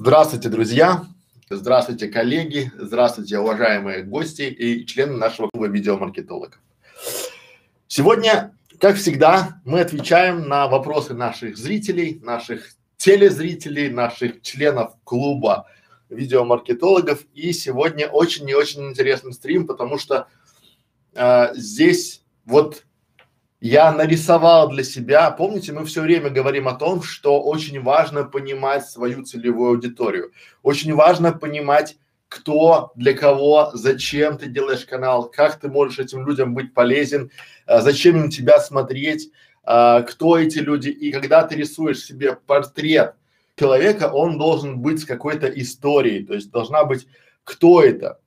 Здравствуйте, друзья! Здравствуйте, коллеги! Здравствуйте, уважаемые гости и члены нашего клуба видеомаркетологов. Сегодня, как всегда, мы отвечаем на вопросы наших зрителей, наших телезрителей, наших членов клуба видеомаркетологов. И сегодня очень и очень интересный стрим, потому что э, здесь вот я нарисовал для себя, помните, мы все время говорим о том, что очень важно понимать свою целевую аудиторию, очень важно понимать, кто, для кого, зачем ты делаешь канал, как ты можешь этим людям быть полезен, а, зачем им тебя смотреть, а, кто эти люди. И когда ты рисуешь себе портрет человека, он должен быть с какой-то историей, то есть должна быть кто это,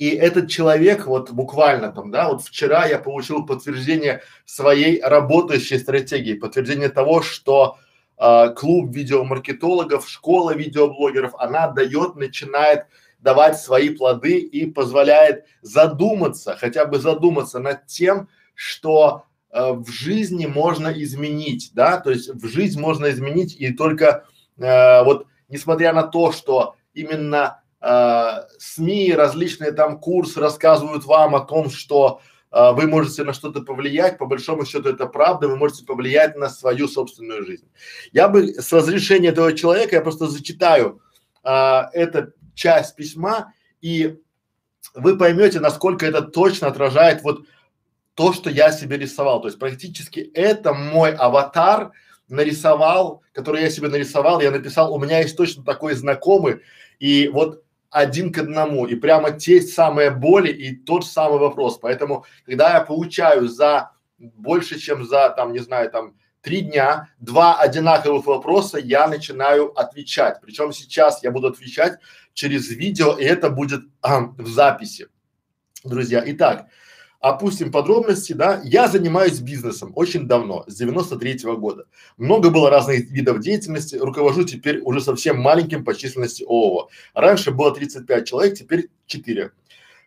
и этот человек, вот буквально там, да, вот вчера я получил подтверждение своей работающей стратегии, подтверждение того, что э, клуб видеомаркетологов, школа видеоблогеров, она дает, начинает давать свои плоды и позволяет задуматься, хотя бы задуматься над тем, что э, в жизни можно изменить, да, то есть в жизнь можно изменить и только э, вот несмотря на то, что именно э, СМИ, различные там курсы рассказывают вам о том, что э, вы можете на что-то повлиять, по большому счету это правда, вы можете повлиять на свою собственную жизнь. Я бы с разрешения этого человека, я просто зачитаю э, эту часть письма, и вы поймете, насколько это точно отражает вот то, что я себе рисовал. То есть практически это мой аватар нарисовал, который я себе нарисовал, я написал, у меня есть точно такой знакомый, и вот один к одному и прямо те самые боли и тот самый вопрос. Поэтому, когда я получаю за больше, чем за там, не знаю, там три дня, два одинаковых вопроса, я начинаю отвечать. Причем сейчас я буду отвечать через видео, и это будет а, в записи. Друзья, итак, опустим подробности, да, я занимаюсь бизнесом очень давно, с 93 -го года. Много было разных видов деятельности, руковожу теперь уже совсем маленьким по численности ООО. Раньше было 35 человек, теперь 4.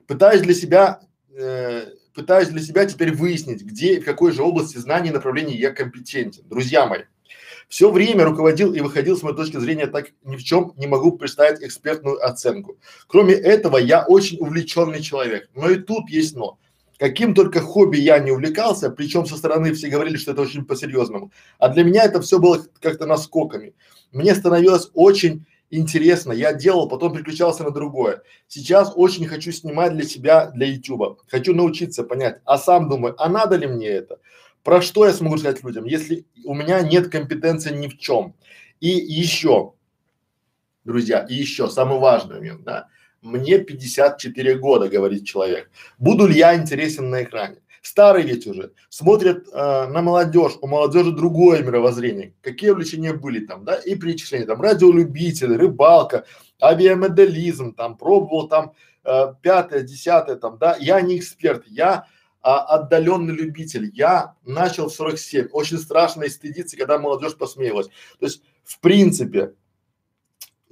Пытаюсь для себя, э, пытаюсь для себя теперь выяснить, где и в какой же области знаний и направлений я компетентен. Друзья мои, все время руководил и выходил с моей точки зрения так ни в чем не могу представить экспертную оценку. Кроме этого, я очень увлеченный человек. Но и тут есть но. Каким только хобби я не увлекался, причем со стороны все говорили, что это очень по-серьезному. А для меня это все было как-то наскоками. Мне становилось очень интересно, я делал, потом переключался на другое. Сейчас очень хочу снимать для себя, для ютуба. Хочу научиться понять, а сам думаю, а надо ли мне это? Про что я смогу сказать людям, если у меня нет компетенции ни в чем? И еще, друзья, и еще самый важный момент, да, мне 54 года, говорит человек. Буду ли я интересен на экране? Старый ведь уже, смотрят э, на молодежь, у молодежи другое мировоззрение. Какие увлечения были там, да, и перечисления, там, радиолюбители, рыбалка, авиамоделизм, там, пробовал там э, пятое, десятое, там, да, я не эксперт, я а, отдаленный любитель. Я начал в 47. Очень страшно и стыдиться, когда молодежь посмеялась. То есть, в принципе,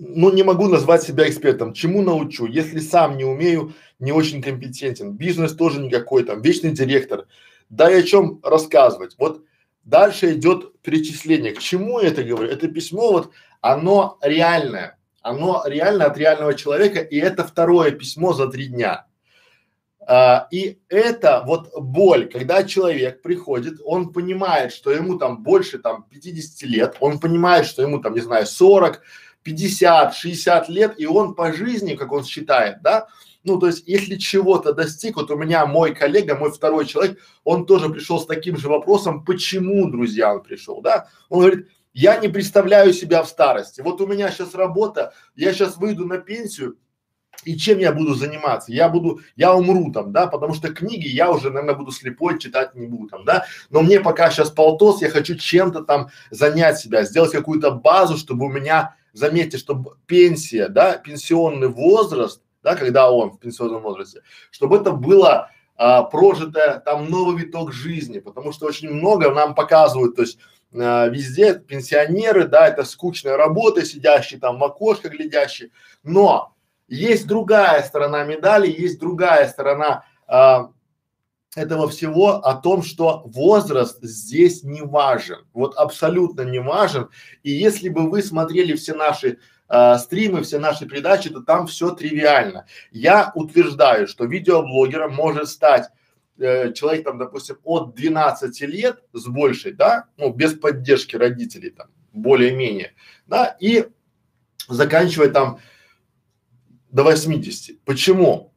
ну, не могу назвать себя экспертом. Чему научу, если сам не умею, не очень компетентен. Бизнес тоже никакой там, вечный директор. Да и о чем рассказывать. Вот дальше идет перечисление. К чему я это говорю? Это письмо вот, оно реальное. Оно реально от реального человека, и это второе письмо за три дня. А, и это вот боль, когда человек приходит, он понимает, что ему там больше там 50 лет, он понимает, что ему там, не знаю, 40, 50, 60 лет, и он по жизни, как он считает, да, ну, то есть, если чего-то достиг, вот у меня мой коллега, мой второй человек, он тоже пришел с таким же вопросом, почему, друзья, он пришел, да, он говорит, я не представляю себя в старости, вот у меня сейчас работа, я сейчас выйду на пенсию, и чем я буду заниматься? Я буду, я умру там, да, потому что книги я уже, наверное, буду слепой, читать не буду там, да, но мне пока сейчас полтос, я хочу чем-то там занять себя, сделать какую-то базу, чтобы у меня заметьте, что пенсия, да, пенсионный возраст, да, когда он в пенсионном возрасте, чтобы это было а, прожитое там новый виток жизни, потому что очень много нам показывают, то есть а, везде пенсионеры, да, это скучная работа, сидящие там в окошко глядящие, но есть другая сторона медали, есть другая сторона а, этого всего о том, что возраст здесь не важен, вот абсолютно не важен. И если бы вы смотрели все наши э, стримы, все наши передачи, то там все тривиально. Я утверждаю, что видеоблогером может стать э, человек там, допустим, от 12 лет с большей, да, ну без поддержки родителей там, более-менее, да, и заканчивая там до 80. Почему?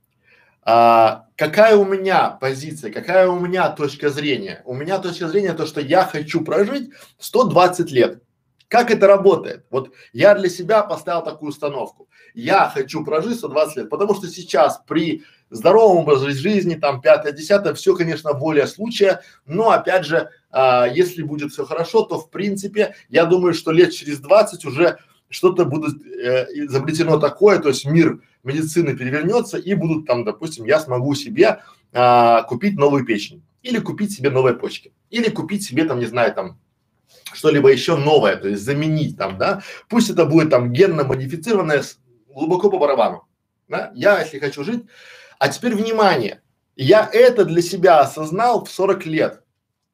А, какая у меня позиция, какая у меня точка зрения? У меня точка зрения то, что я хочу прожить 120 лет. Как это работает? Вот я для себя поставил такую установку. Я хочу прожить 120 лет, потому что сейчас при здоровом образе жизни, там, пятое, десятое, все, конечно, более случая, но опять же, а, если будет все хорошо, то в принципе, я думаю, что лет через 20 уже что-то будет э, изобретено такое, то есть мир медицины перевернется и будут там, допустим, я смогу себе а, купить новую печень или купить себе новые почки или купить себе там, не знаю, там что-либо еще новое, то есть заменить там, да, пусть это будет там генно модифицированное глубоко по барабану, да, я если хочу жить, а теперь внимание, я это для себя осознал в 40 лет,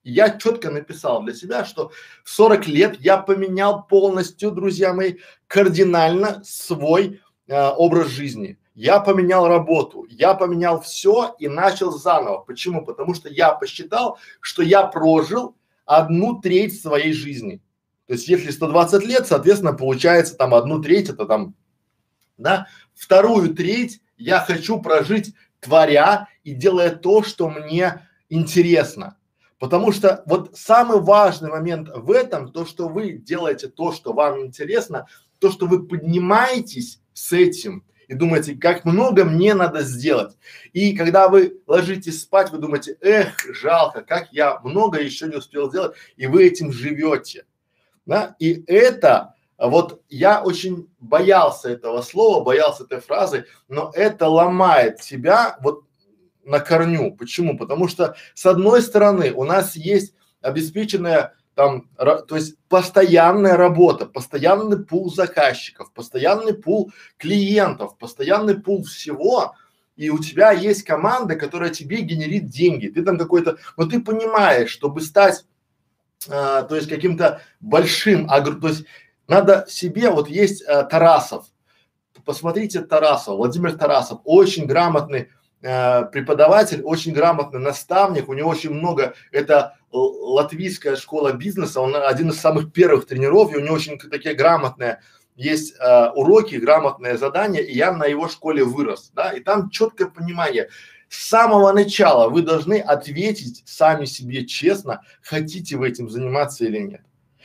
я четко написал для себя, что в 40 лет я поменял полностью, друзья мои, кардинально свой э, образ жизни. Я поменял работу, я поменял все и начал заново. Почему? Потому что я посчитал, что я прожил одну треть своей жизни. То есть если 120 лет, соответственно, получается там одну треть, это там, да, вторую треть я хочу прожить творя и делая то, что мне интересно. Потому что вот самый важный момент в этом, то, что вы делаете то, что вам интересно, то, что вы поднимаетесь с этим и думаете, как много мне надо сделать. И когда вы ложитесь спать, вы думаете, эх, жалко, как я много еще не успел сделать, и вы этим живете. Да? И это вот я очень боялся этого слова, боялся этой фразы, но это ломает себя вот на корню. Почему? Потому что с одной стороны у нас есть обеспеченная там, то есть постоянная работа, постоянный пул заказчиков, постоянный пул клиентов, постоянный пул всего, и у тебя есть команда, которая тебе генерит деньги. Ты там какой-то, но ты понимаешь, чтобы стать, а, то есть каким-то большим, агр, то есть надо себе, вот есть а, Тарасов, посмотрите Тарасов, Владимир Тарасов, очень грамотный э, преподаватель, очень грамотный наставник, у него очень много, это латвийская школа бизнеса, он один из самых первых тренеров, и у него очень такие грамотные есть э, уроки, грамотные задания, и я на его школе вырос, да, и там четкое понимание, с самого начала вы должны ответить сами себе честно, хотите вы этим заниматься или нет.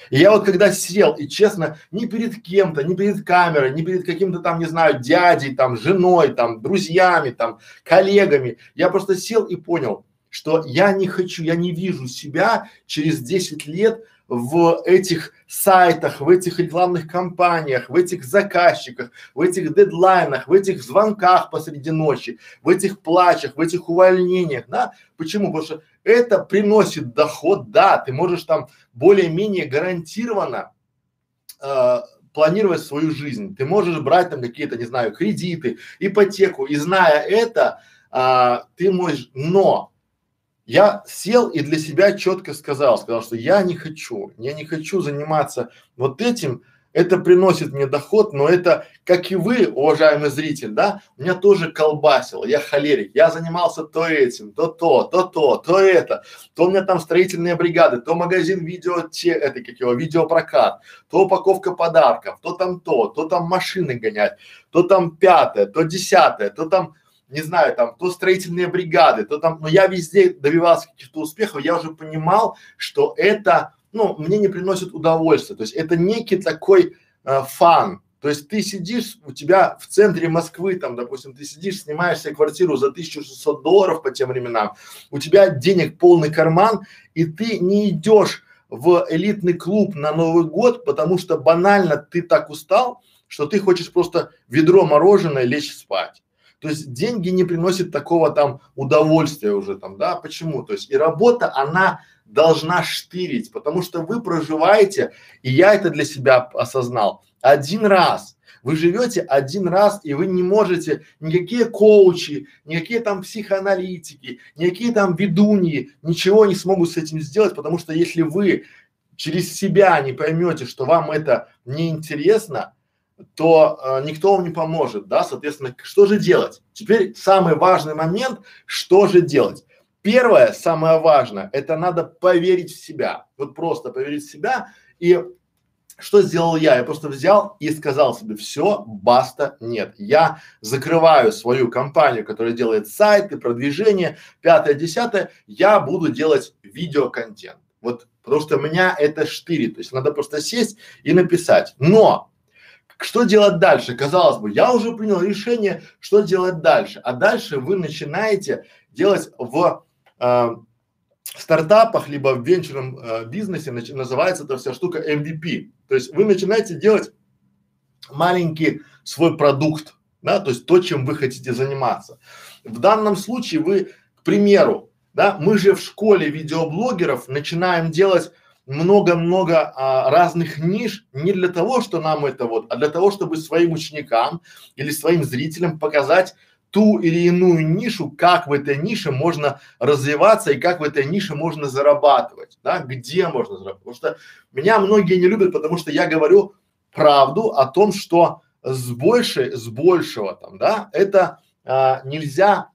И я вот когда сел и честно, ни перед кем-то, ни перед камерой, ни перед каким-то там, не знаю, дядей, там, женой, там, друзьями, там, коллегами, я просто сел и понял, что я не хочу, я не вижу себя через 10 лет в этих сайтах, в этих рекламных кампаниях, в этих заказчиках, в этих дедлайнах, в этих звонках посреди ночи, в этих плачах, в этих увольнениях, да? Почему? Потому что это приносит доход, да, ты можешь там более-менее гарантированно э, планировать свою жизнь. Ты можешь брать там какие-то, не знаю, кредиты, ипотеку, и зная это, э, ты можешь, но я сел и для себя четко сказал, сказал, что я не хочу, я не хочу заниматься вот этим, это приносит мне доход, но это, как и вы, уважаемый зритель, да, меня тоже колбасило, я холерик, я занимался то этим, то то, то то, то это, то у меня там строительные бригады, то магазин видео, те, это как его, видеопрокат, то упаковка подарков, то там то, то там машины гонять, то там пятое, то десятое, то там не знаю, там, то строительные бригады, то там, но я везде добивался каких-то успехов, я уже понимал, что это, ну, мне не приносит удовольствия, то есть это некий такой э, фан, то есть ты сидишь, у тебя в центре Москвы, там, допустим, ты сидишь, снимаешь себе квартиру за 1600 долларов по тем временам, у тебя денег полный карман, и ты не идешь в элитный клуб на Новый год, потому что банально ты так устал, что ты хочешь просто ведро мороженое лечь спать. То есть деньги не приносят такого там удовольствия уже там, да, почему? То есть и работа, она должна штырить, потому что вы проживаете, и я это для себя осознал, один раз. Вы живете один раз, и вы не можете никакие коучи, никакие там психоаналитики, никакие там ведуньи ничего не смогут с этим сделать, потому что если вы через себя не поймете, что вам это неинтересно, то э, никто вам не поможет, да, соответственно, что же делать? Теперь самый важный момент, что же делать? Первое, самое важное, это надо поверить в себя, вот просто поверить в себя и что сделал я? Я просто взял и сказал себе, все, баста, нет. Я закрываю свою компанию, которая делает сайты, продвижение, пятое, десятое, я буду делать видеоконтент. Вот, потому что меня это штырит, то есть надо просто сесть и написать. Но что делать дальше? Казалось бы, я уже принял решение, что делать дальше. А дальше вы начинаете делать в э, стартапах, либо в венчурном э, бизнесе нач, называется эта вся штука MVP. То есть вы начинаете делать маленький свой продукт, да, то есть то, чем вы хотите заниматься. В данном случае вы, к примеру, да, мы же в школе видеоблогеров начинаем делать много-много а, разных ниш не для того, что нам это вот, а для того, чтобы своим ученикам или своим зрителям показать ту или иную нишу, как в этой нише можно развиваться и как в этой нише можно зарабатывать, да, где можно зарабатывать. Потому что меня многие не любят, потому что я говорю правду о том, что с большей, с большего там, да, это а, нельзя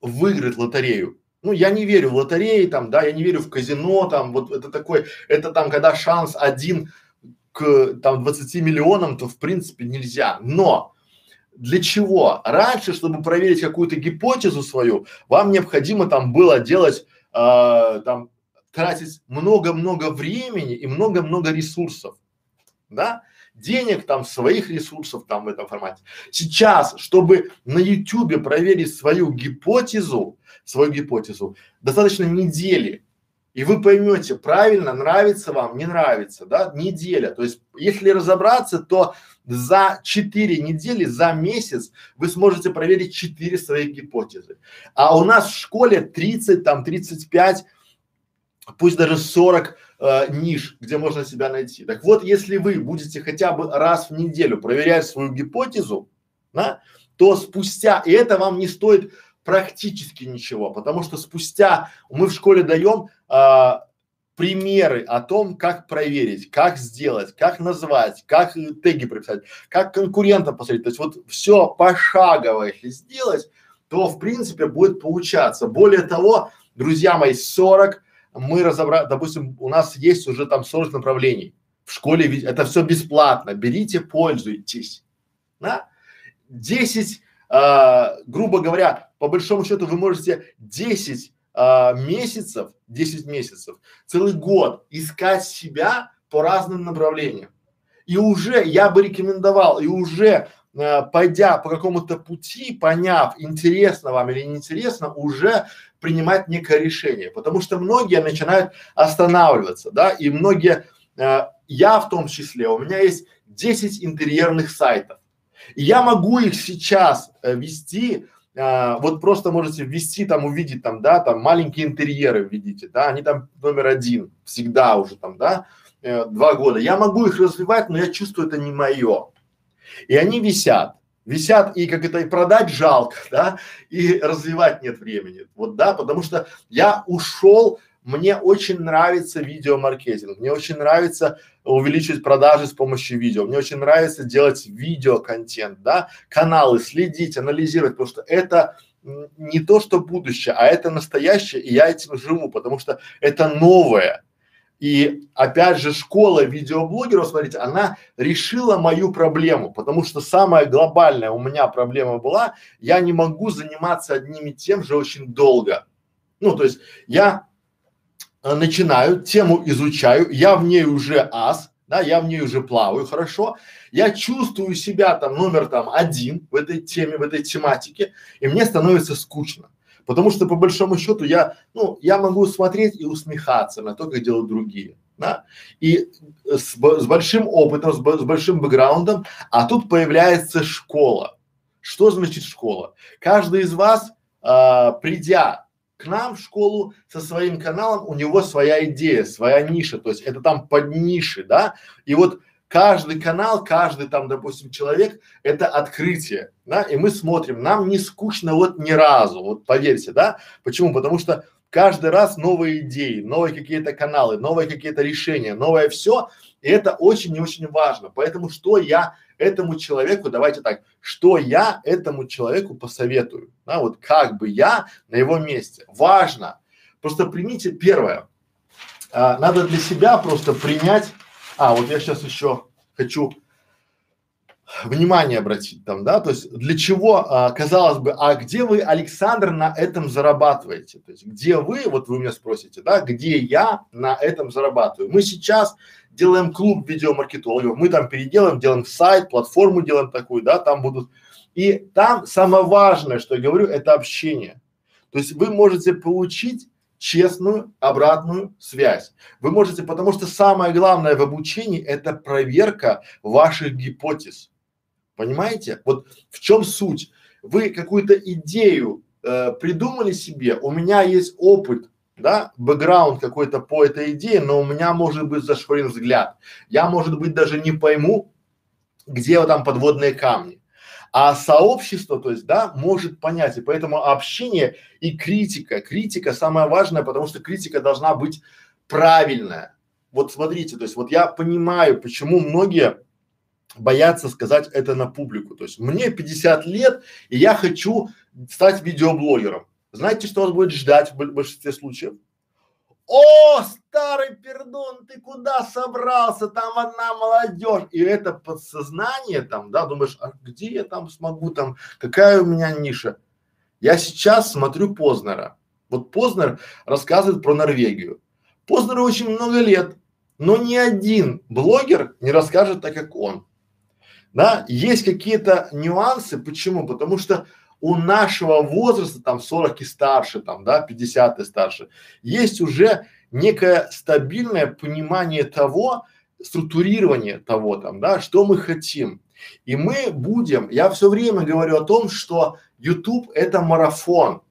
выиграть лотерею ну, я не верю в лотереи там, да, я не верю в казино там, вот это такой, это там, когда шанс один к там 20 миллионам, то в принципе нельзя. Но для чего? Раньше, чтобы проверить какую-то гипотезу свою, вам необходимо там было делать, э, там, тратить много-много времени и много-много ресурсов, да? денег, там, своих ресурсов там в этом формате. Сейчас, чтобы на ютюбе проверить свою гипотезу, свою гипотезу, достаточно недели. И вы поймете, правильно, нравится вам, не нравится, да, неделя. То есть, если разобраться, то за четыре недели, за месяц вы сможете проверить четыре своих гипотезы. А у нас в школе 30, там 35, пусть даже 40 э, ниш, где можно себя найти. Так вот, если вы будете хотя бы раз в неделю проверять свою гипотезу, да, то спустя, и это вам не стоит практически ничего, потому что спустя мы в школе даем а, примеры о том, как проверить, как сделать, как назвать, как теги прописать, как конкурента посмотреть. То есть вот все пошагово, если сделать, то в принципе будет получаться. Более того, друзья мои, 40 мы разобрали, допустим, у нас есть уже там 40 направлений. В школе это все бесплатно. Берите, пользуйтесь. Да? 10, а, грубо говоря, по большому счету вы можете 10 а, месяцев, 10 месяцев, целый год искать себя по разным направлениям. И уже я бы рекомендовал, и уже э, пойдя по какому-то пути, поняв, интересно вам или неинтересно, уже принимать некое решение, потому что многие начинают останавливаться, да, и многие, э, я в том числе, у меня есть 10 интерьерных сайтов, и я могу их сейчас э, вести, э, вот просто можете ввести там, увидеть там, да, там маленькие интерьеры видите, да, они там номер один, всегда уже там, да, э, два года, я могу их развивать, но я чувствую, это не мое, и они висят, висят и как это и продать жалко, да, и развивать нет времени, вот да, потому что я ушел, мне очень нравится видеомаркетинг, мне очень нравится увеличивать продажи с помощью видео, мне очень нравится делать видеоконтент, да, каналы, следить, анализировать, потому что это не то, что будущее, а это настоящее, и я этим живу, потому что это новое, и опять же школа видеоблогеров, смотрите, она решила мою проблему, потому что самая глобальная у меня проблема была, я не могу заниматься одним и тем же очень долго. Ну, то есть я начинаю, тему изучаю, я в ней уже ас, да, я в ней уже плаваю хорошо, я чувствую себя там номер там один в этой теме, в этой тематике, и мне становится скучно. Потому что по большому счету я, ну, я могу смотреть и усмехаться на то, как делают другие. Да? И с, с большим опытом, с, с большим бэкграундом, а тут появляется школа. Что значит школа? Каждый из вас, а, придя к нам в школу со своим каналом, у него своя идея, своя ниша, то есть это там под ниши, да, и вот каждый канал, каждый там, допустим, человек – это открытие, да, и мы смотрим, нам не скучно вот ни разу, вот поверьте, да, почему? Потому что каждый раз новые идеи, новые какие-то каналы, новые какие-то решения, новое все, и это очень и очень важно. Поэтому что я этому человеку, давайте так, что я этому человеку посоветую, да, вот как бы я на его месте. Важно. Просто примите первое. А, надо для себя просто принять. А, вот я сейчас еще хочу внимание обратить там, да, то есть для чего, а, казалось бы, а где вы, Александр, на этом зарабатываете? То есть где вы, вот вы меня спросите, да, где я на этом зарабатываю? Мы сейчас делаем клуб видеомаркетологов, мы там переделаем, делаем сайт, платформу делаем такую, да, там будут. И там самое важное, что я говорю, это общение. То есть вы можете получить честную обратную связь. Вы можете, потому что самое главное в обучении это проверка ваших гипотез. Понимаете? Вот в чем суть? Вы какую-то идею э, придумали себе, у меня есть опыт, да, бэкграунд какой-то по этой идее, но у меня может быть зашорен взгляд. Я, может быть, даже не пойму, где там подводные камни. А сообщество, то есть, да, может понять, и поэтому общение и критика, критика самое важное, потому что критика должна быть правильная. Вот смотрите, то есть, вот я понимаю, почему многие боятся сказать это на публику. То есть мне 50 лет, и я хочу стать видеоблогером. Знаете, что вас будет ждать в большинстве случаев? О, старый пердун, ты куда собрался? Там одна молодежь. И это подсознание там, да, думаешь, а где я там смогу там, какая у меня ниша? Я сейчас смотрю Познера. Вот Познер рассказывает про Норвегию. Познеру очень много лет, но ни один блогер не расскажет так, как он. Да, есть какие-то нюансы. Почему? Потому что у нашего возраста, там 40 и старше, там, да, 50 и старше, есть уже некое стабильное понимание того, структурирование того там, да, что мы хотим. И мы будем, я все время говорю о том, что YouTube это марафон.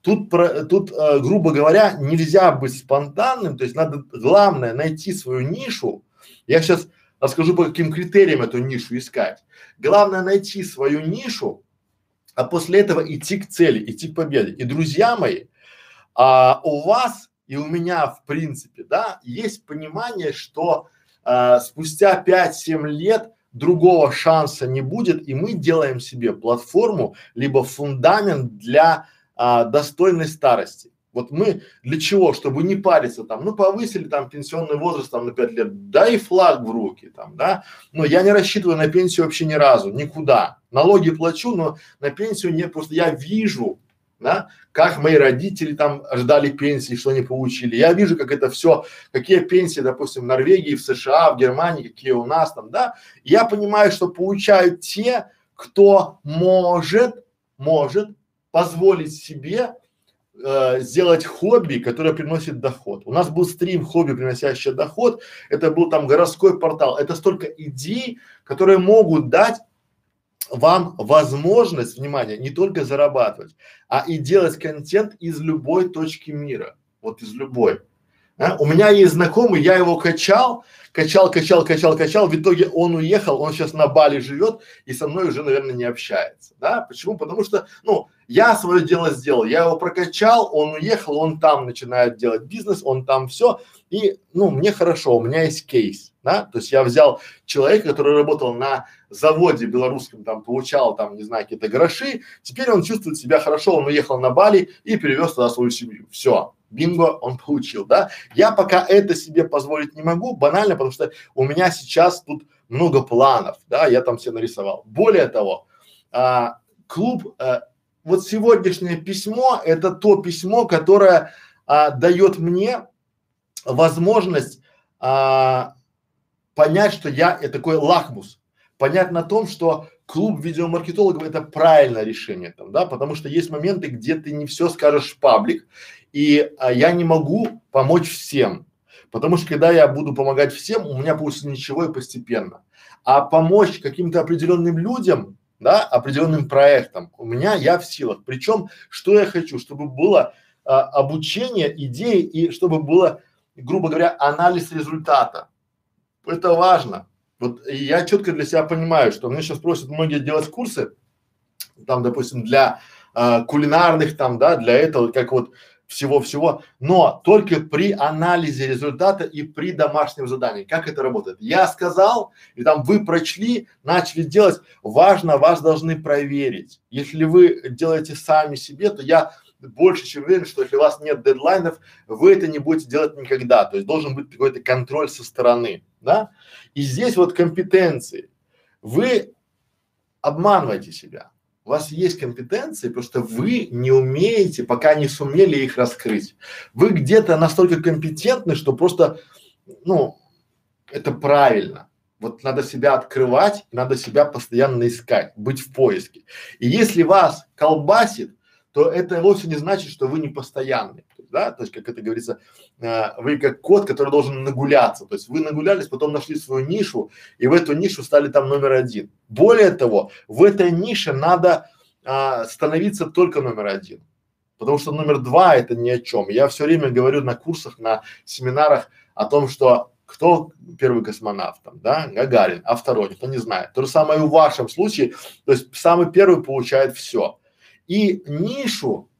Тут, про, тут э, грубо говоря, нельзя быть спонтанным, то есть надо, главное, найти свою нишу. Я сейчас расскажу, по каким критериям эту нишу искать. Главное найти свою нишу, а после этого идти к цели, идти к победе. И, друзья мои, а, у вас и у меня, в принципе, да, есть понимание, что а, спустя 5-7 лет другого шанса не будет, и мы делаем себе платформу, либо фундамент для а, достойной старости. Вот мы для чего? Чтобы не париться там, ну повысили там пенсионный возраст там на пять лет, дай флаг в руки там, да. Но я не рассчитываю на пенсию вообще ни разу, никуда. Налоги плачу, но на пенсию не, просто я вижу, да, как мои родители там ждали пенсии, что они получили. Я вижу, как это все, какие пенсии, допустим, в Норвегии, в США, в Германии, какие у нас там, да. я понимаю, что получают те, кто может, может позволить себе э, сделать хобби, которое приносит доход. У нас был стрим хобби, приносящий доход. Это был там городской портал. Это столько идей, которые могут дать вам возможность, внимание, не только зарабатывать, а и делать контент из любой точки мира. Вот из любой. А? У меня есть знакомый, я его качал, качал, качал, качал, качал, в итоге он уехал, он сейчас на Бали живет и со мной уже, наверное, не общается, да? Почему? Потому что, ну, я свое дело сделал, я его прокачал, он уехал, он там начинает делать бизнес, он там все, и, ну, мне хорошо, у меня есть кейс, да? То есть я взял человека, который работал на заводе белорусском, там, получал там, не знаю, какие-то гроши, теперь он чувствует себя хорошо, он уехал на Бали и перевез туда свою семью, все, бинго, он получил, да. Я пока это себе позволить не могу, банально, потому что у меня сейчас тут много планов, да, я там все нарисовал. Более того, а, клуб, а, вот сегодняшнее письмо, это то письмо, которое а, дает мне возможность а, понять, что я это такой лакмус, понять на том, что клуб видеомаркетологов это правильное решение там, да, потому что есть моменты, где ты не все скажешь в паблик, и а, я не могу помочь всем, потому что когда я буду помогать всем, у меня получится ничего и постепенно. А помочь каким-то определенным людям, да, определенным проектам, у меня я в силах. Причем, что я хочу, чтобы было а, обучение, идеи и чтобы было, грубо говоря, анализ результата. Это важно. Вот я четко для себя понимаю, что мне сейчас просят многие делать курсы, там, допустим, для э, кулинарных там, да, для этого, как вот всего-всего, но только при анализе результата и при домашнем задании. Как это работает? Я сказал, и там вы прочли, начали делать, важно, вас должны проверить. Если вы делаете сами себе, то я больше чем уверен, что если у вас нет дедлайнов, вы это не будете делать никогда. То есть должен быть какой-то контроль со стороны, да? И здесь вот компетенции. Вы обманываете себя. У вас есть компетенции, просто вы не умеете, пока не сумели их раскрыть. Вы где-то настолько компетентны, что просто, ну, это правильно. Вот надо себя открывать, надо себя постоянно искать, быть в поиске. И если вас колбасит, то это вовсе не значит, что вы не постоянный, да, то есть, как это говорится, э, вы как кот, который должен нагуляться, то есть вы нагулялись, потом нашли свою нишу, и в эту нишу стали там номер один. Более того, в этой нише надо э, становиться только номер один, потому что номер два это ни о чем. Я все время говорю на курсах, на семинарах о том, что кто первый космонавт, там, да, Гагарин, а второй никто не знает. То же самое и в вашем случае, то есть самый первый получает все. И нишу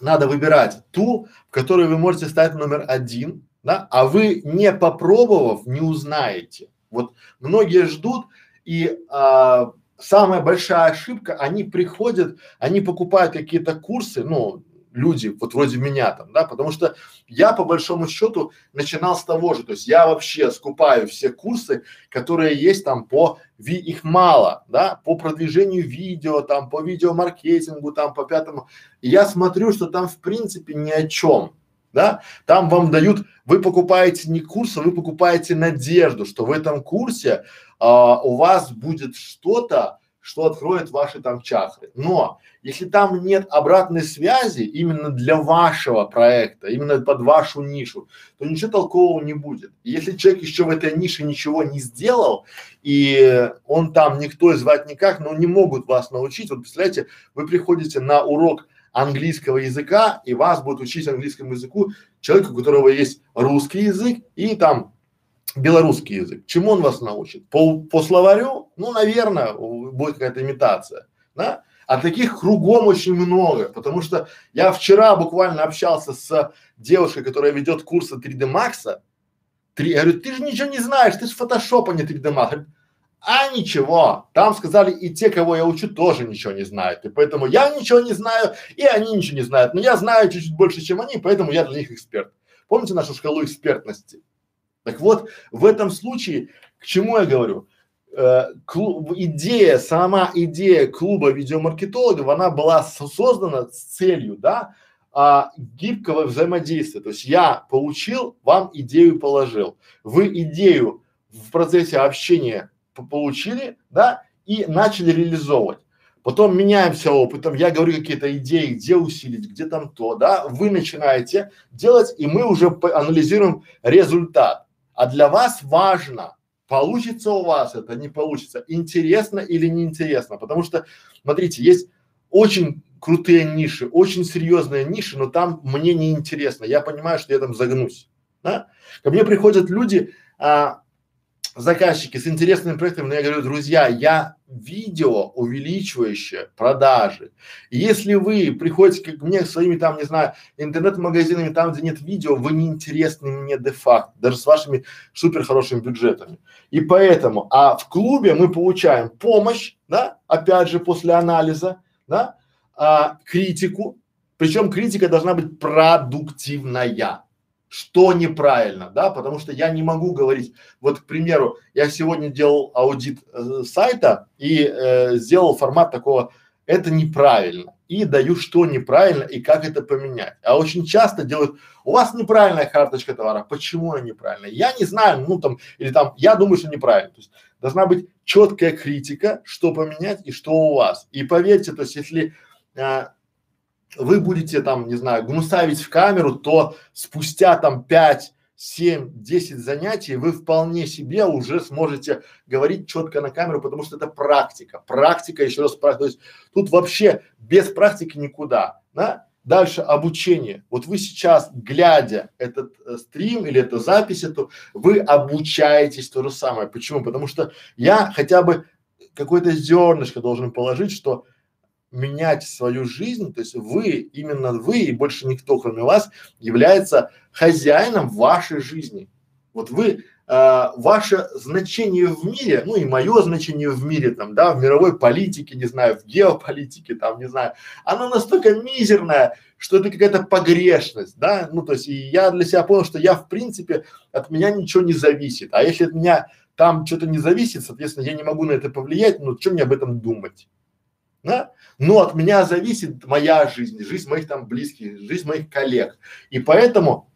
надо выбирать ту, в которой вы можете стать номер один, да, а вы не попробовав не узнаете. Вот многие ждут и а, самая большая ошибка, они приходят, они покупают какие-то курсы, ну люди, вот вроде меня там, да, потому что я по большому счету начинал с того же, то есть я вообще скупаю все курсы, которые есть там по, ви, их мало, да, по продвижению видео, там, по видеомаркетингу, там, по пятому, и я смотрю, что там в принципе ни о чем, да, там вам дают, вы покупаете не курсы, вы покупаете надежду, что в этом курсе а, у вас будет что-то, что откроет ваши там чакры. Но если там нет обратной связи именно для вашего проекта, именно под вашу нишу, то ничего толкового не будет. И если человек еще в этой нише ничего не сделал, и он там никто звать никак, но не могут вас научить. Вот представляете, вы приходите на урок английского языка, и вас будет учить английскому языку человек, у которого есть русский язык и там белорусский язык. Чему он вас научит? По, по словарю? Ну, наверное, будет какая-то имитация, да? А таких кругом очень много, потому что я вчера буквально общался с девушкой, которая ведет курсы 3D Max. 3, я говорю, ты же ничего не знаешь, ты же фотошоп, а не 3D Max. А ничего, там сказали и те, кого я учу, тоже ничего не знают. И поэтому я ничего не знаю, и они ничего не знают. Но я знаю чуть-чуть больше, чем они, поэтому я для них эксперт. Помните нашу шкалу экспертности? Так вот, в этом случае, к чему я говорю? Э, клуб, идея, сама идея клуба видеомаркетологов, она была создана с целью, да, а, гибкого взаимодействия. То есть я получил, вам идею положил. Вы идею в процессе общения получили, да, и начали реализовывать. Потом меняемся опытом, я говорю какие-то идеи, где усилить, где там то, да, вы начинаете делать, и мы уже анализируем результат. А для вас важно, получится у вас это, не получится, интересно или неинтересно, потому что, смотрите, есть очень крутые ниши, очень серьезные ниши, но там мне не интересно, я понимаю, что я там загнусь, да? Ко мне приходят люди, а, заказчики с интересными проектами, но я говорю, друзья, я видео, увеличивающее продажи. Если вы приходите к мне своими там, не знаю, интернет-магазинами, там, где нет видео, вы не интересны мне де-факто, даже с вашими супер хорошими бюджетами. И поэтому, а в клубе мы получаем помощь, да, опять же, после анализа, да, а, критику, причем критика должна быть продуктивная что неправильно, да, потому что я не могу говорить, вот, к примеру, я сегодня делал аудит э, сайта и э, сделал формат такого, это неправильно, и даю, что неправильно и как это поменять. А очень часто делают, у вас неправильная карточка товара, почему она неправильная? Я не знаю, ну там, или там, я думаю, что неправильно. То есть должна быть четкая критика, что поменять и что у вас. И поверьте, то есть если э, вы будете там, не знаю, гнусавить в камеру, то спустя там пять, семь, десять занятий вы вполне себе уже сможете говорить четко на камеру, потому что это практика. Практика, еще раз, то есть тут вообще без практики никуда, да? Дальше обучение. Вот вы сейчас, глядя этот э, стрим или эту запись, эту, вы обучаетесь то же самое. Почему? Потому что я хотя бы какое-то зернышко должен положить, что менять свою жизнь, то есть вы, именно вы и больше никто, кроме вас, является хозяином вашей жизни. Вот вы э, ваше значение в мире, ну и мое значение в мире, там, да, в мировой политике, не знаю, в геополитике, там, не знаю, оно настолько мизерное, что это какая-то погрешность, да, ну то есть и я для себя понял, что я в принципе от меня ничего не зависит, а если от меня там что-то не зависит, соответственно, я не могу на это повлиять, ну что мне об этом думать, да? Но от меня зависит моя жизнь, жизнь моих там близких, жизнь моих коллег, и поэтому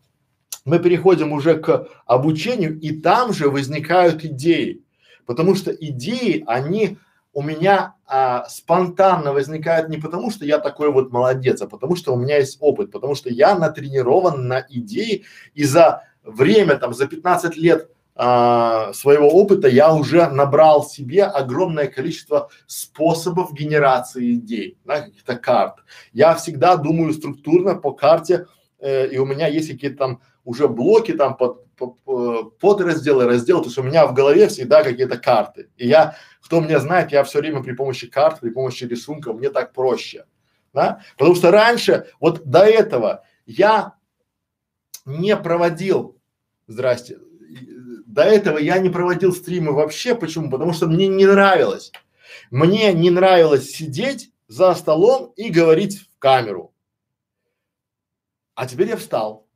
мы переходим уже к обучению, и там же возникают идеи, потому что идеи, они у меня а, спонтанно возникают не потому, что я такой вот молодец, а потому что у меня есть опыт, потому что я натренирован на идеи, и за время там, за 15 лет а, своего опыта я уже набрал себе огромное количество способов генерации идей, да, каких-то карт. Я всегда думаю структурно по карте, э, и у меня есть какие-то там уже блоки там под, под, под разделы, разделы, то есть у меня в голове всегда какие-то карты. И я, кто меня знает, я все время при помощи карт, при помощи рисунка, мне так проще, да? Потому что раньше, вот до этого я не проводил, здрасте, до этого я не проводил стримы вообще, почему? Потому что мне не нравилось. Мне не нравилось сидеть за столом и говорить в камеру. А теперь я встал.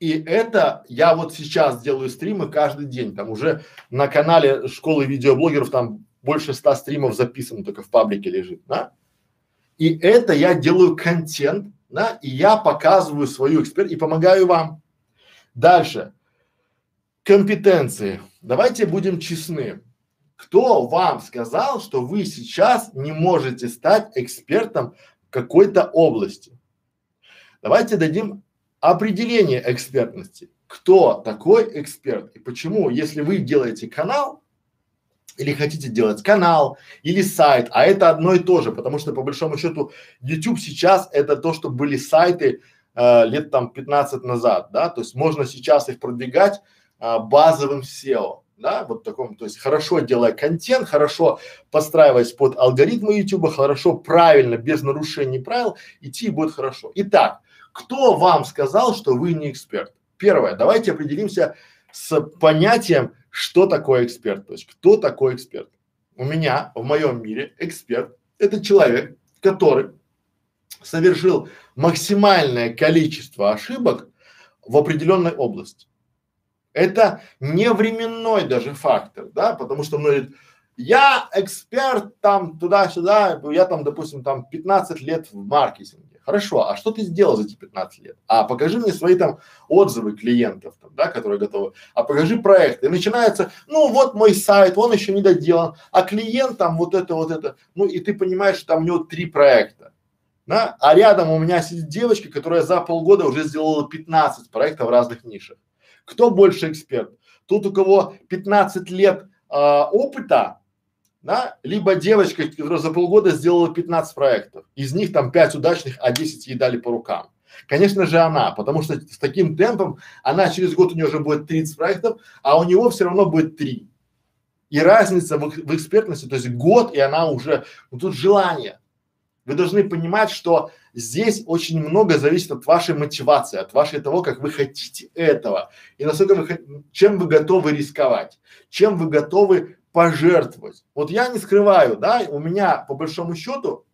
И это я вот сейчас делаю стримы каждый день. Там уже на канале школы видеоблогеров там больше ста стримов записано, только в паблике лежит, да? И это я делаю контент, да, и я показываю свою эксперт и помогаю вам. Дальше. Компетенции. Давайте будем честны. Кто вам сказал, что вы сейчас не можете стать экспертом какой-то области? Давайте дадим определение экспертности. Кто такой эксперт и почему, если вы делаете канал или хотите делать канал или сайт, а это одно и то же, потому что по большому счету YouTube сейчас это то, что были сайты э, лет там 15 назад, да, то есть можно сейчас их продвигать э, базовым SEO, да, вот таком, то есть хорошо делая контент, хорошо подстраиваясь под алгоритмы YouTube, хорошо, правильно, без нарушений правил, идти будет хорошо. Итак, кто вам сказал, что вы не эксперт? Первое, давайте определимся с понятием, что такое эксперт, то есть кто такой эксперт. У меня, в моем мире, эксперт – это человек, который совершил максимальное количество ошибок в определенной области. Это не временной даже фактор, да, потому что многие я эксперт там туда-сюда, я там, допустим, там 15 лет в маркетинге. Хорошо, а что ты сделал за эти 15 лет? А покажи мне свои там отзывы клиентов, там, да, которые готовы. А покажи проект. И начинается, ну вот мой сайт, он еще не доделан, а клиент там вот это, вот это. Ну и ты понимаешь, что там у него три проекта. Да? А рядом у меня сидит девочка, которая за полгода уже сделала 15 проектов в разных нишах. Кто больше эксперт? Тут у кого 15 лет а, опыта, да, либо девочка, которая за полгода сделала 15 проектов, из них там 5 удачных, а 10 ей дали по рукам. Конечно же она, потому что с таким темпом она через год у нее уже будет 30 проектов, а у него все равно будет 3. И разница в, в экспертности, то есть год, и она уже, ну тут желание. Вы должны понимать, что здесь очень много зависит от вашей мотивации, от вашей того, как вы хотите этого, и насколько вы, чем вы готовы рисковать, чем вы готовы пожертвовать. Вот я не скрываю, да, у меня по большому счету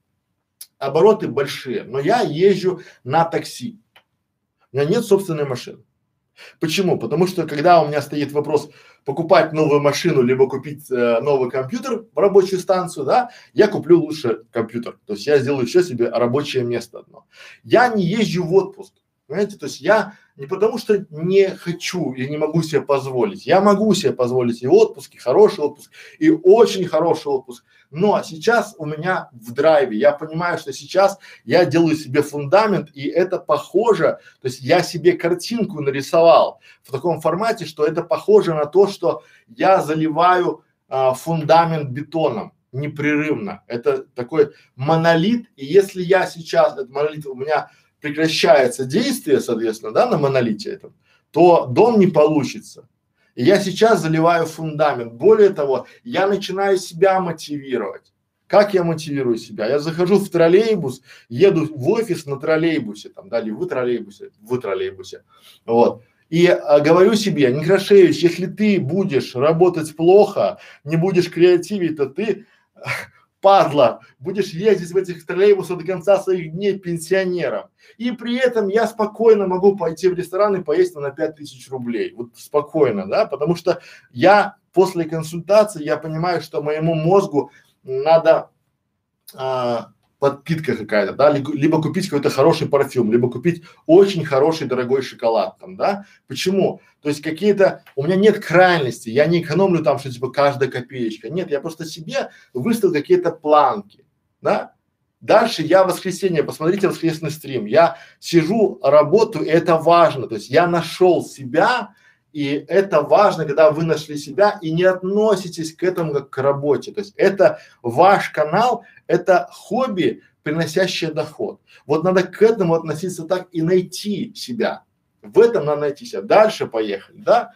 обороты большие, но я езжу на такси. У меня нет собственной машины. Почему? Потому что когда у меня стоит вопрос покупать новую машину либо купить э, новый компьютер в рабочую станцию, да, я куплю лучше компьютер. То есть я сделаю еще себе рабочее место одно. Я не езжу в отпуск. Понимаете, то есть я не потому что не хочу и не могу себе позволить. Я могу себе позволить и отпуск, и хороший отпуск, и очень хороший отпуск. Но сейчас у меня в драйве, я понимаю, что сейчас я делаю себе фундамент, и это похоже, то есть я себе картинку нарисовал в таком формате, что это похоже на то, что я заливаю а, фундамент бетоном непрерывно. Это такой монолит, и если я сейчас, этот монолит у меня прекращается действие, соответственно, да, на монолите этом, то дом не получится. И я сейчас заливаю фундамент. Более того, я начинаю себя мотивировать. Как я мотивирую себя? Я захожу в троллейбус, еду в офис на троллейбусе, там, да, или в троллейбусе, в троллейбусе, вот. И а, говорю себе, Некрашевич, если ты будешь работать плохо, не будешь креативить, то ты падла, будешь ездить в этих троллейбусах до конца своих дней пенсионером. И при этом я спокойно могу пойти в ресторан и поесть на пять тысяч рублей. Вот спокойно, да, потому что я после консультации, я понимаю, что моему мозгу надо а, подпитка какая-то, да, либо купить какой-то хороший парфюм, либо купить очень хороший дорогой шоколад там, да. Почему? То есть какие-то, у меня нет крайности, я не экономлю там, что типа каждая копеечка. Нет, я просто себе выставил какие-то планки, да. Дальше я в воскресенье, посмотрите воскресный стрим, я сижу, работаю, и это важно, то есть я нашел себя, и это важно, когда вы нашли себя и не относитесь к этому как к работе. То есть это ваш канал, это хобби, приносящее доход. Вот надо к этому относиться так и найти себя. В этом надо найти себя. Дальше поехали, да?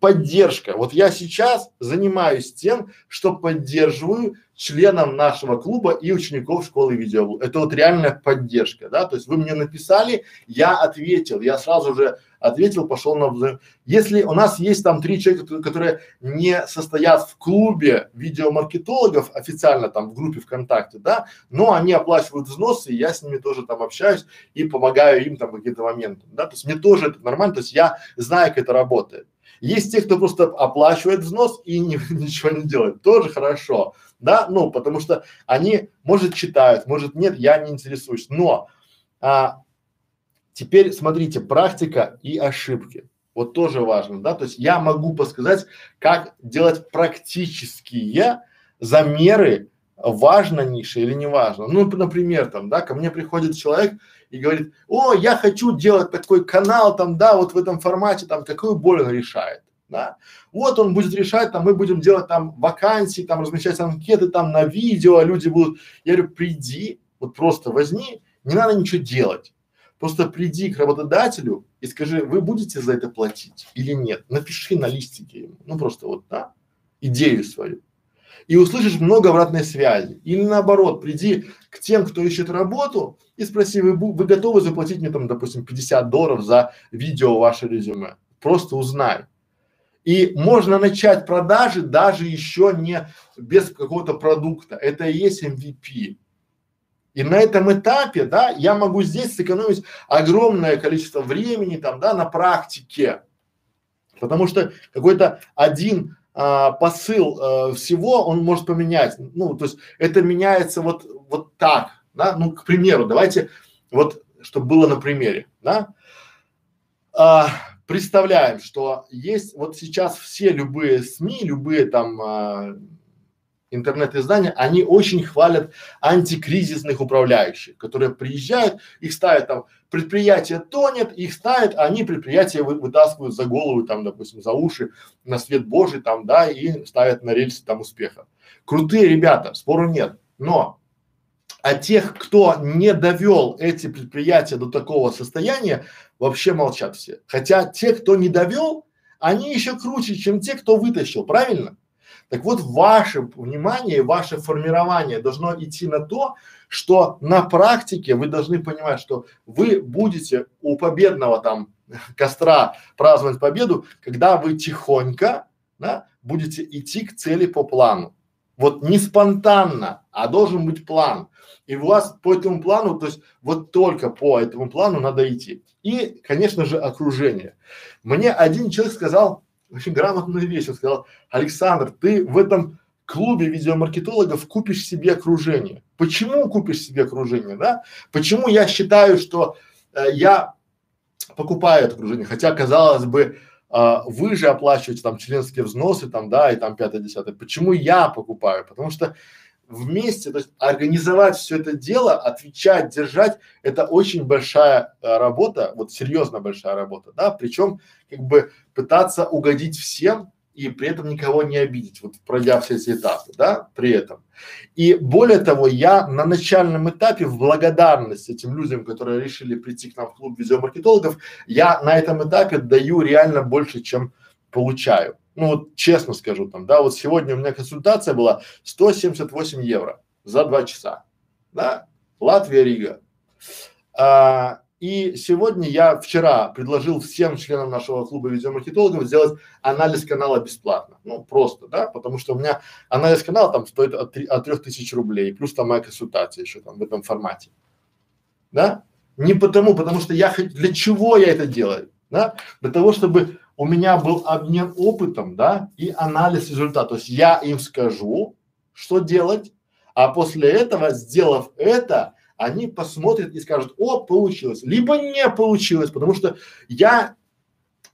Поддержка. Вот я сейчас занимаюсь тем, что поддерживаю членам нашего клуба и учеников школы видео. Это вот реальная поддержка, да, то есть вы мне написали, я ответил, я сразу же ответил, пошел на взаим. Если у нас есть там три человека, которые не состоят в клубе видеомаркетологов официально там в группе ВКонтакте, да, но они оплачивают взносы, и я с ними тоже там общаюсь и помогаю им там какие-то моменты, да, то есть мне тоже это нормально, то есть я знаю, как это работает. Есть те, кто просто оплачивает взнос и не, ничего не делает, тоже хорошо, да, ну, потому что они, может, читают, может, нет, я не интересуюсь, но а, Теперь смотрите, практика и ошибки. Вот тоже важно, да, то есть я могу подсказать, как делать практические замеры, важно ниша или не важно. Ну, например, там, да, ко мне приходит человек и говорит, о, я хочу делать такой канал, там, да, вот в этом формате, там, какую боль он решает, да. Вот он будет решать, там, мы будем делать там вакансии, там, размещать анкеты, там, на видео, а люди будут, я говорю, приди, вот просто возьми, не надо ничего делать. Просто приди к работодателю и скажи, вы будете за это платить или нет. Напиши на листике ну просто вот, да, идею свою. И услышишь много обратной связи. Или наоборот, приди к тем, кто ищет работу и спроси, вы, вы готовы заплатить мне там, допустим, 50 долларов за видео ваше резюме? Просто узнай. И можно начать продажи даже еще не без какого-то продукта. Это и есть MVP. И на этом этапе, да, я могу здесь сэкономить огромное количество времени там, да, на практике. Потому что какой-то один а, посыл а, всего он может поменять. Ну, то есть это меняется вот, вот так, да, ну, к примеру, давайте вот, чтобы было на примере, да. А, представляем, что есть вот сейчас все любые СМИ, любые там а, интернет-издания, они очень хвалят антикризисных управляющих, которые приезжают, их ставят там, предприятие тонет, их ставят, а они предприятие вы, вытаскивают за голову, там, допустим, за уши, на свет Божий, там, да, и ставят на рельсы там успеха. Крутые ребята, спору нет, но а тех, кто не довел эти предприятия до такого состояния, вообще молчат все. Хотя те, кто не довел, они еще круче, чем те, кто вытащил, правильно? Так вот, ваше внимание, ваше формирование должно идти на то, что на практике вы должны понимать, что вы будете у победного там костра праздновать победу, когда вы тихонько, да, будете идти к цели по плану. Вот не спонтанно, а должен быть план. И у вас по этому плану, то есть вот только по этому плану надо идти. И, конечно же, окружение. Мне один человек сказал, очень грамотную вещь. Он сказал, Александр, ты в этом клубе видеомаркетологов купишь себе окружение. Почему купишь себе окружение, да? Почему я считаю, что э, я покупаю это окружение, хотя казалось бы, э, вы же оплачиваете там членские взносы, там, да, и там пятое, десятое. Почему я покупаю? Потому что вместе, то есть организовать все это дело, отвечать, держать, это очень большая а, работа, вот серьезно большая работа, да, причем как бы пытаться угодить всем и при этом никого не обидеть, вот пройдя все эти этапы, да, при этом. И более того, я на начальном этапе в благодарность этим людям, которые решили прийти к нам в клуб видеомаркетологов, я на этом этапе даю реально больше, чем получаю. Ну вот честно скажу там, да, вот сегодня у меня консультация была 178 евро за два часа, да, Латвия, Рига. А, и сегодня я вчера предложил всем членам нашего клуба видеомаркетологов сделать анализ канала бесплатно. Ну, просто, да, потому что у меня анализ канала там стоит от, от трех тысяч рублей, плюс там моя консультация еще там в этом формате. Да? Не потому, потому что я, для чего я это делаю? Да? Для того, чтобы у меня был обмен опытом, да, и анализ результата. То есть я им скажу, что делать, а после этого, сделав это, они посмотрят и скажут, о, получилось, либо не получилось, потому что я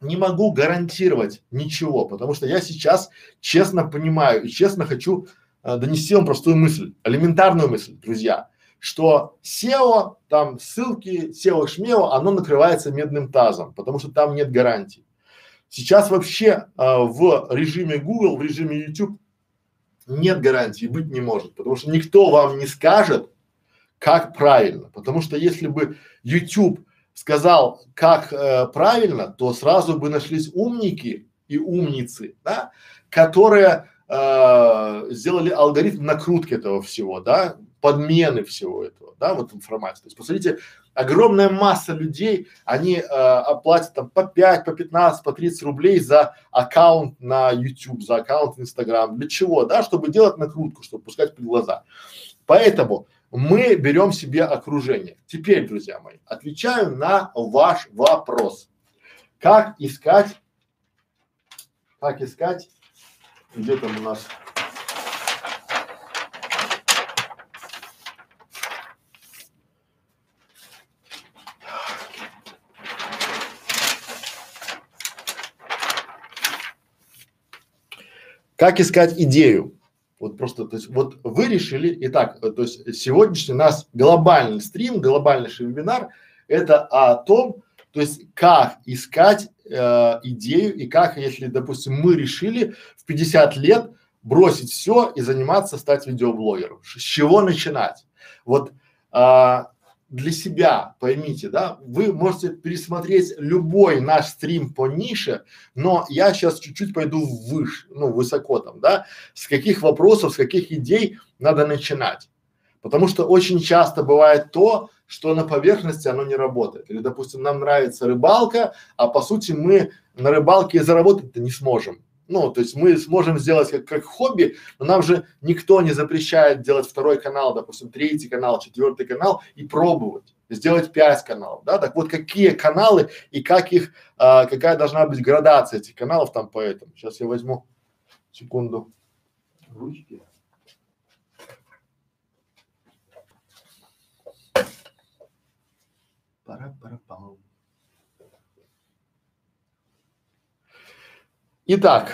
не могу гарантировать ничего, потому что я сейчас честно понимаю и честно хочу э, донести вам простую мысль, элементарную мысль, друзья, что SEO, там ссылки, SEO шмео, оно накрывается медным тазом, потому что там нет гарантий. Сейчас вообще э, в режиме Google, в режиме YouTube нет гарантии, быть не может, потому что никто вам не скажет, как правильно. Потому что если бы YouTube сказал, как э, правильно, то сразу бы нашлись умники и умницы, да, которые э, сделали алгоритм накрутки этого всего, да, подмены всего этого, да, вот информации. То есть, посмотрите, огромная масса людей, они э, оплатят там по 5, по 15, по 30 рублей за аккаунт на YouTube, за аккаунт в Instagram. Для чего? Да, чтобы делать накрутку, чтобы пускать под глаза. Поэтому мы берем себе окружение. Теперь, друзья мои, отвечаю на ваш вопрос. Как искать, как искать, где там у нас Как искать идею? Вот просто, то есть, вот вы решили, итак, то есть сегодняшний у нас глобальный стрим, глобальнейший вебинар, это о том, то есть как искать э, идею и как, если, допустим, мы решили в 50 лет бросить все и заниматься, стать видеоблогером. С чего начинать? Вот а, для себя, поймите, да, вы можете пересмотреть любой наш стрим по нише, но я сейчас чуть-чуть пойду выше, ну, высоко там, да, с каких вопросов, с каких идей надо начинать. Потому что очень часто бывает то, что на поверхности оно не работает. Или, допустим, нам нравится рыбалка, а по сути мы на рыбалке заработать-то не сможем. Ну, то есть мы сможем сделать как, как хобби, но нам же никто не запрещает делать второй канал, допустим, третий канал, четвертый канал и пробовать, сделать пять каналов, да, так вот какие каналы и как их, а, какая должна быть градация этих каналов там поэтому. Сейчас я возьму секунду ручки. Пара-пара-пам. Итак,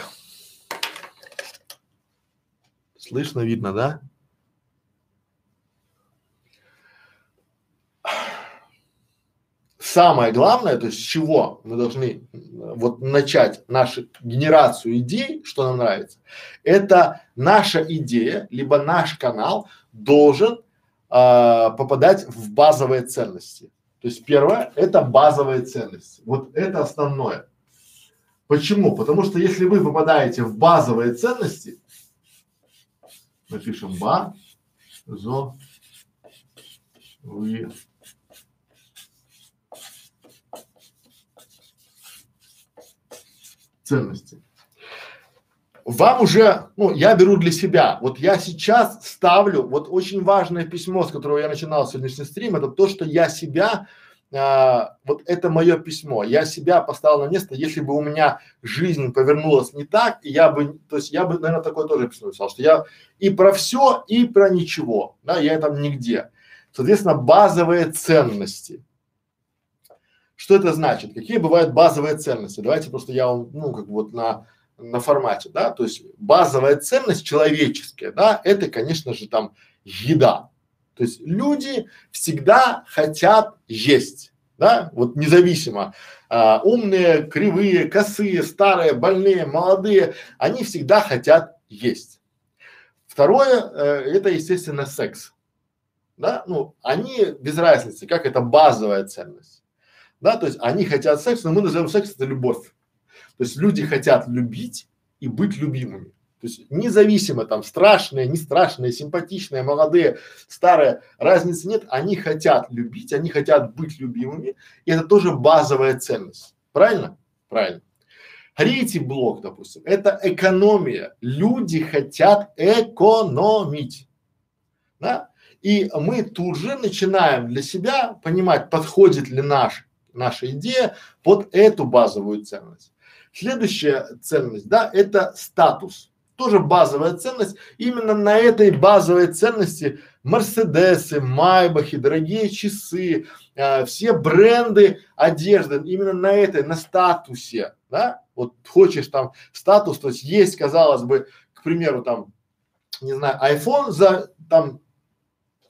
слышно, видно, да? Самое главное, то есть с чего мы должны вот начать нашу генерацию идей, что нам нравится, это наша идея, либо наш канал должен э, попадать в базовые ценности. То есть первое – это базовые ценности. Вот это основное. Почему? Потому что если вы попадаете в базовые ценности, напишем базовые ценности. Вам уже, ну, я беру для себя, вот я сейчас ставлю, вот очень важное письмо, с которого я начинал сегодняшний стрим, это то, что я себя а, вот это мое письмо, я себя поставил на место, если бы у меня жизнь повернулась не так, я бы, то есть я бы, наверное, такое тоже письмо написал, что я и про все, и про ничего, да, я там нигде. Соответственно, базовые ценности. Что это значит? Какие бывают базовые ценности? Давайте просто я вам, ну, как вот на, на формате, да, то есть базовая ценность человеческая, да, это, конечно же, там еда, то есть люди всегда хотят есть, да, вот независимо, а, умные, кривые, косые, старые, больные, молодые, они всегда хотят есть. Второе, э, это, естественно, секс, да, ну, они без разницы, как это базовая ценность, да, то есть они хотят секс, но мы называем секс это любовь, то есть люди хотят любить и быть любимыми. То есть независимо там страшные, не страшные, симпатичные, молодые, старые, разницы нет, они хотят любить, они хотят быть любимыми, и это тоже базовая ценность. Правильно? Правильно. Третий блок, допустим, это экономия. Люди хотят экономить. Да? И мы тут же начинаем для себя понимать, подходит ли наш, наша идея под эту базовую ценность. Следующая ценность, да, это статус тоже базовая ценность. Именно на этой базовой ценности Мерседесы, Майбахи, дорогие часы, э, все бренды одежды, именно на этой, на статусе, да, вот хочешь там статус, то есть есть, казалось бы, к примеру, там, не знаю, iPhone за там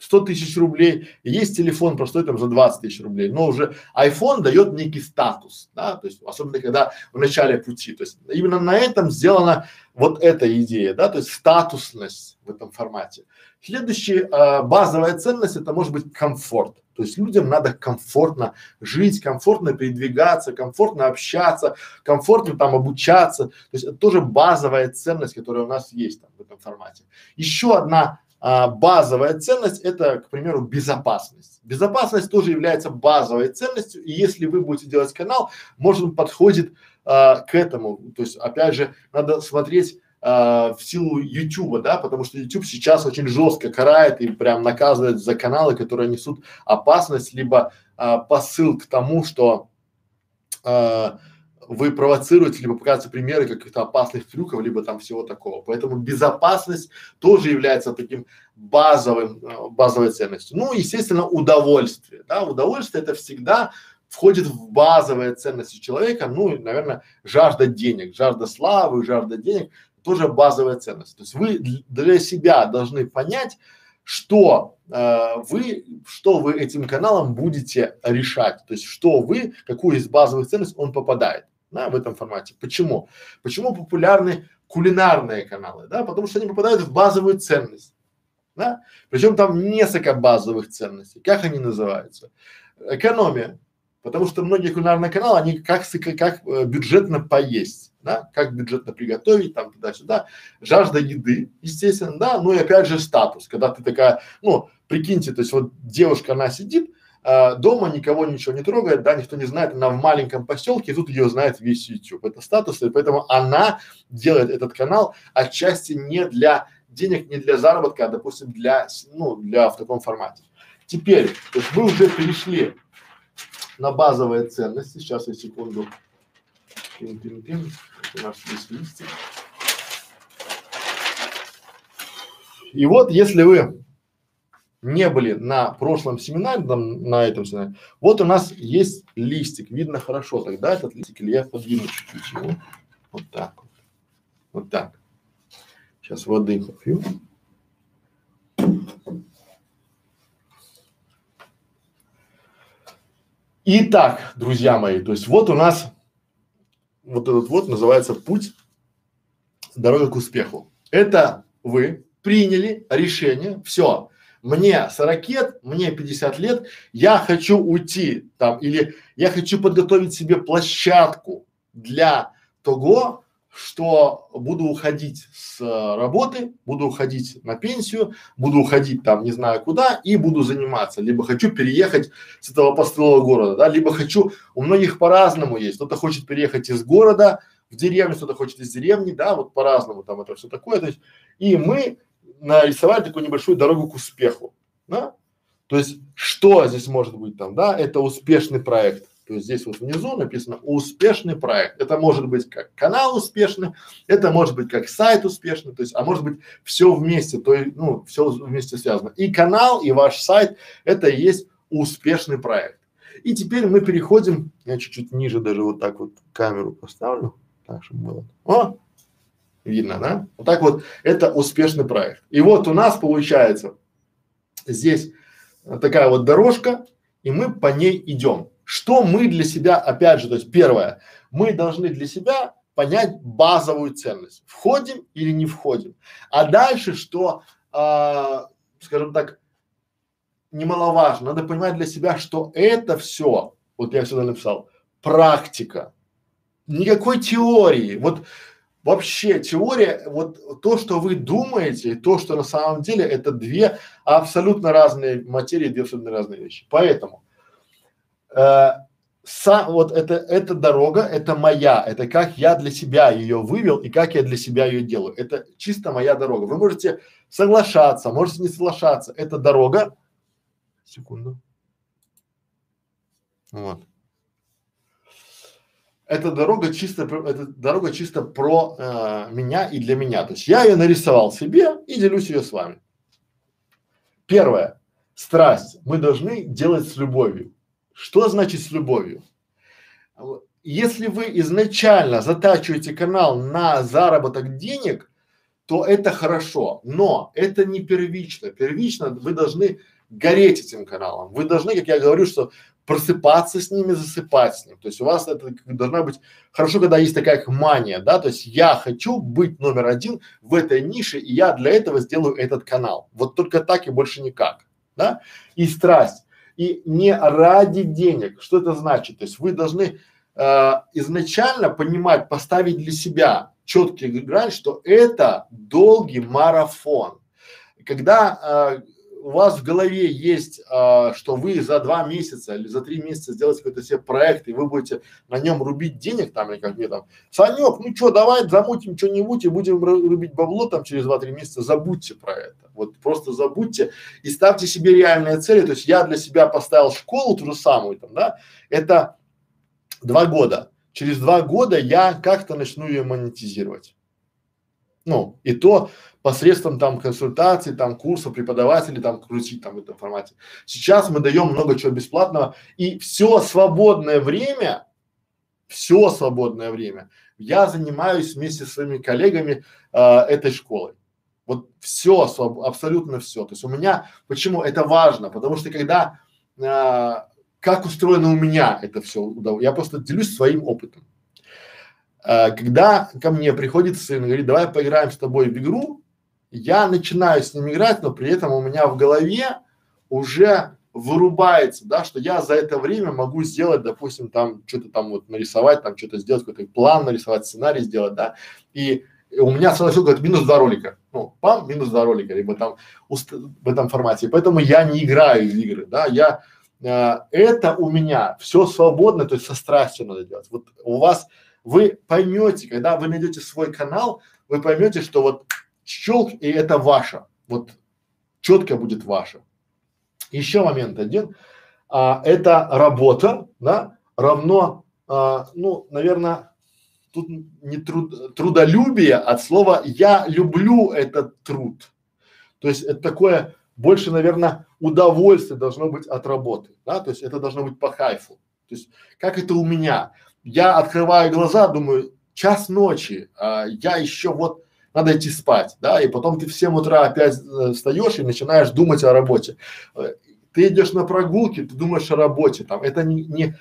100 тысяч рублей, есть телефон простой там за 20 тысяч рублей, но уже iPhone дает некий статус, да, то есть особенно когда в начале пути, то есть именно на этом сделана вот эта идея, да, то есть статусность в этом формате. Следующая э, базовая ценность это может быть комфорт, то есть людям надо комфортно жить, комфортно передвигаться, комфортно общаться, комфортно там обучаться, то есть это тоже базовая ценность, которая у нас есть там в этом формате. Еще одна а, базовая ценность это, к примеру, безопасность. Безопасность тоже является базовой ценностью, и если вы будете делать канал, может он подходит а, к этому. То есть, опять же, надо смотреть а, в силу YouTube, да, потому что YouTube сейчас очень жестко карает и прям наказывает за каналы, которые несут опасность, либо а, посыл к тому, что а, вы провоцируете, либо показываете примеры каких-то опасных трюков, либо там всего такого. Поэтому безопасность тоже является таким базовым, э, базовой ценностью. Ну, естественно, удовольствие, да, удовольствие это всегда входит в базовые ценности человека, ну, наверное, жажда денег, жажда славы, жажда денег, тоже базовая ценность. То есть вы для себя должны понять, что э, вы, что вы этим каналом будете решать, то есть что вы, какую из базовых ценностей он попадает да, в этом формате. Почему? Почему популярны кулинарные каналы, да, потому что они попадают в базовую ценность, да, причем там несколько базовых ценностей. Как они называются? Экономия, потому что многие кулинарные каналы, они как, как э, бюджетно поесть, да, как бюджетно приготовить, там туда-сюда, жажда еды, естественно, да, ну и опять же статус, когда ты такая, ну, прикиньте, то есть вот девушка, она сидит, а, дома никого ничего не трогает, да, никто не знает, она в маленьком поселке, и тут ее знает весь YouTube. Это статус, и поэтому она делает этот канал отчасти не для денег, не для заработка, а, допустим, для, ну, для в таком формате. Теперь, то есть мы уже перешли на базовые ценности. Сейчас я секунду. Пин, пин, пин. У нас здесь листик. И вот, если вы не были на прошлом семинаре, там, на этом семинаре, вот у нас есть листик, видно хорошо тогда этот листик, или я подвину чуть-чуть его, вот так вот, вот так. Сейчас воды попью. Итак, друзья мои, то есть вот у нас вот этот вот называется путь, дорога к успеху. Это вы приняли решение, все, мне 40 лет, мне 50 лет, я хочу уйти там или я хочу подготовить себе площадку для того, что буду уходить с работы, буду уходить на пенсию, буду уходить там не знаю куда и буду заниматься. Либо хочу переехать с этого постылого города, да, либо хочу, у многих по-разному есть. Кто-то хочет переехать из города в деревню, кто-то хочет из деревни, да, вот по-разному там это все такое. То есть, и мы нарисовать такую небольшую дорогу к успеху, да? То есть, что здесь может быть там, да? Это успешный проект. То есть здесь вот внизу написано успешный проект. Это может быть как канал успешный, это может быть как сайт успешный, то есть, а может быть все вместе, то есть, ну, все вместе связано. И канал, и ваш сайт, это и есть успешный проект. И теперь мы переходим, я чуть-чуть ниже даже вот так вот камеру поставлю, так, чтобы было. О, Видно, да? Вот так вот, это успешный проект. И вот у нас получается здесь такая вот дорожка, и мы по ней идем. что мы для себя, опять же, то есть первое, мы должны для себя понять базовую ценность. Входим или не входим. А дальше, что, а, скажем так, немаловажно, надо понимать для себя, что это все, вот я сюда написал, практика. Никакой теории. Вот вообще теория, вот то, что вы думаете, то, что на самом деле, это две абсолютно разные материи, две абсолютно разные вещи. Поэтому э, сам, вот это, эта дорога, это моя, это как я для себя ее вывел и как я для себя ее делаю. Это чисто моя дорога. Вы можете соглашаться, можете не соглашаться. Это дорога. Секунду. Вот. Эта дорога чисто, эта дорога чисто про э, меня и для меня. То есть я ее нарисовал себе и делюсь ее с вами. Первое. Страсть мы должны делать с любовью. Что значит с любовью? Если вы изначально затачиваете канал на заработок денег, то это хорошо, но это не первично. Первично вы должны гореть этим каналом. Вы должны, как я говорю, что просыпаться с ними, засыпать с ним. То есть у вас это должна быть хорошо, когда есть такая мания, да, то есть я хочу быть номер один в этой нише, и я для этого сделаю этот канал. Вот только так и больше никак, да. И страсть и не ради денег. Что это значит? То есть вы должны э, изначально понимать, поставить для себя четкий грань, что это долгий марафон. Когда э, у вас в голове есть, а, что вы за два месяца или за три месяца сделаете какой-то себе проект, и вы будете на нем рубить денег там, или как мне там, Санек, ну что, давай замутим что-нибудь и будем рубить бабло там через два-три месяца, забудьте про это. Вот просто забудьте и ставьте себе реальные цели. То есть я для себя поставил школу ту же самую там, да, это два года. Через два года я как-то начну ее монетизировать. Ну, и то посредством там консультаций, там курсов, преподавателей, там крутить там в этом формате. Сейчас мы даем много чего бесплатного и все свободное время, все свободное время я занимаюсь вместе с своими коллегами э, этой школой. Вот все, абсолютно все. То есть у меня, почему это важно? Потому что когда, э, как устроено у меня это все, я просто делюсь своим опытом. Э, когда ко мне приходит сын и говорит, давай поиграем с тобой в игру, я начинаю с ним играть, но при этом у меня в голове уже вырубается, да, что я за это время могу сделать, допустим, там что-то там вот нарисовать, там что-то сделать, какой-то план нарисовать, сценарий сделать, да, и, у меня сразу говорит минус два ролика, ну, пам, минус два ролика, либо там уст, в этом формате, поэтому я не играю в игры, да, я, э, это у меня все свободно, то есть со страстью надо делать. Вот у вас, вы поймете, когда вы найдете свой канал, вы поймете, что вот щелк, и это ваше. Вот четко будет ваше. Еще момент один. А, это работа, да, равно, а, ну, наверное, тут не труд, трудолюбие от слова «я люблю этот труд». То есть это такое больше, наверное, удовольствие должно быть от работы, да, то есть это должно быть по хайфу. То есть как это у меня? Я открываю глаза, думаю, час ночи, а я еще вот надо идти спать, да, и потом ты в 7 утра опять э, встаешь и начинаешь думать о работе. Э, ты идешь на прогулки, ты думаешь о работе, там, это не, не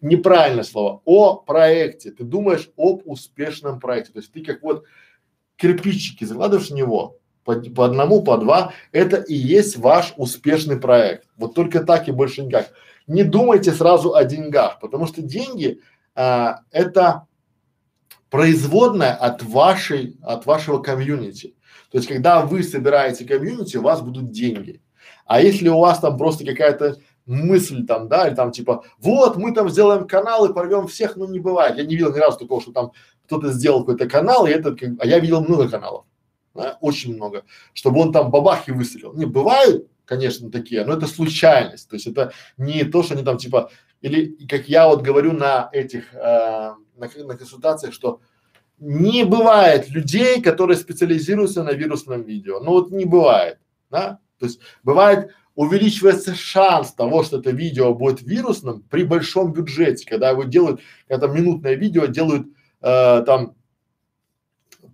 неправильное слово, о проекте, ты думаешь об успешном проекте, то есть ты как вот кирпичики закладываешь в него, по, по одному, по два, это и есть ваш успешный проект. Вот только так и больше никак. Не думайте сразу о деньгах, потому что деньги а, это производная от вашей, от вашего комьюнити. То есть, когда вы собираете комьюнити, у вас будут деньги. А если у вас там просто какая-то мысль там, да, или там типа, вот мы там сделаем канал и порвем всех, ну не бывает. Я не видел ни разу такого, что там кто-то сделал какой-то канал, и это, как, а я видел много каналов, да, очень много, чтобы он там бабах и выстрелил. Не, бывают, конечно, такие, но это случайность, то есть это не то, что они там типа, или как я вот говорю на этих, э, на, на консультациях, что не бывает людей, которые специализируются на вирусном видео. Ну вот не бывает, да? То есть бывает увеличивается шанс того, что это видео будет вирусным при большом бюджете, когда его делают, это минутное видео делают э, там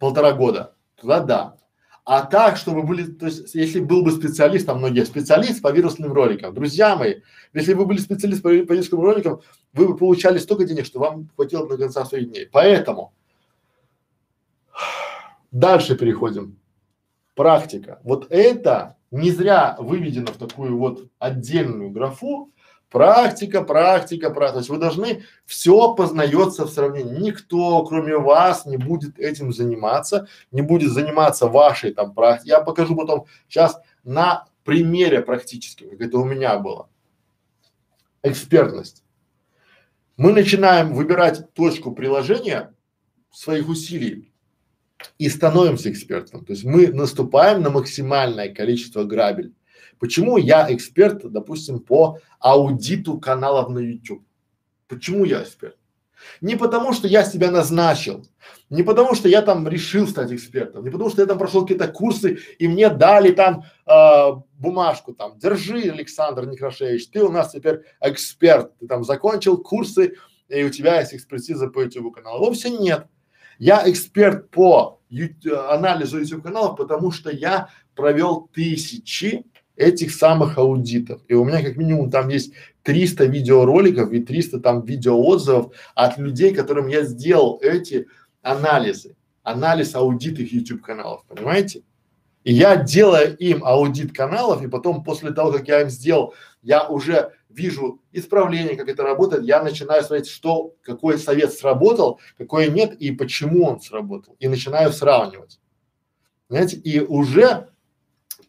полтора года, туда да. А так, чтобы были, то есть, если был бы специалист, там многие специалист по вирусным роликам, друзья мои, если вы были специалист по, по вирусным роликам, вы бы получали столько денег, что вам хватило бы до конца своих дней. Поэтому дальше переходим. Практика. Вот это не зря выведено в такую вот отдельную графу, Практика, практика, практика. То есть вы должны, все познается в сравнении. Никто, кроме вас, не будет этим заниматься, не будет заниматься вашей там практикой. Я покажу потом сейчас на примере практически, как это у меня было. Экспертность. Мы начинаем выбирать точку приложения своих усилий и становимся экспертом. То есть мы наступаем на максимальное количество грабель. Почему я эксперт, допустим, по аудиту каналов на YouTube? Почему я эксперт? Не потому, что я себя назначил, не потому, что я там решил стать экспертом, не потому, что я там прошел какие-то курсы и мне дали там э, бумажку там, держи, Александр Некрашевич, ты у нас теперь эксперт, ты там закончил курсы и у тебя есть экспертиза по YouTube каналу. Вовсе нет. Я эксперт по YouTube, анализу YouTube каналов, потому что я провел тысячи этих самых аудитов. И у меня как минимум там есть 300 видеороликов и 300 там видеоотзывов от людей, которым я сделал эти анализы, анализ аудита их YouTube каналов, понимаете? И я делая им аудит каналов, и потом после того, как я им сделал, я уже вижу исправление, как это работает, я начинаю смотреть, что, какой совет сработал, какой нет и почему он сработал. И начинаю сравнивать. Понимаете? И уже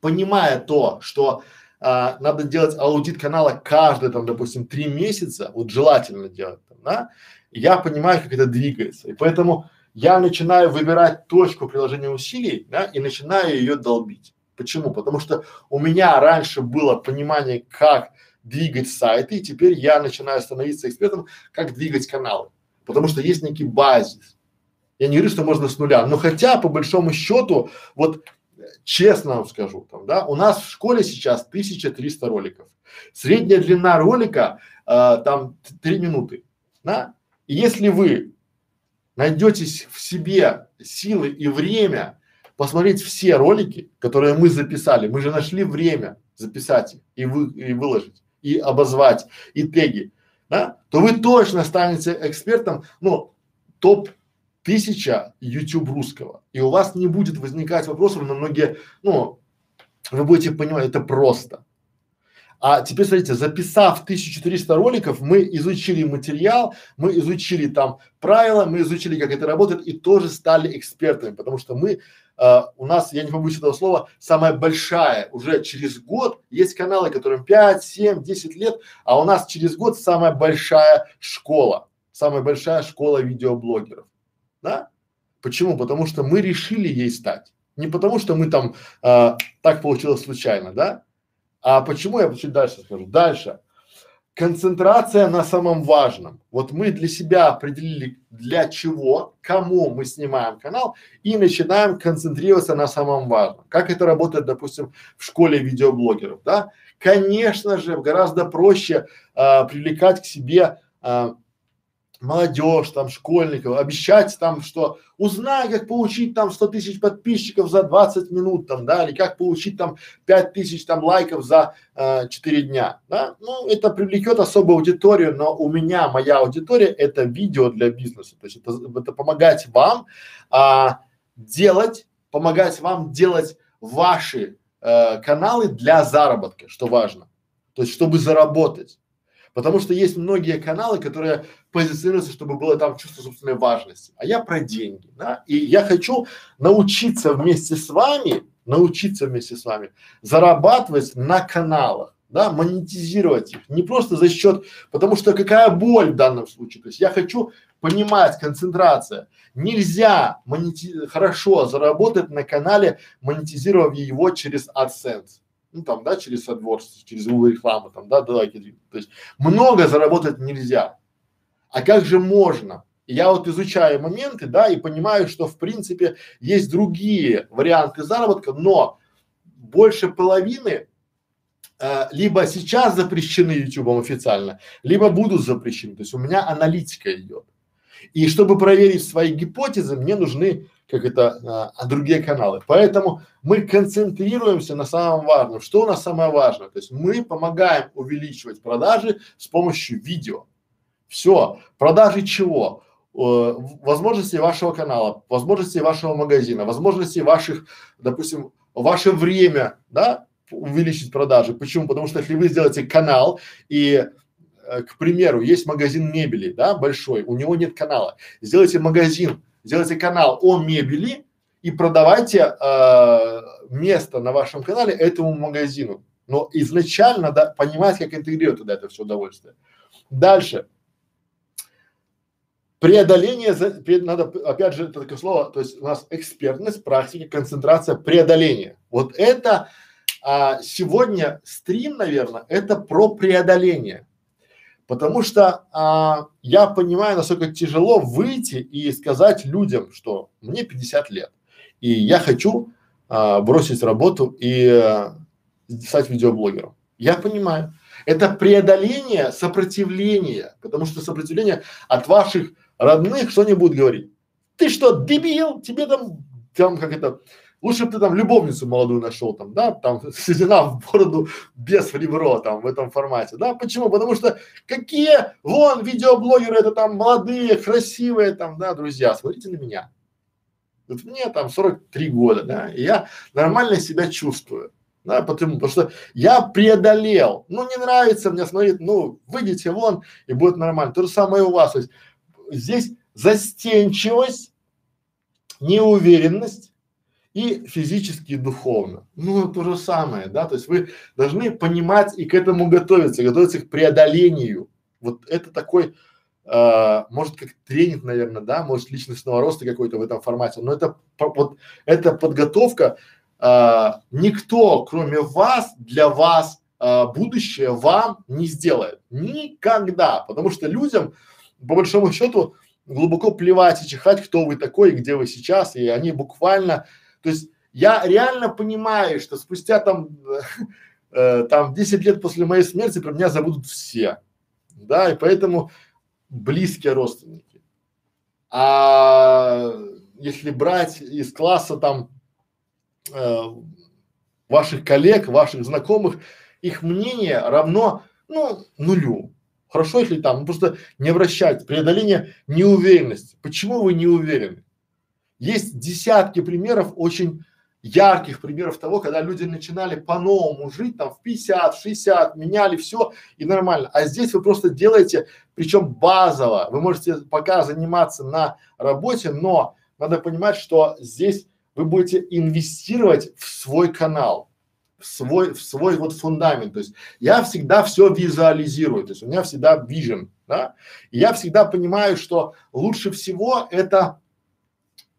понимая то, что а, надо делать аудит канала каждые там, допустим, три месяца, вот желательно делать, да, я понимаю, как это двигается. И поэтому я начинаю выбирать точку приложения усилий, да, и начинаю ее долбить. Почему? Потому что у меня раньше было понимание, как двигать сайты, и теперь я начинаю становиться экспертом, как двигать каналы. Потому что есть некий базис. Я не говорю, что можно с нуля, но хотя по большому счету, вот честно вам скажу, там, да, у нас в школе сейчас 1300 роликов. Средняя длина ролика э, там 3 минуты, да. И если вы найдетесь в себе силы и время посмотреть все ролики, которые мы записали, мы же нашли время записать их и, вы, и выложить, и обозвать, и теги, да, то вы точно станете экспертом, ну, топ тысяча YouTube русского, и у вас не будет возникать вопросов на многие, ну, вы будете понимать, это просто. А теперь смотрите, записав 1400 роликов, мы изучили материал, мы изучили там правила, мы изучили, как это работает, и тоже стали экспертами, потому что мы, э, у нас, я не побоюсь этого слова, самая большая, уже через год, есть каналы, которым 5, 7, 10 лет, а у нас через год самая большая школа, самая большая школа видеоблогеров да? Почему? Потому что мы решили ей стать. Не потому, что мы там а, так получилось случайно, да? А почему я чуть дальше скажу? Дальше. Концентрация на самом важном. Вот мы для себя определили, для чего, кому мы снимаем канал и начинаем концентрироваться на самом важном. Как это работает, допустим, в школе видеоблогеров, да? Конечно же, гораздо проще а, привлекать к себе а, молодежь, там, школьников, обещать там, что узнай, как получить там 100 тысяч подписчиков за 20 минут там, да, или как получить там 5 тысяч там лайков за э, 4 дня, да, ну, это привлекет особую аудиторию, но у меня, моя аудитория, это видео для бизнеса, то есть это, это помогать вам а, делать, помогать вам делать ваши э, каналы для заработка, что важно, то есть чтобы заработать. Потому что есть многие каналы, которые позиционируются, чтобы было там чувство собственной важности. А я про деньги, да. И я хочу научиться вместе с вами, научиться вместе с вами зарабатывать на каналах, да, монетизировать их. Не просто за счет, потому что какая боль в данном случае. То есть я хочу понимать, концентрация. Нельзя монети... хорошо заработать на канале, монетизировав его через AdSense ну там, да, через AdWords, через Google рекламу, там, да, да, то есть много заработать нельзя. А как же можно? я вот изучаю моменты, да, и понимаю, что в принципе есть другие варианты заработка, но больше половины э, либо сейчас запрещены YouTube официально, либо будут запрещены. То есть у меня аналитика идет. И чтобы проверить свои гипотезы, мне нужны как это, а, другие каналы. Поэтому мы концентрируемся на самом важном. Что у нас самое важное? То есть мы помогаем увеличивать продажи с помощью видео. Все. Продажи чего? Э, возможности вашего канала, возможности вашего магазина, возможности ваших, допустим, ваше время, да, увеличить продажи. Почему? Потому что если вы сделаете канал и э, к примеру, есть магазин мебели, да, большой, у него нет канала. Сделайте магазин, сделайте канал о мебели и продавайте э, место на вашем канале этому магазину. Но изначально да, понимать, как интегрировать туда это все удовольствие. Дальше. Преодоление, надо, опять же, это такое слово, то есть у нас экспертность, практика, концентрация, преодоление. Вот это а, сегодня стрим, наверное, это про преодоление. Потому что а, я понимаю, насколько тяжело выйти и сказать людям, что мне 50 лет, и я хочу а, бросить работу и а, стать видеоблогером. Я понимаю. Это преодоление сопротивления, потому что сопротивление от ваших родных что они будут говорить? Ты что, дебил? Тебе там, там как это, Лучше бы ты там любовницу молодую нашел там, да, там седина в бороду без в ребро там в этом формате, да, почему? Потому что какие, вон, видеоблогеры это там молодые, красивые там, да, друзья, смотрите на меня. Вот мне там 43 года, да, и я нормально себя чувствую. Да, потому, потому что я преодолел. Ну, не нравится мне смотреть, ну, выйдите вон, и будет нормально. То же самое у вас. То есть здесь застенчивость, неуверенность, и физически, и духовно. Ну, то же самое, да, то есть вы должны понимать и к этому готовиться, готовиться к преодолению. Вот это такой, э, может, как тренинг, наверное, да, может, личностного роста какой-то в этом формате, но это вот, эта подготовка, э, никто, кроме вас, для вас э, будущее вам не сделает. Никогда, потому что людям, по большому счету, глубоко плевать и чихать, кто вы такой и где вы сейчас, и они буквально то есть я реально понимаю, что спустя там, э, там 10 лет после моей смерти про меня забудут все, да, и поэтому близкие родственники. А если брать из класса там э, ваших коллег, ваших знакомых, их мнение равно, ну, нулю. Хорошо, если там, ну, просто не обращать, преодоление неуверенности. Почему вы не уверены? Есть десятки примеров, очень ярких примеров того, когда люди начинали по-новому жить, там в 50, в 60, меняли все и нормально. А здесь вы просто делаете, причем базово, вы можете пока заниматься на работе, но надо понимать, что здесь вы будете инвестировать в свой канал, в свой, в свой вот фундамент. То есть я всегда все визуализирую, то есть у меня всегда vision, да, и я всегда понимаю, что лучше всего это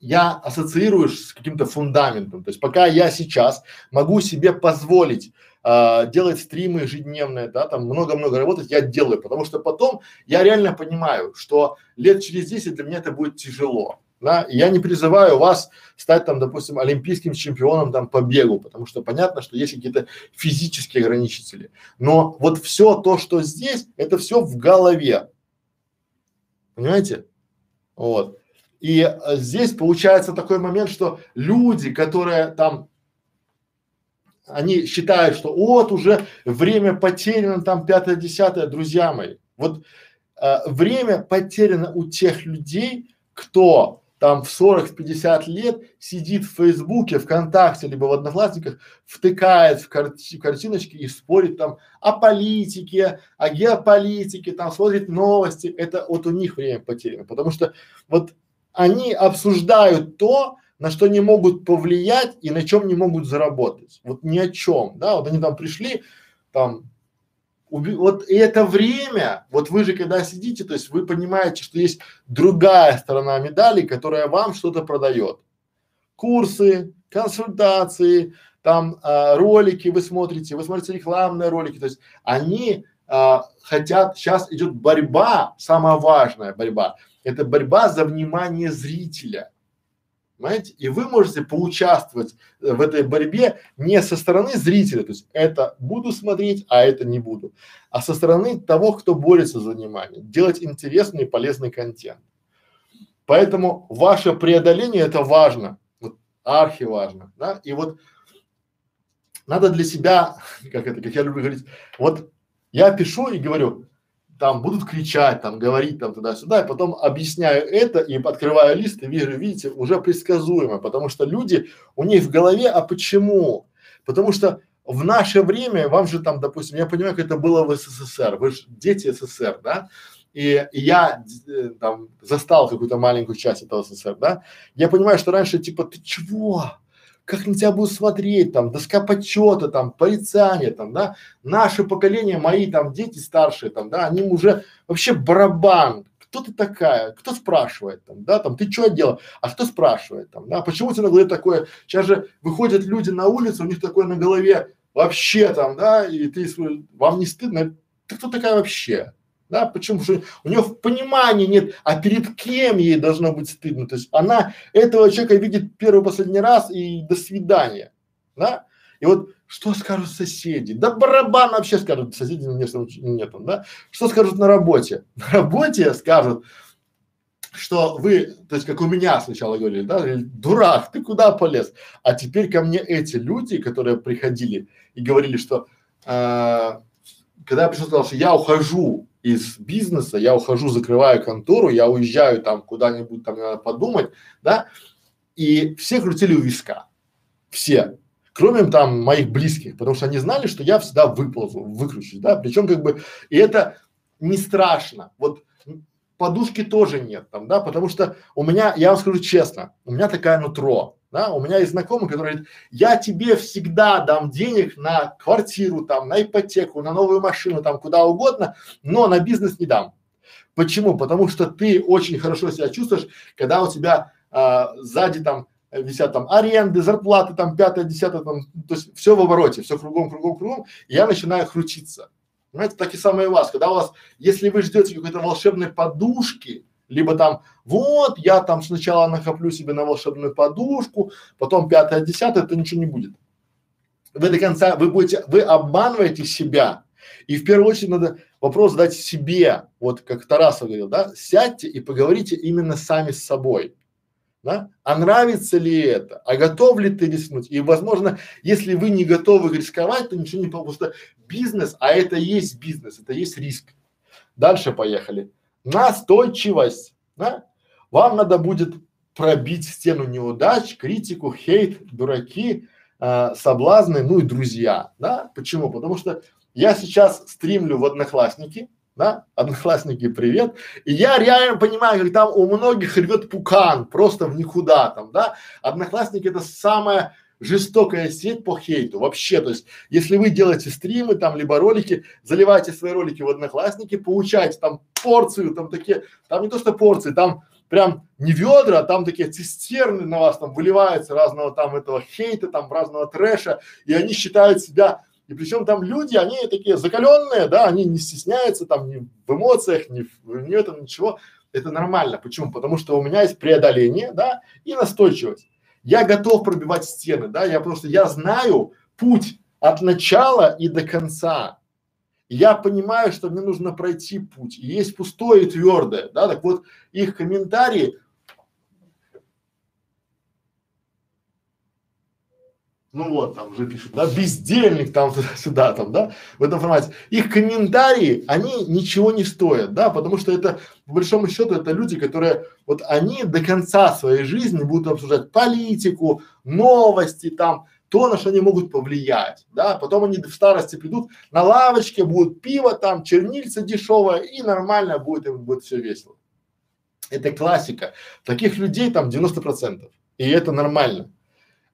я ассоциируешь с каким-то фундаментом. То есть пока я сейчас могу себе позволить э, делать стримы ежедневные, да, там много-много работать, я делаю, потому что потом я реально понимаю, что лет через 10 для меня это будет тяжело. Да, я не призываю вас стать там, допустим, олимпийским чемпионом там по бегу, потому что понятно, что есть какие-то физические ограничители. Но вот все то, что здесь, это все в голове. Понимаете? Вот. И э, здесь получается такой момент, что люди, которые там, они считают, что вот уже время потеряно, там пятое, десятое, друзья мои. Вот э, время потеряно у тех людей, кто там в 40-50 лет сидит в Фейсбуке, ВКонтакте, либо в Одноклассниках, втыкает в, карти картиночки и спорит там о политике, о геополитике, там смотрит новости. Это вот у них время потеряно. Потому что вот они обсуждают то, на что не могут повлиять и на чем не могут заработать. Вот ни о чем, да, вот они там пришли, там, вот и это время, вот вы же когда сидите, то есть вы понимаете, что есть другая сторона медали, которая вам что-то продает. Курсы, консультации, там а, ролики вы смотрите, вы смотрите рекламные ролики, то есть они а, хотят, сейчас идет борьба, самая важная борьба, это борьба за внимание зрителя. Понимаете? И вы можете поучаствовать э, в этой борьбе не со стороны зрителя, то есть это буду смотреть, а это не буду, а со стороны того, кто борется за внимание, делать интересный и полезный контент. Поэтому ваше преодоление это важно, вот, архи важно, да, и вот надо для себя, как это, как я люблю говорить, вот я пишу и говорю, там будут кричать, там говорить там туда-сюда, и потом объясняю это и открываю лист и вижу, видите, уже предсказуемо, потому что люди, у них в голове, а почему? Потому что в наше время, вам же там, допустим, я понимаю, как это было в СССР, вы же дети СССР, да, и, и я э, там застал какую-то маленькую часть этого СССР, да, я понимаю, что раньше типа, ты чего? Как на тебя будут смотреть, там, доска почета, там, порицание, там, да, наше поколение, мои там дети старшие, там, да, они уже вообще барабан, кто ты такая, кто спрашивает, там, да, там, ты что делал, а кто спрашивает, там, да, почему у тебя на голове такое, сейчас же выходят люди на улицу, у них такое на голове вообще там, да, и ты, вам не стыдно, ты кто такая вообще, да, почему? Потому у нее в понимании нет, а перед кем ей должно быть стыдно. То есть она этого человека видит первый последний раз и до свидания, да. И вот что скажут соседи? Да барабан вообще скажут, соседи нет, нет, да. Что скажут на работе? На работе скажут, что вы, то есть как у меня сначала говорили, да, дурак, ты куда полез? А теперь ко мне эти люди, которые приходили и говорили, что э, когда я пришел, сказал, что я ухожу из бизнеса, я ухожу, закрываю контору, я уезжаю там куда-нибудь, там надо подумать, да, и все крутили у виска, все, кроме там моих близких, потому что они знали, что я всегда выползу, выкручусь, да, причем как бы, и это не страшно, вот подушки тоже нет там, да, потому что у меня, я вам скажу честно, у меня такая нутро, да, у меня есть знакомый, который говорит, я тебе всегда дам денег на квартиру, там, на ипотеку, на новую машину, там, куда угодно, но на бизнес не дам. Почему? Потому что ты очень хорошо себя чувствуешь, когда у тебя а, сзади там висят там аренды, зарплаты, там пятое, десятое, там, то есть все в обороте, все кругом, кругом, кругом, и я начинаю крутиться. Понимаете, так и самое у вас, когда у вас, если вы ждете какой-то волшебной подушки, либо там, вот, я там сначала накоплю себе на волшебную подушку, потом пятое, десятое, то ничего не будет. Вы до конца, вы будете, вы обманываете себя. И в первую очередь надо вопрос задать себе, вот как Тарасов говорил, да, сядьте и поговорите именно сами с собой. Да? А нравится ли это? А готов ли ты рискнуть? И, возможно, если вы не готовы рисковать, то ничего не получится. Бизнес, а это есть бизнес, это есть риск. Дальше поехали настойчивость, да? Вам надо будет пробить стену неудач, критику, хейт, дураки, э, соблазны, ну и друзья, да? Почему? Потому что я сейчас стримлю в Одноклассники, да, Одноклассники, привет, и я реально понимаю, как там у многих рвет пукан, просто в никуда там, да, Одноклассники это самое жестокая сеть по хейту вообще, то есть если вы делаете стримы там либо ролики, заливайте свои ролики в Одноклассники, получаете там порцию, там такие, там не то что порции, там прям не ведра, а там такие цистерны на вас там выливаются разного там этого хейта, там разного трэша, и они считают себя и причем там люди, они такие закаленные, да, они не стесняются там ни в эмоциях, ни в, ни этом, ничего. Это нормально. Почему? Потому что у меня есть преодоление, да, и настойчивость. Я готов пробивать стены, да, я что я знаю путь от начала и до конца. Я понимаю, что мне нужно пройти путь. Есть пустое и твердое, да, так вот их комментарии ну вот, там уже пишут, да, бездельник там туда-сюда, там, да, в этом формате. Их комментарии, они ничего не стоят, да, потому что это, по большому счету, это люди, которые, вот они до конца своей жизни будут обсуждать политику, новости, там, то, на что они могут повлиять, да, потом они в старости придут на лавочке, будут пиво там, чернильца дешевое и нормально будет, им будет все весело. Это классика. Таких людей там 90 процентов. И это нормально.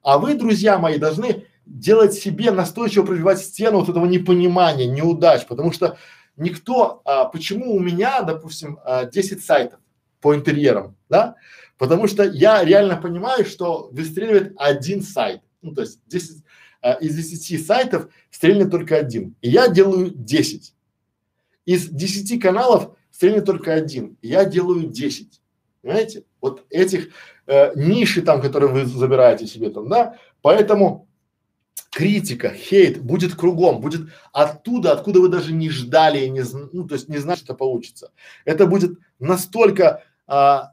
А вы, друзья мои, должны делать себе настойчиво пробивать стену вот этого непонимания, неудач, потому что никто, а, почему у меня, допустим, а, 10 сайтов по интерьерам, да? Потому что я реально понимаю, что выстреливает один сайт, ну то есть 10, а, из 10 сайтов стрельнет только один, и я делаю 10. Из 10 каналов стрельнет только один, и я делаю 10. Понимаете? Вот этих э, ниши там, которые вы забираете себе там, да, поэтому критика, хейт будет кругом, будет оттуда, откуда вы даже не ждали и не, ну, то есть не знали, что получится. Это будет настолько а,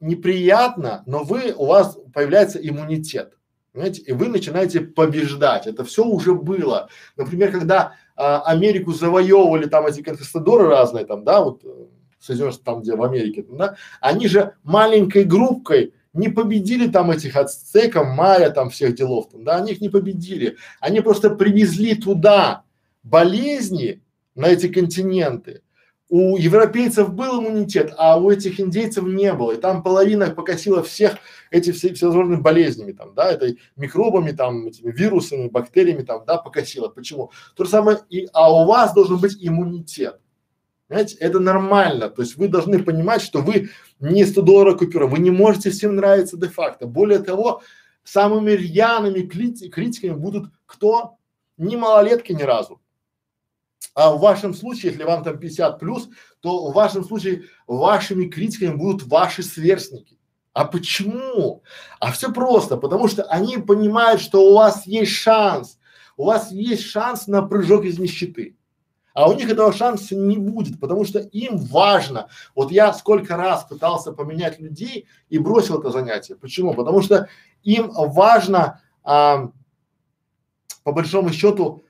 неприятно, но вы, у вас появляется иммунитет. Понимаете? И вы начинаете побеждать. Это все уже было. Например, когда а, Америку завоевывали там эти конкистадоры разные, там, да, вот э, Соединенных там, где в Америке, да, они же маленькой группкой не победили там этих ацтеков, майя, там всех делов, там, да, они их не победили. Они просто привезли туда болезни на эти континенты. У европейцев был иммунитет, а у этих индейцев не было. И там половина покосила всех эти все, всевозможными болезнями, там, да, этой микробами, там, этими вирусами, бактериями, там, да, покосила. Почему? То же самое и, а у вас должен быть иммунитет. Понимаете, это нормально. То есть вы должны понимать, что вы не 100 долларов купюра, вы не можете всем нравиться де-факто. Более того, самыми рьяными критиками будут кто? Не малолетки ни разу. А в вашем случае, если вам там 50 плюс, то в вашем случае вашими критиками будут ваши сверстники. А почему? А все просто, потому что они понимают, что у вас есть шанс, у вас есть шанс на прыжок из нищеты. А у них этого шанса не будет, потому что им важно. Вот я сколько раз пытался поменять людей и бросил это занятие. Почему? Потому что им важно, а, по большому счету,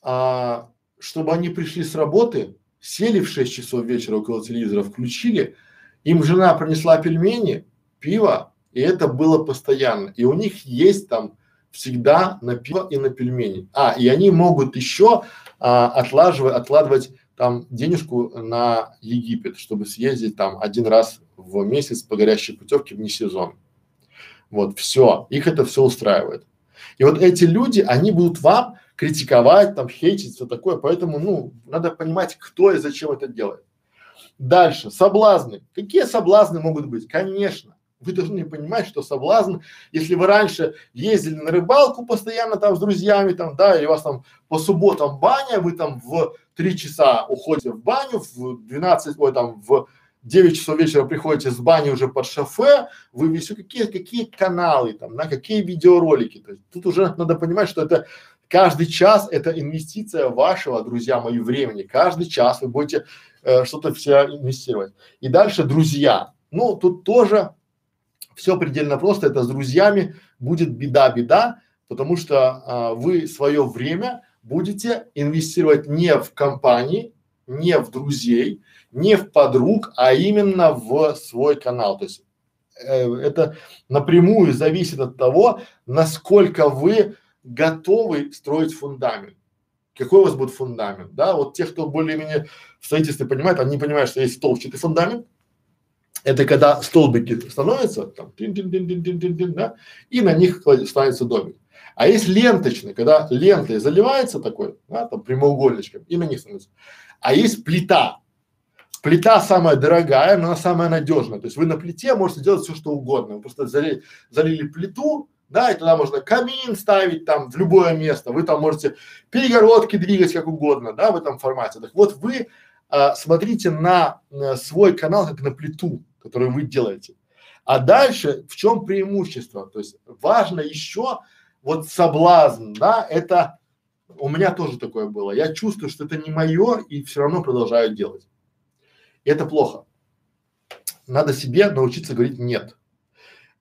а, чтобы они пришли с работы, сели в 6 часов вечера около телевизора, включили, им жена принесла пельмени, пиво, и это было постоянно. И у них есть там всегда на пиво и на пельмени. А, и они могут еще а, отлаживать, откладывать там денежку на Египет, чтобы съездить там один раз в месяц по горящей путевке вне сезон. Вот, все, их это все устраивает. И вот эти люди, они будут вам критиковать, там, хейтить, все такое, поэтому, ну, надо понимать, кто и зачем это делает. Дальше, соблазны. Какие соблазны могут быть? Конечно, вы должны понимать, что соблазн, если вы раньше ездили на рыбалку постоянно там с друзьями, там, да, и у вас там по субботам баня, вы там в три часа уходите в баню, в 12, ой, там, в 9 часов вечера приходите с бани уже под шофе, вы все какие, какие каналы там, на какие видеоролики. То есть тут уже надо понимать, что это каждый час это инвестиция вашего, друзья мои, времени. Каждый час вы будете э, что-то все инвестировать. И дальше друзья. Ну, тут тоже все предельно просто. Это с друзьями будет беда-беда, потому что а, вы свое время будете инвестировать не в компании, не в друзей, не в подруг, а именно в свой канал. То есть э, это напрямую зависит от того, насколько вы готовы строить фундамент. Какой у вас будет фундамент, да? Вот те, кто более-менее в строительстве понимает, они понимают, что есть столбчатый фундамент. Это когда столбики становятся, там, да, и на них ставится домик. А есть ленточный, когда лентой заливается такой, да, там прямоугольничком, и на них становится. А есть плита, Плита самая дорогая, но она самая надежная. То есть вы на плите можете делать все, что угодно. Вы просто залили, залили плиту, да, и туда можно камин ставить там в любое место. Вы там можете перегородки двигать как угодно, да, в этом формате. Так вот вы а, смотрите на, на свой канал как на плиту, которую вы делаете. А дальше в чем преимущество? То есть важно еще вот соблазн, да, это у меня тоже такое было. Я чувствую, что это не мое и все равно продолжаю делать. И это плохо. Надо себе научиться говорить нет.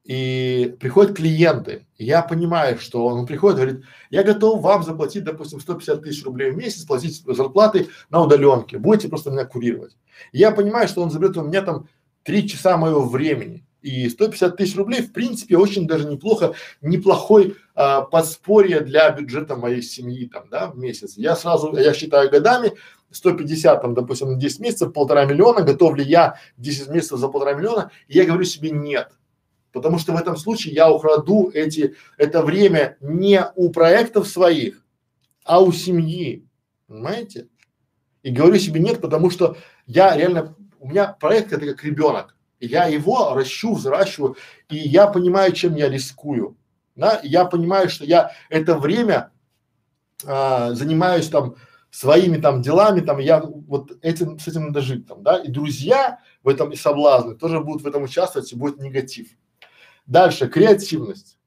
И приходят клиенты, и я понимаю, что он приходит, говорит, я готов вам заплатить, допустим, 150 тысяч рублей в месяц, платить зарплаты на удаленке, будете просто меня курировать. И я понимаю, что он заберет у меня там три часа моего времени. И 150 тысяч рублей, в принципе, очень даже неплохо, неплохой а, подспорье для бюджета моей семьи там, да, в месяц. Я сразу, я считаю годами, 150 там, допустим, 10 месяцев, полтора миллиона, готов ли я 10 месяцев за полтора миллиона, и я говорю себе нет. Потому что в этом случае я украду эти, это время не у проектов своих, а у семьи. Понимаете? И говорю себе нет, потому что я реально, у меня проект это как ребенок я его ращу, взращиваю, и я понимаю, чем я рискую. Да? я понимаю, что я это время а, занимаюсь там своими там делами, там я вот этим, с этим надо жить там, да, и друзья в этом и соблазны тоже будут в этом участвовать и будет негатив. Дальше, креативность.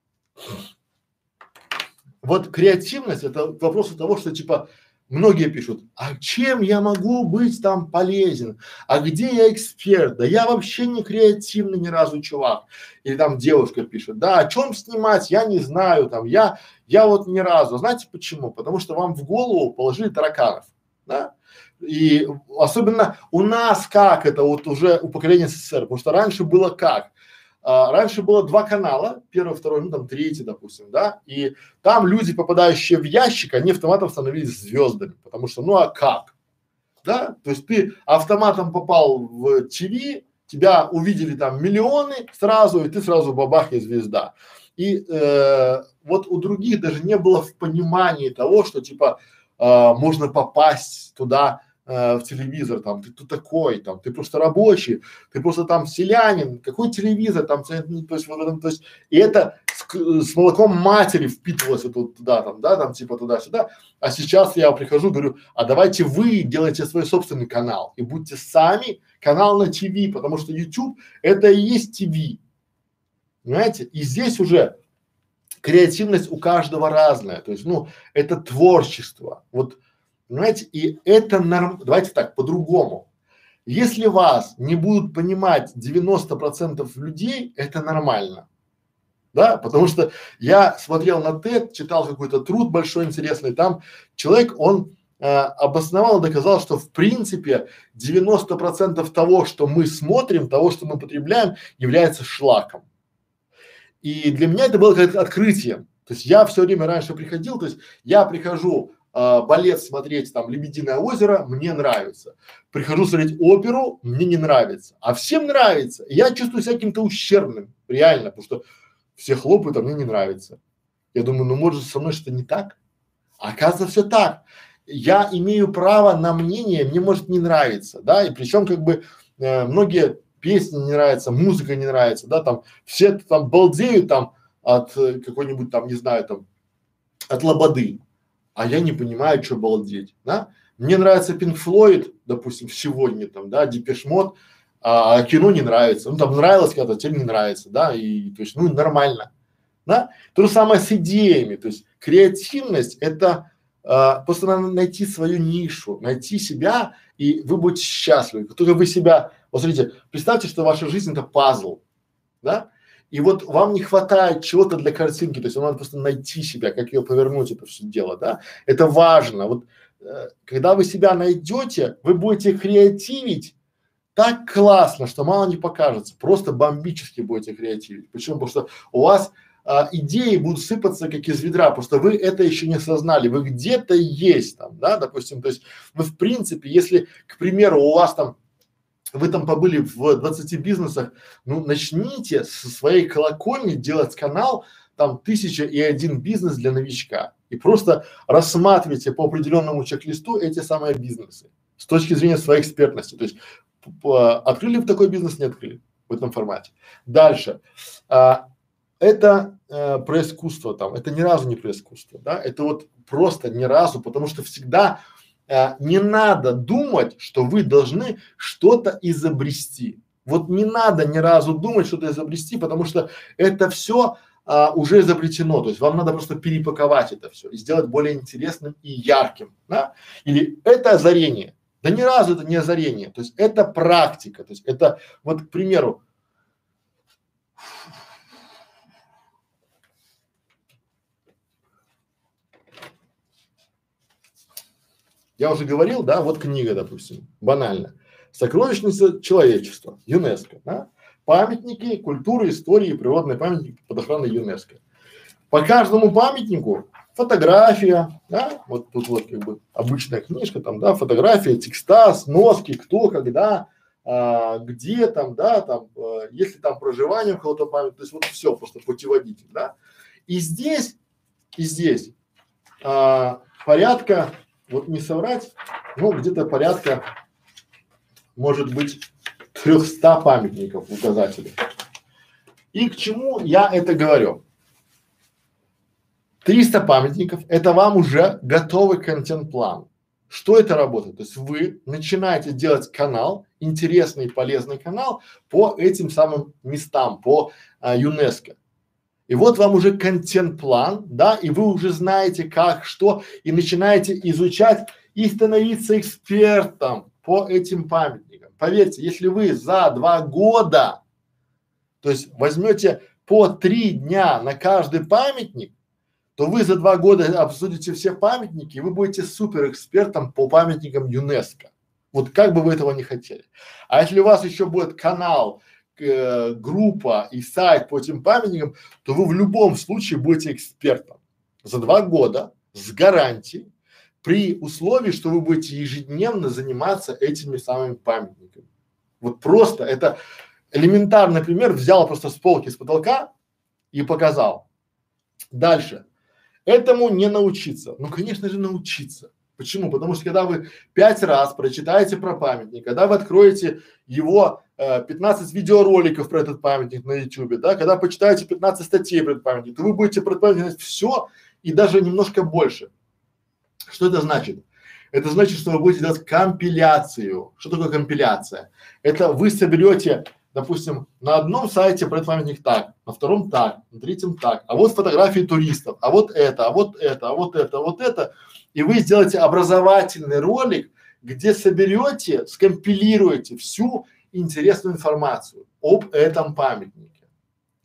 Вот креативность это вопрос того, что типа многие пишут, а чем я могу быть там полезен? А где я эксперт? Да я вообще не креативный ни разу чувак. Или там девушка пишет, да, о чем снимать, я не знаю, там, я, я вот ни разу. Знаете почему? Потому что вам в голову положили тараканов, да? И особенно у нас как это вот уже у поколения СССР, потому что раньше было как? А, раньше было два канала, первый, второй, ну там третий, допустим, да, и там люди, попадающие в ящик, они автоматом становились звездами, потому что, ну а как? Да, то есть ты автоматом попал в ТВ, тебя увидели там миллионы сразу, и ты сразу бабах и звезда. И э, вот у других даже не было в понимании того, что типа э, можно попасть туда э, в телевизор, там, ты кто такой, там, ты просто рабочий, ты просто там селянин, какой телевизор, там, ну, то есть, вот, то есть, и это с, с молоком матери впитывалось тут, туда, там, да, там, типа туда-сюда, а сейчас я прихожу, говорю, а давайте вы делайте свой собственный канал и будьте сами канал на ТВ, потому что YouTube это и есть ТВ, понимаете, и здесь уже креативность у каждого разная, то есть, ну, это творчество, вот Понимаете? И это норм... Давайте так, по-другому. Если вас не будут понимать 90% людей, это нормально. Да, потому что я смотрел на TED, читал какой-то труд большой интересный, там человек, он э, обосновал доказал, что в принципе 90% того, что мы смотрим, того, что мы потребляем, является шлаком. И для меня это было как открытием. То есть я все время раньше приходил, то есть я прихожу э, балет смотреть, там, «Лебединое озеро», мне нравится. Прихожу смотреть оперу, мне не нравится. А всем нравится. Я чувствую себя каким-то ущербным, реально, потому что все хлопают, а мне не нравится. Я думаю, ну может со мной что-то не так? А оказывается все так. Я имею право на мнение, мне может не нравиться, да, и причем как бы э, многие песни не нравятся, музыка не нравится, да, там все там балдеют там от э, какой-нибудь там, не знаю, там от лободы а я не понимаю, что балдеть, да? Мне нравится Pink Floyd, допустим, сегодня там, да, Mode, а, а кино не нравится. Ну, там нравилось когда-то, теперь не нравится, да, и, то есть, ну, нормально, да? То же самое с идеями, то есть, креативность – это а, просто надо найти свою нишу, найти себя, и вы будете счастливы. Как только вы себя, вот смотрите, представьте, что ваша жизнь – это пазл, да? И вот вам не хватает чего-то для картинки, то есть вам надо просто найти себя, как ее повернуть, это все дело, да. Это важно. Вот э, когда вы себя найдете, вы будете креативить так классно, что мало не покажется. Просто бомбически будете креативить. Почему? Потому что у вас а, идеи будут сыпаться как из ведра, просто вы это еще не осознали, вы где-то есть там, да, допустим, то есть вы в принципе, если, к примеру, у вас там вы там побыли в 20 бизнесах, ну начните со своей колокольни делать канал, там тысяча и один бизнес для новичка. И просто рассматривайте по определенному чек-листу эти самые бизнесы с точки зрения своей экспертности. То есть открыли в такой бизнес, не открыли в этом формате. Дальше. А, это э, про искусство там, это ни разу не про искусство, да, это вот просто ни разу, потому что всегда а, не надо думать, что вы должны что-то изобрести. Вот не надо ни разу думать что-то изобрести, потому что это все а, уже изобретено. То есть вам надо просто перепаковать это все и сделать более интересным и ярким. Да? Или это озарение. Да ни разу это не озарение. То есть это практика. То есть это вот, к примеру, Я уже говорил, да, вот книга, допустим, банально. Сокровищница человечества, ЮНЕСКО, да? Памятники культуры, истории и природные памятники под охраной ЮНЕСКО. По каждому памятнику фотография, да, вот тут вот как бы обычная книжка, там, да, фотография, текста, сноски, кто, когда, а, где там, да, там, а, если там проживание у кого-то память, то есть вот все, просто путеводитель, да. И здесь, и здесь а, порядка вот не соврать, ну где-то порядка, может быть, 300 памятников указателей. И к чему я это говорю? 300 памятников – это вам уже готовый контент-план. Что это работает? То есть вы начинаете делать канал, интересный, полезный канал по этим самым местам, по а, ЮНЕСКО. И вот вам уже контент-план, да, и вы уже знаете как, что, и начинаете изучать и становиться экспертом по этим памятникам. Поверьте, если вы за два года, то есть возьмете по три дня на каждый памятник, то вы за два года обсудите все памятники, и вы будете супер экспертом по памятникам ЮНЕСКО. Вот как бы вы этого не хотели. А если у вас еще будет канал, э, группа и сайт по этим памятникам, то вы в любом случае будете экспертом. За два года с гарантией при условии, что вы будете ежедневно заниматься этими самыми памятниками. Вот просто это элементарный пример, взял просто с полки, с потолка и показал. Дальше. Этому не научиться. Ну, конечно же, научиться. Почему? Потому что когда вы пять раз прочитаете про памятник, когда вы откроете его 15 видеороликов про этот памятник на YouTube, да, когда почитаете 15 статей про этот памятник, то вы будете про этот памятник знать все и даже немножко больше. Что это значит? Это значит, что вы будете делать компиляцию. Что такое компиляция? Это вы соберете допустим, на одном сайте про этот памятник так, на втором так, на третьем так, а вот фотографии туристов, а вот это, а вот это, а вот это, а вот это, и вы сделаете образовательный ролик, где соберете, скомпилируете всю интересную информацию об этом памятнике.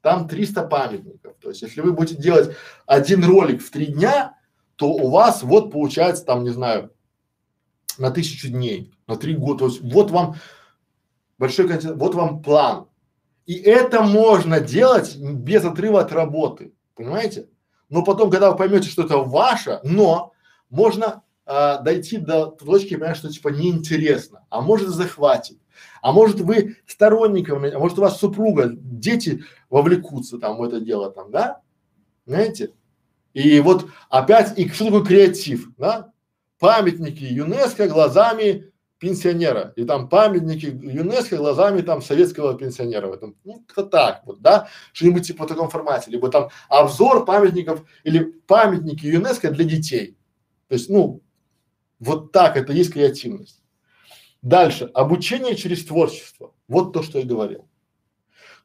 Там 300 памятников. То есть, если вы будете делать один ролик в три дня, то у вас вот получается там, не знаю, на тысячу дней, на три года. То есть, вот вам большой контент, вот вам план. И это можно делать без отрыва от работы, понимаете? Но потом, когда вы поймете, что это ваше, но можно а, дойти до точки, понимаешь, что типа неинтересно, а может захватит, а может вы сторонником, а может у вас супруга, дети вовлекутся там в это дело там, да? Знаете? И вот опять, и что такое креатив, да? Памятники ЮНЕСКО глазами пенсионера, и там памятники ЮНЕСКО глазами там советского пенсионера в этом, ну, как-то так вот, да, что-нибудь типа в таком формате, либо там обзор памятников или памятники ЮНЕСКО для детей. То есть, ну, вот так это есть креативность. Дальше, обучение через творчество. Вот то, что я говорил.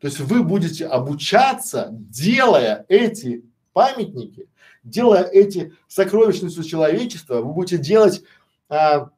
То есть вы будете обучаться, делая эти памятники, делая эти сокровищницу человечества, вы будете делать а,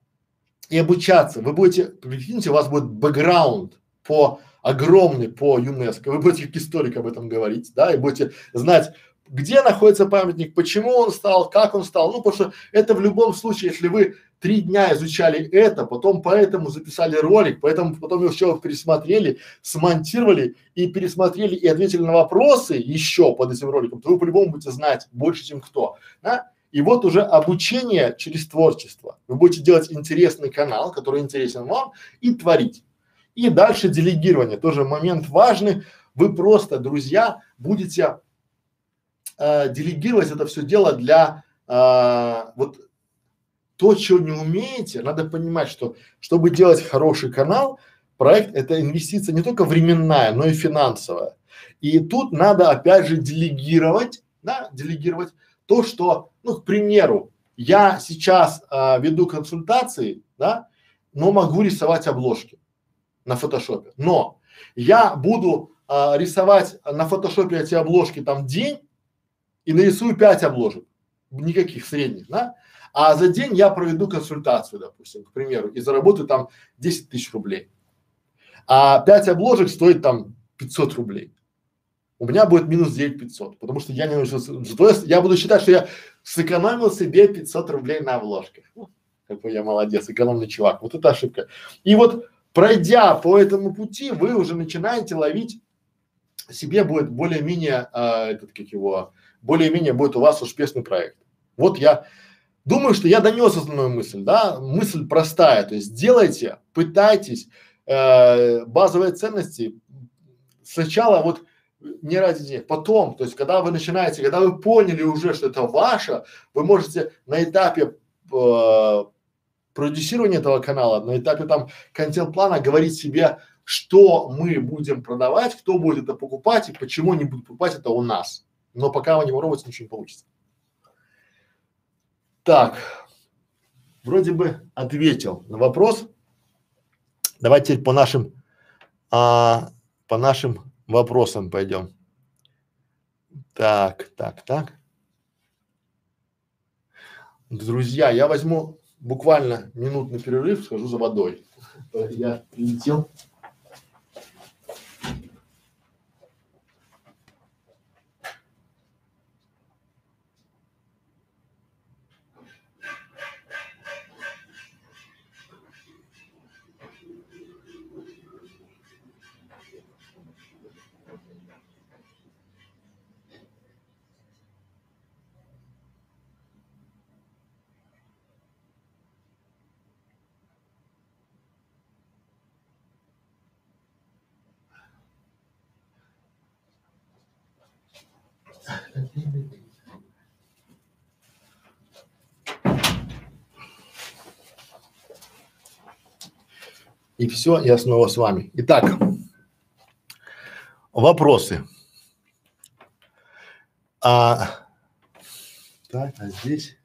и обучаться. Вы будете, прикиньте, у вас будет бэкграунд по огромный по ЮНЕСКО. Вы будете как историк об этом говорить, да, и будете знать, где находится памятник, почему он стал, как он стал. Ну, потому что это в любом случае, если вы три дня изучали это, потом поэтому записали ролик, поэтому потом еще пересмотрели, смонтировали и пересмотрели и ответили на вопросы еще под этим роликом, то вы по-любому будете знать больше, чем кто, да? И вот уже обучение через творчество. Вы будете делать интересный канал, который интересен вам, и творить. И дальше делегирование, тоже момент важный. Вы просто, друзья, будете э, делегировать это все дело для э, вот то, чего не умеете, надо понимать, что чтобы делать хороший канал, проект это инвестиция не только временная, но и финансовая. И тут надо опять же делегировать, да, делегировать то, что, ну, к примеру, я сейчас а, веду консультации, да, но могу рисовать обложки на фотошопе. Но я буду а, рисовать на фотошопе эти обложки там день и нарисую пять обложек, никаких средних, да, а за день я проведу консультацию, допустим, к примеру, и заработаю там 10 тысяч рублей. А пять обложек стоит там 500 рублей у меня будет минус 9500, потому что я не научился, я буду считать, что я сэкономил себе 500 рублей на обложках. Какой я молодец, экономный чувак. Вот это ошибка. И вот пройдя по этому пути, вы уже начинаете ловить себе будет более-менее, а, этот как его, более-менее будет у вас успешный проект. Вот я думаю, что я донес основную мысль, да, мысль простая, то есть делайте, пытайтесь, э, базовые ценности сначала вот не ради денег. Потом, то есть, когда вы начинаете, когда вы поняли уже, что это ваше, вы можете на этапе э, продюсирования этого канала, на этапе там контент-плана говорить себе, что мы будем продавать, кто будет это покупать и почему не будут покупать это у нас. Но пока вы не попробуете, ничего не получится. Так, вроде бы ответил на вопрос. Давайте теперь по нашим, а, по нашим вопросам пойдем. Так, так, так. Друзья, я возьму буквально минутный перерыв, схожу за водой. Я прилетел. И все, я снова с вами. Итак, вопросы. А, так, а здесь?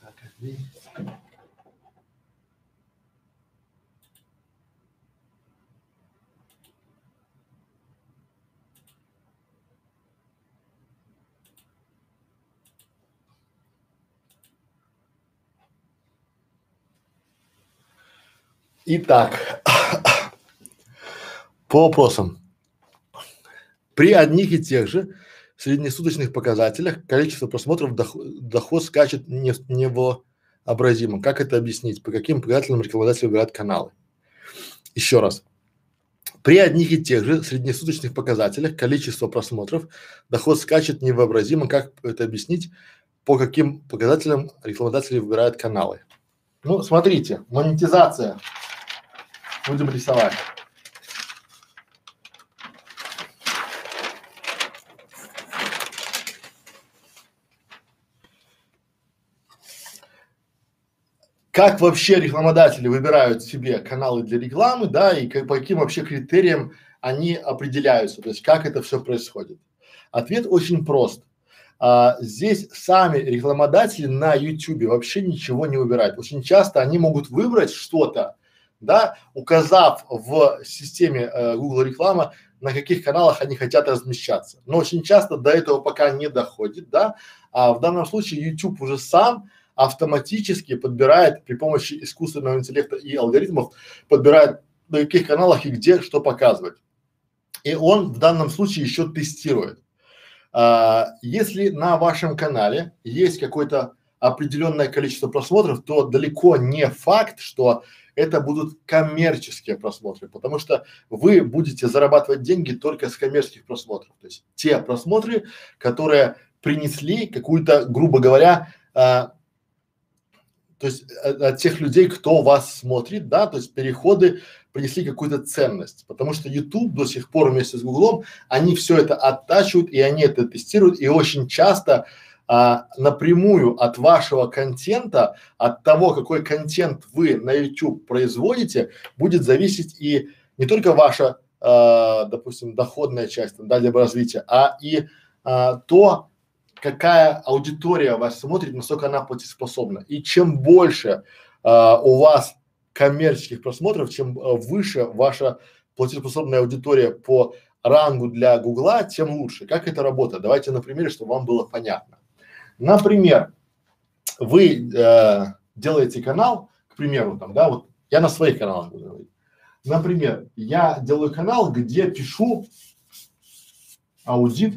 Так, а здесь? Итак, по вопросам. При одних и тех же среднесуточных показателях количество просмотров доход, доход скачет не, невообразимо. Как это объяснить? По каким показателям рекламодатели выбирают каналы? Еще раз. При одних и тех же среднесуточных показателях количество просмотров доход скачет невообразимо. Как это объяснить? По каким показателям рекламодатели выбирают каналы? Ну, смотрите, монетизация Будем рисовать. Как вообще рекламодатели выбирают себе каналы для рекламы, да, и как, по каким вообще критериям они определяются, то есть как это все происходит? Ответ очень прост. А, здесь сами рекламодатели на YouTube вообще ничего не выбирают. Очень часто они могут выбрать что-то, да, указав в системе э, Google реклама, на каких каналах они хотят размещаться. Но очень часто до этого пока не доходит, да, а в данном случае YouTube уже сам автоматически подбирает при помощи искусственного интеллекта и алгоритмов, подбирает на каких каналах и где что показывать. И он в данном случае еще тестирует. А, если на вашем канале есть какое-то определенное количество просмотров, то далеко не факт, что это будут коммерческие просмотры, потому что вы будете зарабатывать деньги только с коммерческих просмотров. То есть те просмотры, которые принесли какую-то, грубо говоря, а, то есть от, от тех людей, кто вас смотрит, да, то есть переходы принесли какую-то ценность, потому что YouTube до сих пор вместе с Гуглом, они все это оттачивают и они это тестируют и очень часто а, напрямую от вашего контента, от того, какой контент вы на YouTube производите, будет зависеть и не только ваша, а, допустим, доходная часть, там, да, либо развития, а и а, то, какая аудитория вас смотрит, насколько она платежеспособна. И чем больше а, у вас коммерческих просмотров, чем а, выше ваша платежеспособная аудитория по рангу для Гугла, тем лучше. Как это работает? Давайте на примере, чтобы вам было понятно. Например, вы э, делаете канал, к примеру, там, да, вот я на своих каналах буду говорить. Например, я делаю канал, где пишу аудит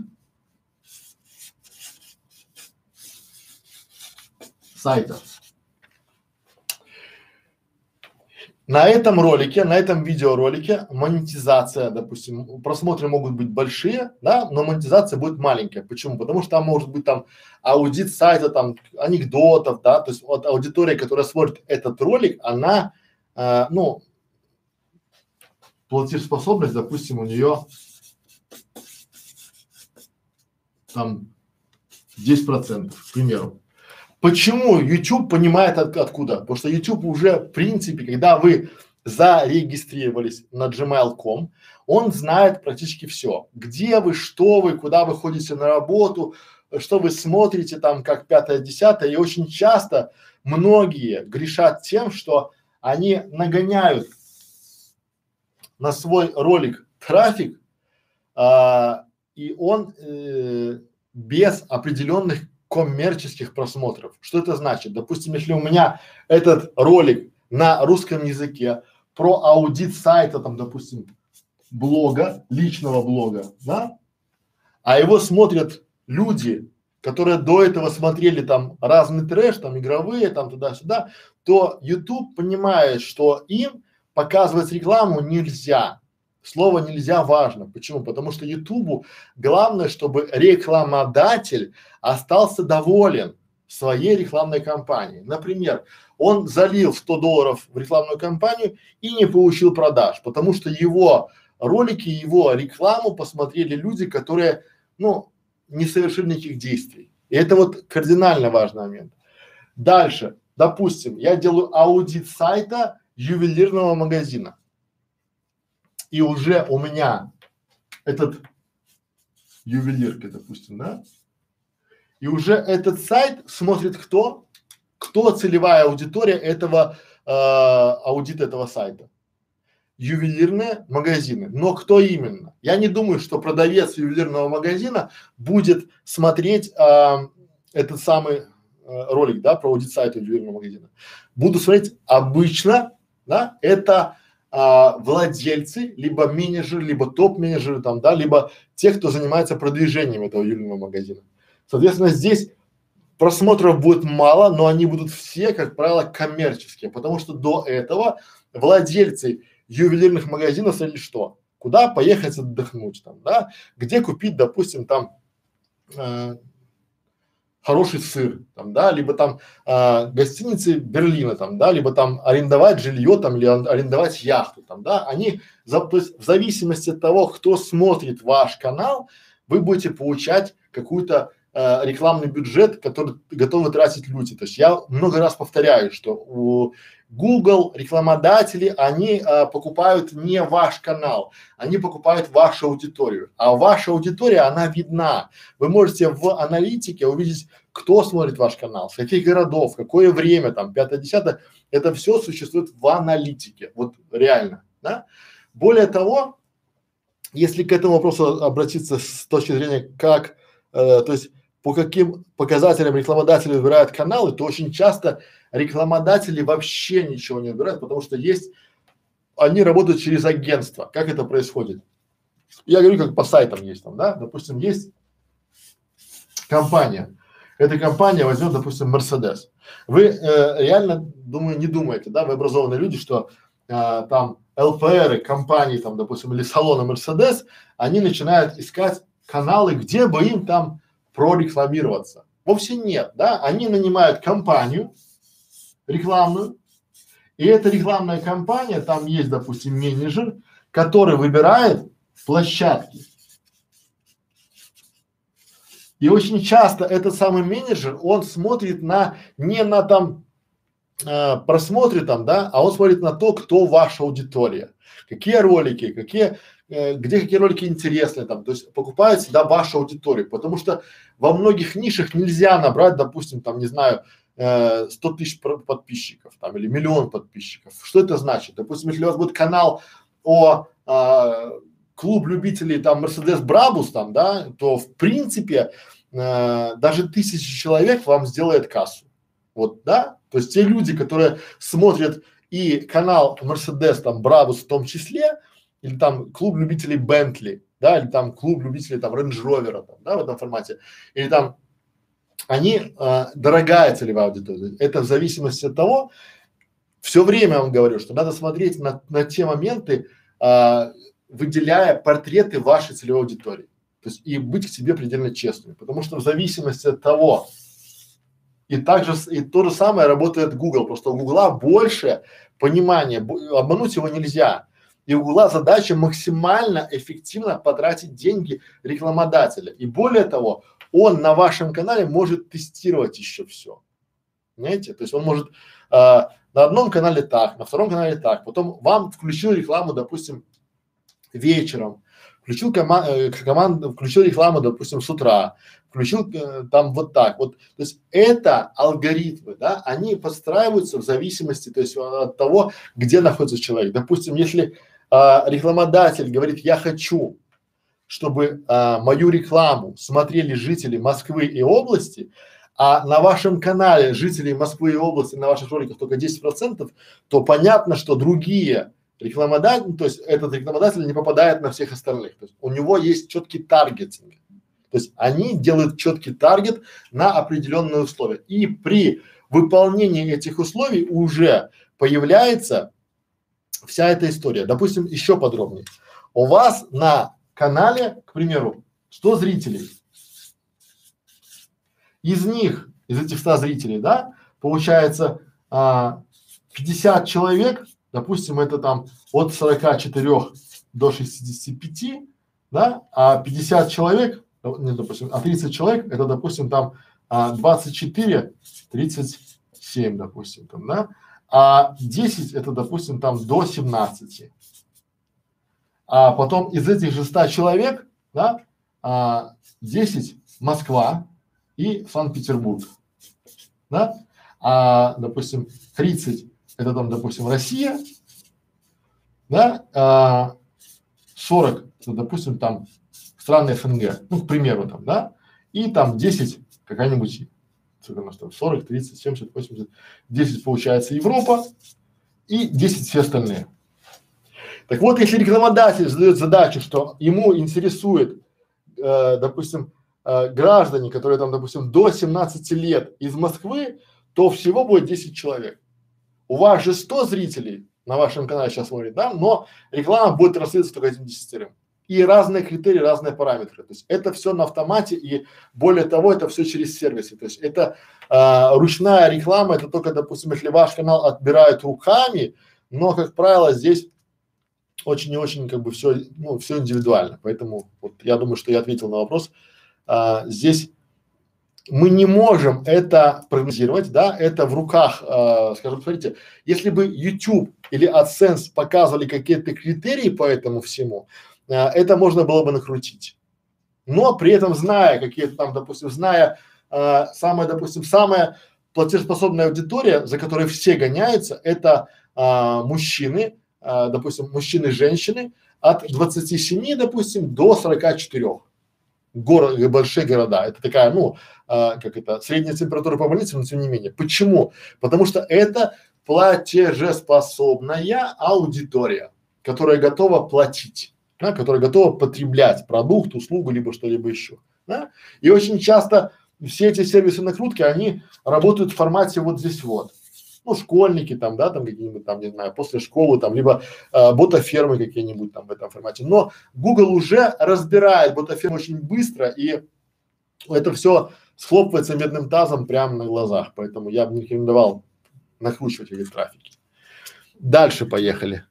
сайтов. На этом ролике, на этом видеоролике монетизация, допустим, просмотры могут быть большие, да, но монетизация будет маленькая. Почему? Потому что там может быть там аудит сайта, там анекдотов, да, то есть вот аудитория, которая смотрит этот ролик, она, э, ну, платежеспособность, допустим, у нее там 10 процентов, к примеру. Почему YouTube понимает от, откуда? Потому что YouTube уже в принципе, когда вы зарегистрировались на gmail.com, он знает практически все. Где вы, что вы, куда вы ходите на работу, что вы смотрите там как пятое, десятое. И очень часто многие грешат тем, что они нагоняют на свой ролик трафик, а, и он э, без определенных коммерческих просмотров. Что это значит? Допустим, если у меня этот ролик на русском языке про аудит сайта, там, допустим, блога, личного блога, да, а его смотрят люди, которые до этого смотрели там разный трэш, там игровые, там туда-сюда, то YouTube понимает, что им показывать рекламу нельзя. Слово нельзя важно. Почему? Потому что Ютубу главное, чтобы рекламодатель остался доволен своей рекламной кампанией. Например, он залил 100 долларов в рекламную кампанию и не получил продаж, потому что его ролики, его рекламу посмотрели люди, которые, ну, не совершили никаких действий. И это вот кардинально важный момент. Дальше, допустим, я делаю аудит сайта ювелирного магазина и уже у меня этот ювелирка, допустим, да, и уже этот сайт смотрит кто? Кто целевая аудитория этого э, аудита этого сайта? Ювелирные магазины. Но кто именно? Я не думаю, что продавец ювелирного магазина будет смотреть э, этот самый э, ролик, да, про аудит сайта ювелирного магазина. Буду смотреть обычно, да, это а, владельцы, либо менеджеры, либо топ-менеджеры там, да, либо те, кто занимается продвижением этого ювелирного магазина. Соответственно, здесь просмотров будет мало, но они будут все, как правило, коммерческие, потому что до этого владельцы ювелирных магазинов смотрели что? Куда поехать отдохнуть там, да? Где купить, допустим, там э, хороший сыр, там, да, либо там а, гостиницы Берлина, там, да, либо там арендовать жилье, там, или арендовать яхту, там, да, они, за, то есть в зависимости от того, кто смотрит ваш канал, вы будете получать какую-то э, рекламный бюджет, который готовы тратить люди. То есть я много раз повторяю, что у Google рекламодатели, они э, покупают не ваш канал, они покупают вашу аудиторию. А ваша аудитория, она видна. Вы можете в аналитике увидеть, кто смотрит ваш канал, с каких городов, какое время там, пятое, десятое. Это все существует в аналитике. Вот реально, да. Более того, если к этому вопросу обратиться с точки зрения, как, э, то есть по каким показателям рекламодатели выбирают каналы, то очень часто рекламодатели вообще ничего не выбирают, потому что есть, они работают через агентство. Как это происходит? Я говорю, как по сайтам есть там, да, допустим, есть компания, эта компания возьмет, допустим, Mercedes. Вы э, реально, думаю, не думаете, да, вы образованные люди, что э, там ЛПР, компании, там, допустим, или салона Mercedes, они начинают искать каналы, где бы им там прорекламироваться. Вовсе нет, да, они нанимают компанию рекламную, и эта рекламная кампания, там есть, допустим, менеджер, который выбирает площадки. И очень часто этот самый менеджер, он смотрит на, не на там э, просмотре там, да, а он смотрит на то, кто ваша аудитория, какие ролики, какие, где какие ролики интересные там, то есть покупает всегда вашу аудиторию, потому что во многих нишах нельзя набрать, допустим, там, не знаю, э, 100 тысяч подписчиков там или миллион подписчиков. Что это значит? Допустим, если у вас будет канал о э, клуб любителей там Мерседес Брабус там, да, то в принципе э, даже тысячи человек вам сделает кассу. Вот, да? То есть те люди, которые смотрят и канал Мерседес там Брабус в том числе, или там клуб любителей Бентли, да, или там клуб любителей там Рейндж Ровера, там, да, в этом формате, или там они э, дорогая целевая аудитория. Это в зависимости от того, все время я вам говорю, что надо смотреть на, на те моменты, э, выделяя портреты вашей целевой аудитории. То есть и быть к себе предельно честными, потому что в зависимости от того, и также и то же самое работает Google, просто у Гугла больше понимания, обмануть его нельзя. И у Гугла задача максимально эффективно потратить деньги рекламодателя. И более того, он на вашем канале может тестировать еще все. Понимаете? То есть он может э, на одном канале так, на втором канале так, потом вам включил рекламу, допустим, вечером, включил кома э, команду, включил рекламу, допустим, с утра, включил э, там вот так вот. То есть это алгоритмы, да, они подстраиваются в зависимости, то есть от того, где находится человек. Допустим, если а, рекламодатель говорит, я хочу, чтобы а, мою рекламу смотрели жители Москвы и области, а на вашем канале жителей Москвы и области на ваших роликах только 10 процентов, то понятно, что другие рекламодатели, то есть этот рекламодатель не попадает на всех остальных. То есть у него есть четкий таргетинг. То есть они делают четкий таргет на определенные условия. И при выполнении этих условий уже появляется вся эта история. Допустим, еще подробнее. У вас на канале, к примеру, 100 зрителей. Из них, из этих 100 зрителей, да, получается а, 50 человек, допустим, это там от 44 до 65, да, а 50 человек не, допустим, а 30 человек, это, допустим, там а, 24, 37, допустим, там, да, а 10 это, допустим, там до 17. А потом из этих же 100 человек, да, а, 10 Москва и Санкт-Петербург, да, а, допустим, 30 это там, допустим, Россия, да, а, 40 это, допустим, там страны СНГ, ну, к примеру, там, да, и там 10 какая-нибудь, сколько у нас там, 40, 30, 70, 80, 10 получается Европа и 10 все остальные. Так вот, если рекламодатель задает задачу, что ему интересует, э, допустим, э, граждане, которые там, допустим, до 17 лет из Москвы, то всего будет 10 человек. У вас же 100 зрителей на вашем канале сейчас смотрит, да, но реклама будет расследоваться только этим 10 и разные критерии, разные параметры. То есть это все на автомате и более того, это все через сервисы. То есть это а, ручная реклама, это только, допустим, если ваш канал отбирают руками, но, как правило, здесь очень и очень как бы все, ну, все индивидуально. Поэтому вот я думаю, что я ответил на вопрос. А, здесь мы не можем это прогнозировать, да, это в руках, э, скажем, смотрите, если бы YouTube или AdSense показывали какие-то критерии по этому всему, это можно было бы накрутить. Но при этом зная какие-то там, допустим, зная э, самая, допустим, самая платежеспособная аудитория, за которой все гоняются, это э, мужчины, э, допустим, мужчины и женщины от 27, допустим, до 44. Город, большие города. Это такая, ну, э, как это, средняя температура по больнице, но тем не менее. Почему? Потому что это платежеспособная аудитория, которая готова платить да, которая готова потреблять продукт, услугу, либо что-либо еще. Да? И очень часто все эти сервисы накрутки, они работают в формате вот здесь вот. Ну, школьники там, да, там какие-нибудь там, не знаю, после школы там, либо э, ботафермы какие-нибудь там в этом формате. Но Google уже разбирает ботафермы очень быстро, и это все схлопывается медным тазом прямо на глазах. Поэтому я бы не рекомендовал накручивать эти трафики. Дальше поехали.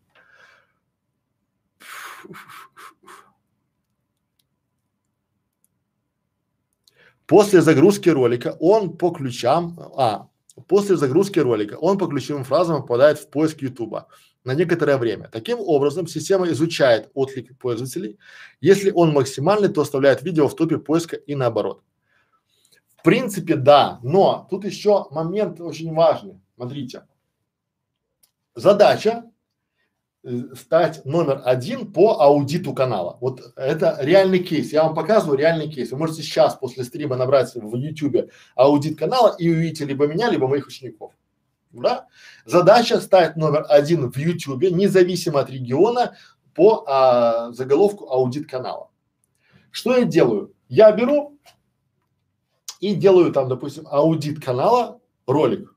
После загрузки ролика он по ключам, а, после загрузки ролика он по ключевым фразам попадает в поиск Ютуба на некоторое время. Таким образом, система изучает отклик пользователей. Если он максимальный, то оставляет видео в топе поиска и наоборот. В принципе, да, но тут еще момент очень важный. Смотрите. Задача стать номер один по аудиту канала. Вот это реальный кейс. Я вам показываю реальный кейс. Вы можете сейчас после стрима набрать в YouTube аудит канала и увидите либо меня, либо моих учеников. Да? Задача стать номер один в YouTube, независимо от региона, по а, заголовку аудит канала. Что я делаю? Я беру и делаю там, допустим, аудит канала, ролик.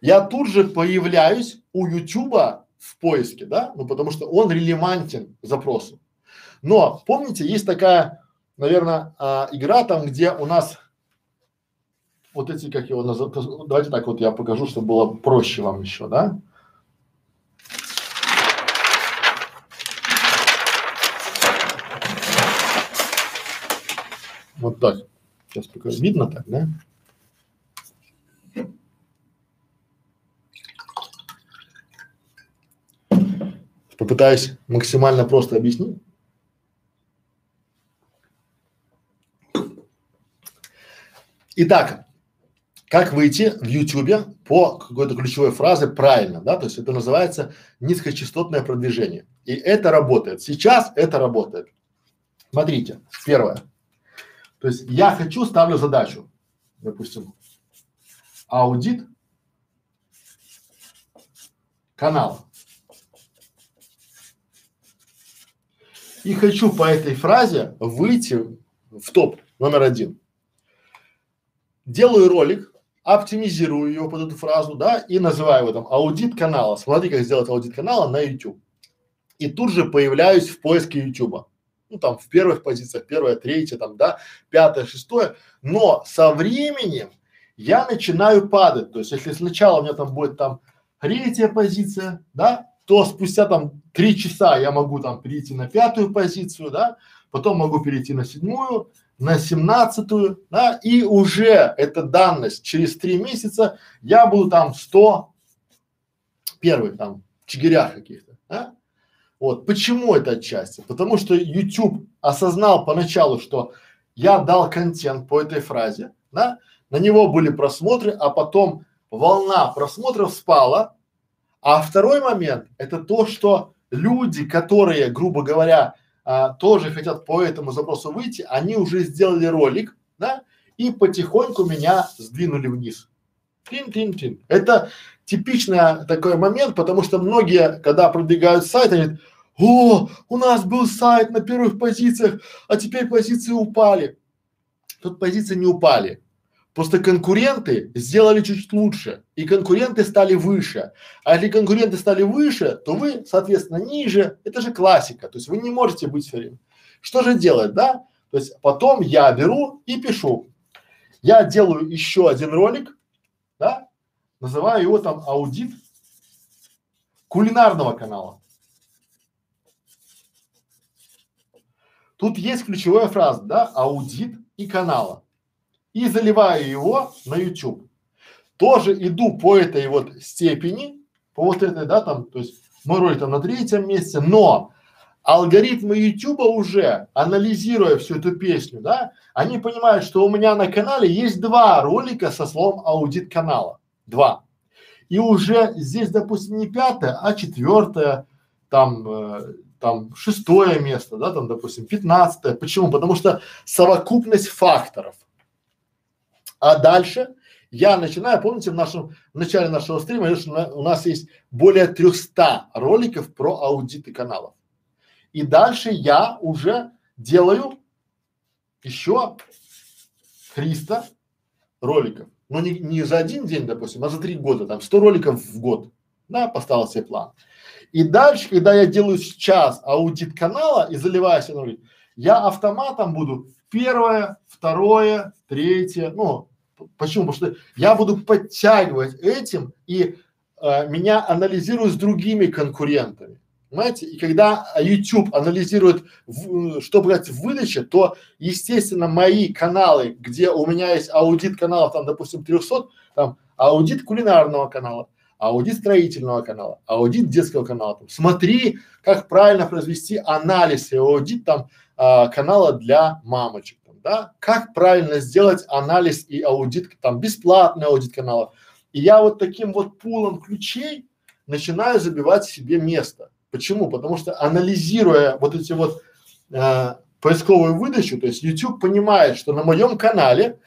Я тут же появляюсь у YouTube в поиске, да, ну потому что он релевантен запросу. Но помните, есть такая, наверное, а, игра там, где у нас вот эти, как его называют, давайте так вот я покажу, чтобы было проще вам еще, да. Вот так. Сейчас пока видно так, да? Попытаюсь максимально просто объяснить. Итак, как выйти в YouTube по какой-то ключевой фразе правильно, да, то есть это называется низкочастотное продвижение. И это работает. Сейчас это работает. Смотрите, первое. То есть я хочу, ставлю задачу, допустим, аудит канала. И хочу по этой фразе выйти в топ номер один. Делаю ролик, оптимизирую его под эту фразу, да, и называю его там аудит канала. Смотри, как сделать аудит канала на YouTube. И тут же появляюсь в поиске YouTube. Ну, там в первых позициях, первая, третья, там, да, пятое, шестое. Но со временем я начинаю падать. То есть, если сначала у меня там будет там третья позиция, да, то спустя там три часа я могу там перейти на пятую позицию, да, потом могу перейти на седьмую, на семнадцатую, да, и уже эта данность через три месяца я буду там 100 первых там чигирях каких-то, да? Вот. Почему это отчасти? Потому что YouTube осознал поначалу, что я дал контент по этой фразе, да, на него были просмотры, а потом волна просмотров спала. А второй момент – это то, что люди, которые, грубо говоря, а, тоже хотят по этому запросу выйти, они уже сделали ролик, да, и потихоньку меня сдвинули вниз. Тин-тин-тин. Это типичный такой момент, потому что многие, когда продвигают сайт, они говорят, о, у нас был сайт на первых позициях, а теперь позиции упали. Тут позиции не упали. Просто конкуренты сделали чуть лучше, и конкуренты стали выше. А если конкуренты стали выше, то вы, соответственно, ниже. Это же классика. То есть вы не можете быть все время. Что же делать, да? То есть потом я беру и пишу. Я делаю еще один ролик, да? Называю его там аудит кулинарного канала. Тут есть ключевая фраза, да? Аудит и канала и заливаю его на YouTube. Тоже иду по этой вот степени, по вот этой, да, там, то есть мой ролик там на третьем месте, но алгоритмы YouTube уже, анализируя всю эту песню, да, они понимают, что у меня на канале есть два ролика со словом аудит канала. Два. И уже здесь, допустим, не пятое, а четвертое, там, э, там шестое место, да, там, допустим, пятнадцатое. Почему? Потому что совокупность факторов. А дальше я начинаю, помните, в нашем, в начале нашего стрима у нас есть более 300 роликов про аудиты каналов. И дальше я уже делаю еще 300 роликов. Но не, не за один день, допустим, а за три года, там 100 роликов в год. Да, поставил себе план. И дальше, когда я делаю сейчас аудит канала и заливаю себе ролик, я автоматом буду первое, второе, третье, ну, Почему? Потому что я буду подтягивать этим и э, меня анализируют с другими конкурентами. Понимаете? И когда YouTube анализирует, в, что брать в выдаче, то, естественно, мои каналы, где у меня есть аудит каналов, там, допустим, 300, там, аудит кулинарного канала, аудит строительного канала, аудит детского канала. Там, смотри, как правильно произвести анализ и аудит там а, канала для мамочек да, как правильно сделать анализ и аудит, там, бесплатный аудит канала. И я вот таким вот пулом ключей начинаю забивать себе место. Почему? Потому что анализируя вот эти вот э, поисковую выдачу, то есть YouTube понимает, что на моем канале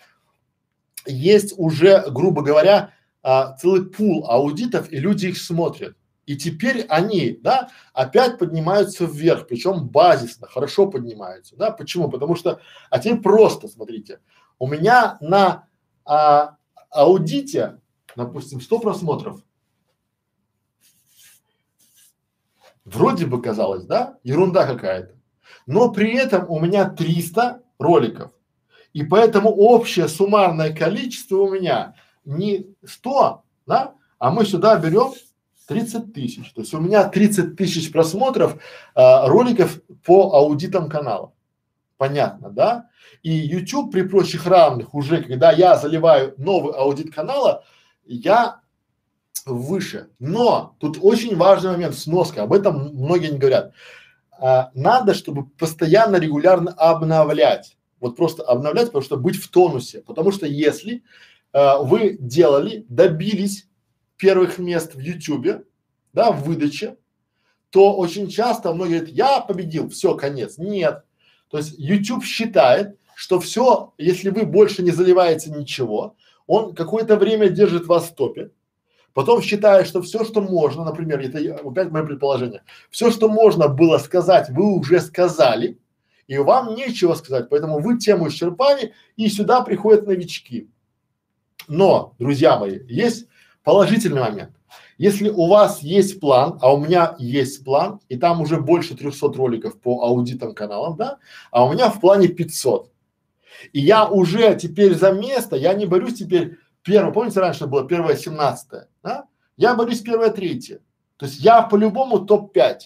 есть уже, грубо говоря, а, целый пул аудитов, и люди их смотрят. И теперь они, да, опять поднимаются вверх, причем базисно, хорошо поднимаются, да. Почему? Потому что, а теперь просто, смотрите, у меня на а, аудите, допустим, 100 просмотров. Вроде бы казалось, да, ерунда какая-то. Но при этом у меня 300 роликов. И поэтому общее суммарное количество у меня не 100, да, а мы сюда берем 30 тысяч. То есть у меня 30 тысяч просмотров а, роликов по аудитам канала. Понятно, да? И YouTube при прочих равных уже, когда я заливаю новый аудит канала, я выше. Но тут очень важный момент сноска, об этом многие не говорят. А, надо, чтобы постоянно, регулярно обновлять. Вот просто обновлять, потому что быть в тонусе. Потому что если а, вы делали, добились первых мест в Ютубе, да, в выдаче, то очень часто многие говорят, я победил, все, конец. Нет. То есть YouTube считает, что все, если вы больше не заливаете ничего, он какое-то время держит вас в топе, потом считает, что все, что можно, например, это опять мое предположение, все, что можно было сказать, вы уже сказали, и вам нечего сказать, поэтому вы тему исчерпали, и сюда приходят новички. Но, друзья мои, есть положительный момент. Если у вас есть план, а у меня есть план, и там уже больше 300 роликов по аудитам каналам, да, а у меня в плане 500. И я уже теперь за место, я не борюсь теперь первое, помните раньше было первое семнадцатое, да? Я борюсь первое третье. То есть я по-любому топ-5.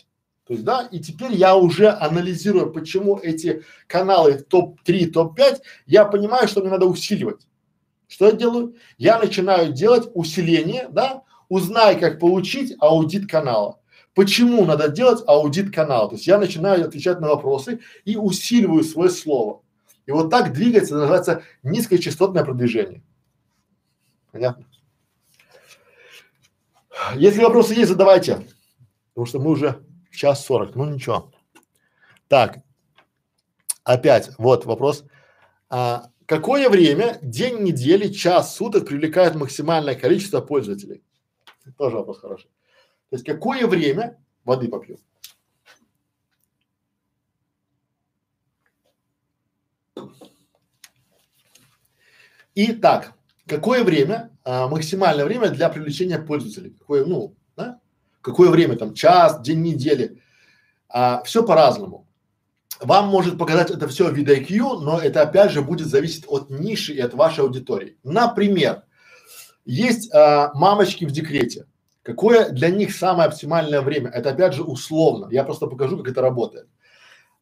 То есть, да, и теперь я уже анализирую, почему эти каналы топ-3, топ-5, я понимаю, что мне надо усиливать. Что я делаю? Я начинаю делать усиление, да, узнай, как получить аудит канала. Почему надо делать аудит канала? То есть я начинаю отвечать на вопросы и усиливаю свое слово. И вот так двигаться называется низкочастотное продвижение. Понятно? Если вопросы есть, задавайте. Потому что мы уже час сорок, ну ничего. Так, опять, вот вопрос. А, какое время, день недели, час, суток привлекает максимальное количество пользователей? Тоже вопрос хороший. То есть какое время, воды попью, Итак, какое время, а, максимальное время для привлечения пользователей? Какое, ну, да? Какое время там, час, день недели? А, все по-разному. Вам может показать это все в VidIQ, но это опять же будет зависеть от ниши и от вашей аудитории. Например, есть а, мамочки в декрете. Какое для них самое оптимальное время? Это опять же условно. Я просто покажу, как это работает.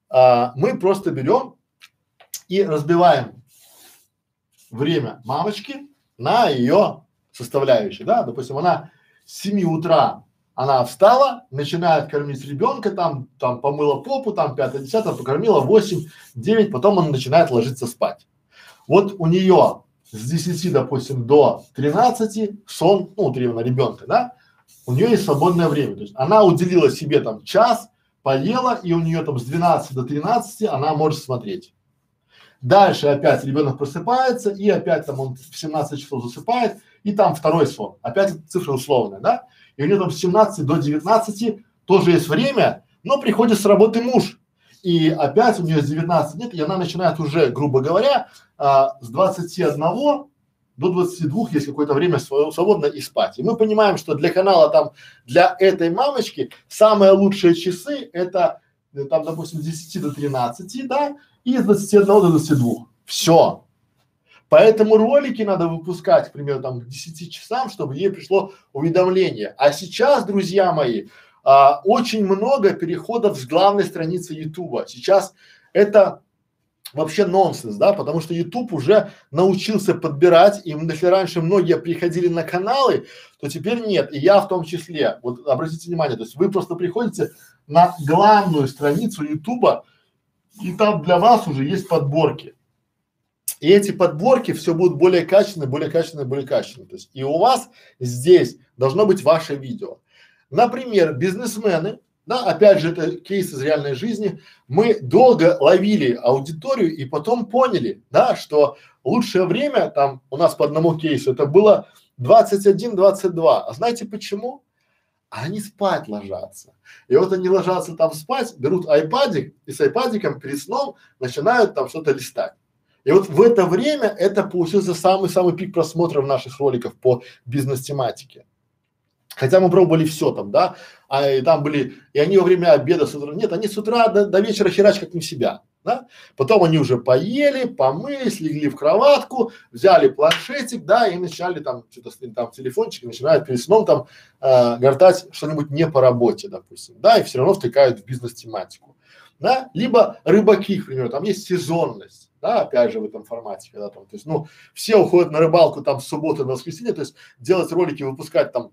А, мы просто берем и разбиваем время мамочки на ее составляющие, да, допустим, она с 7 утра она встала, начинает кормить ребенка, там, там помыла попу, там пятое, десятое, покормила 8, 9, потом она начинает ложиться спать. Вот у нее с 10, допустим, до 13 сон, ну, именно ребенка, да, у нее есть свободное время. То есть она уделила себе там час, поела, и у нее там с 12 до 13 она может смотреть. Дальше опять ребенок просыпается, и опять там он в 17 часов засыпает, и там второй сон. Опять цифра условная, да? И у него там с 17 до 19 тоже есть время, но приходит с работы муж. И опять у нее с 19 лет, и она начинает уже, грубо говоря, а, с 21 до 22 есть какое-то время свободно и спать. И мы понимаем, что для канала там, для этой мамочки самые лучшие часы это э, там, допустим, с 10 до 13, да, и с 21 до 22. Все. Поэтому ролики надо выпускать, к примеру, там к 10 часам, чтобы ей пришло уведомление. А сейчас, друзья мои, а, очень много переходов с главной страницы Ютуба. Сейчас это вообще нонсенс, да, потому что YouTube уже научился подбирать, и если раньше многие приходили на каналы, то теперь нет, и я в том числе. Вот обратите внимание, то есть вы просто приходите на главную страницу YouTube, и там для вас уже есть подборки. И эти подборки все будут более качественные, более качественные, более качественные. То есть и у вас здесь должно быть ваше видео. Например, бизнесмены, да, опять же, это кейс из реальной жизни. Мы долго ловили аудиторию и потом поняли, да, что лучшее время там у нас по одному кейсу это было 21-22. А знаете почему? а они спать ложатся. И вот они ложатся там спать, берут айпадик и с айпадиком перед сном начинают там что-то листать. И вот в это время это получился самый-самый пик просмотров наших роликов по бизнес-тематике. Хотя мы пробовали все там, да, а и там были, и они во время обеда с утра, нет, они с утра до, до вечера херач как не себя да? Потом они уже поели, помылись, легли в кроватку, взяли планшетик, да, и начали там что-то там телефончик, начинают перед сном там э, гортать что-нибудь не по работе, допустим, да, и все равно втыкают в бизнес-тематику, да, либо рыбаки, к примеру, там есть сезонность, да, опять же в этом формате, когда там, то есть, ну, все уходят на рыбалку там с субботы на воскресенье, то есть делать ролики, выпускать там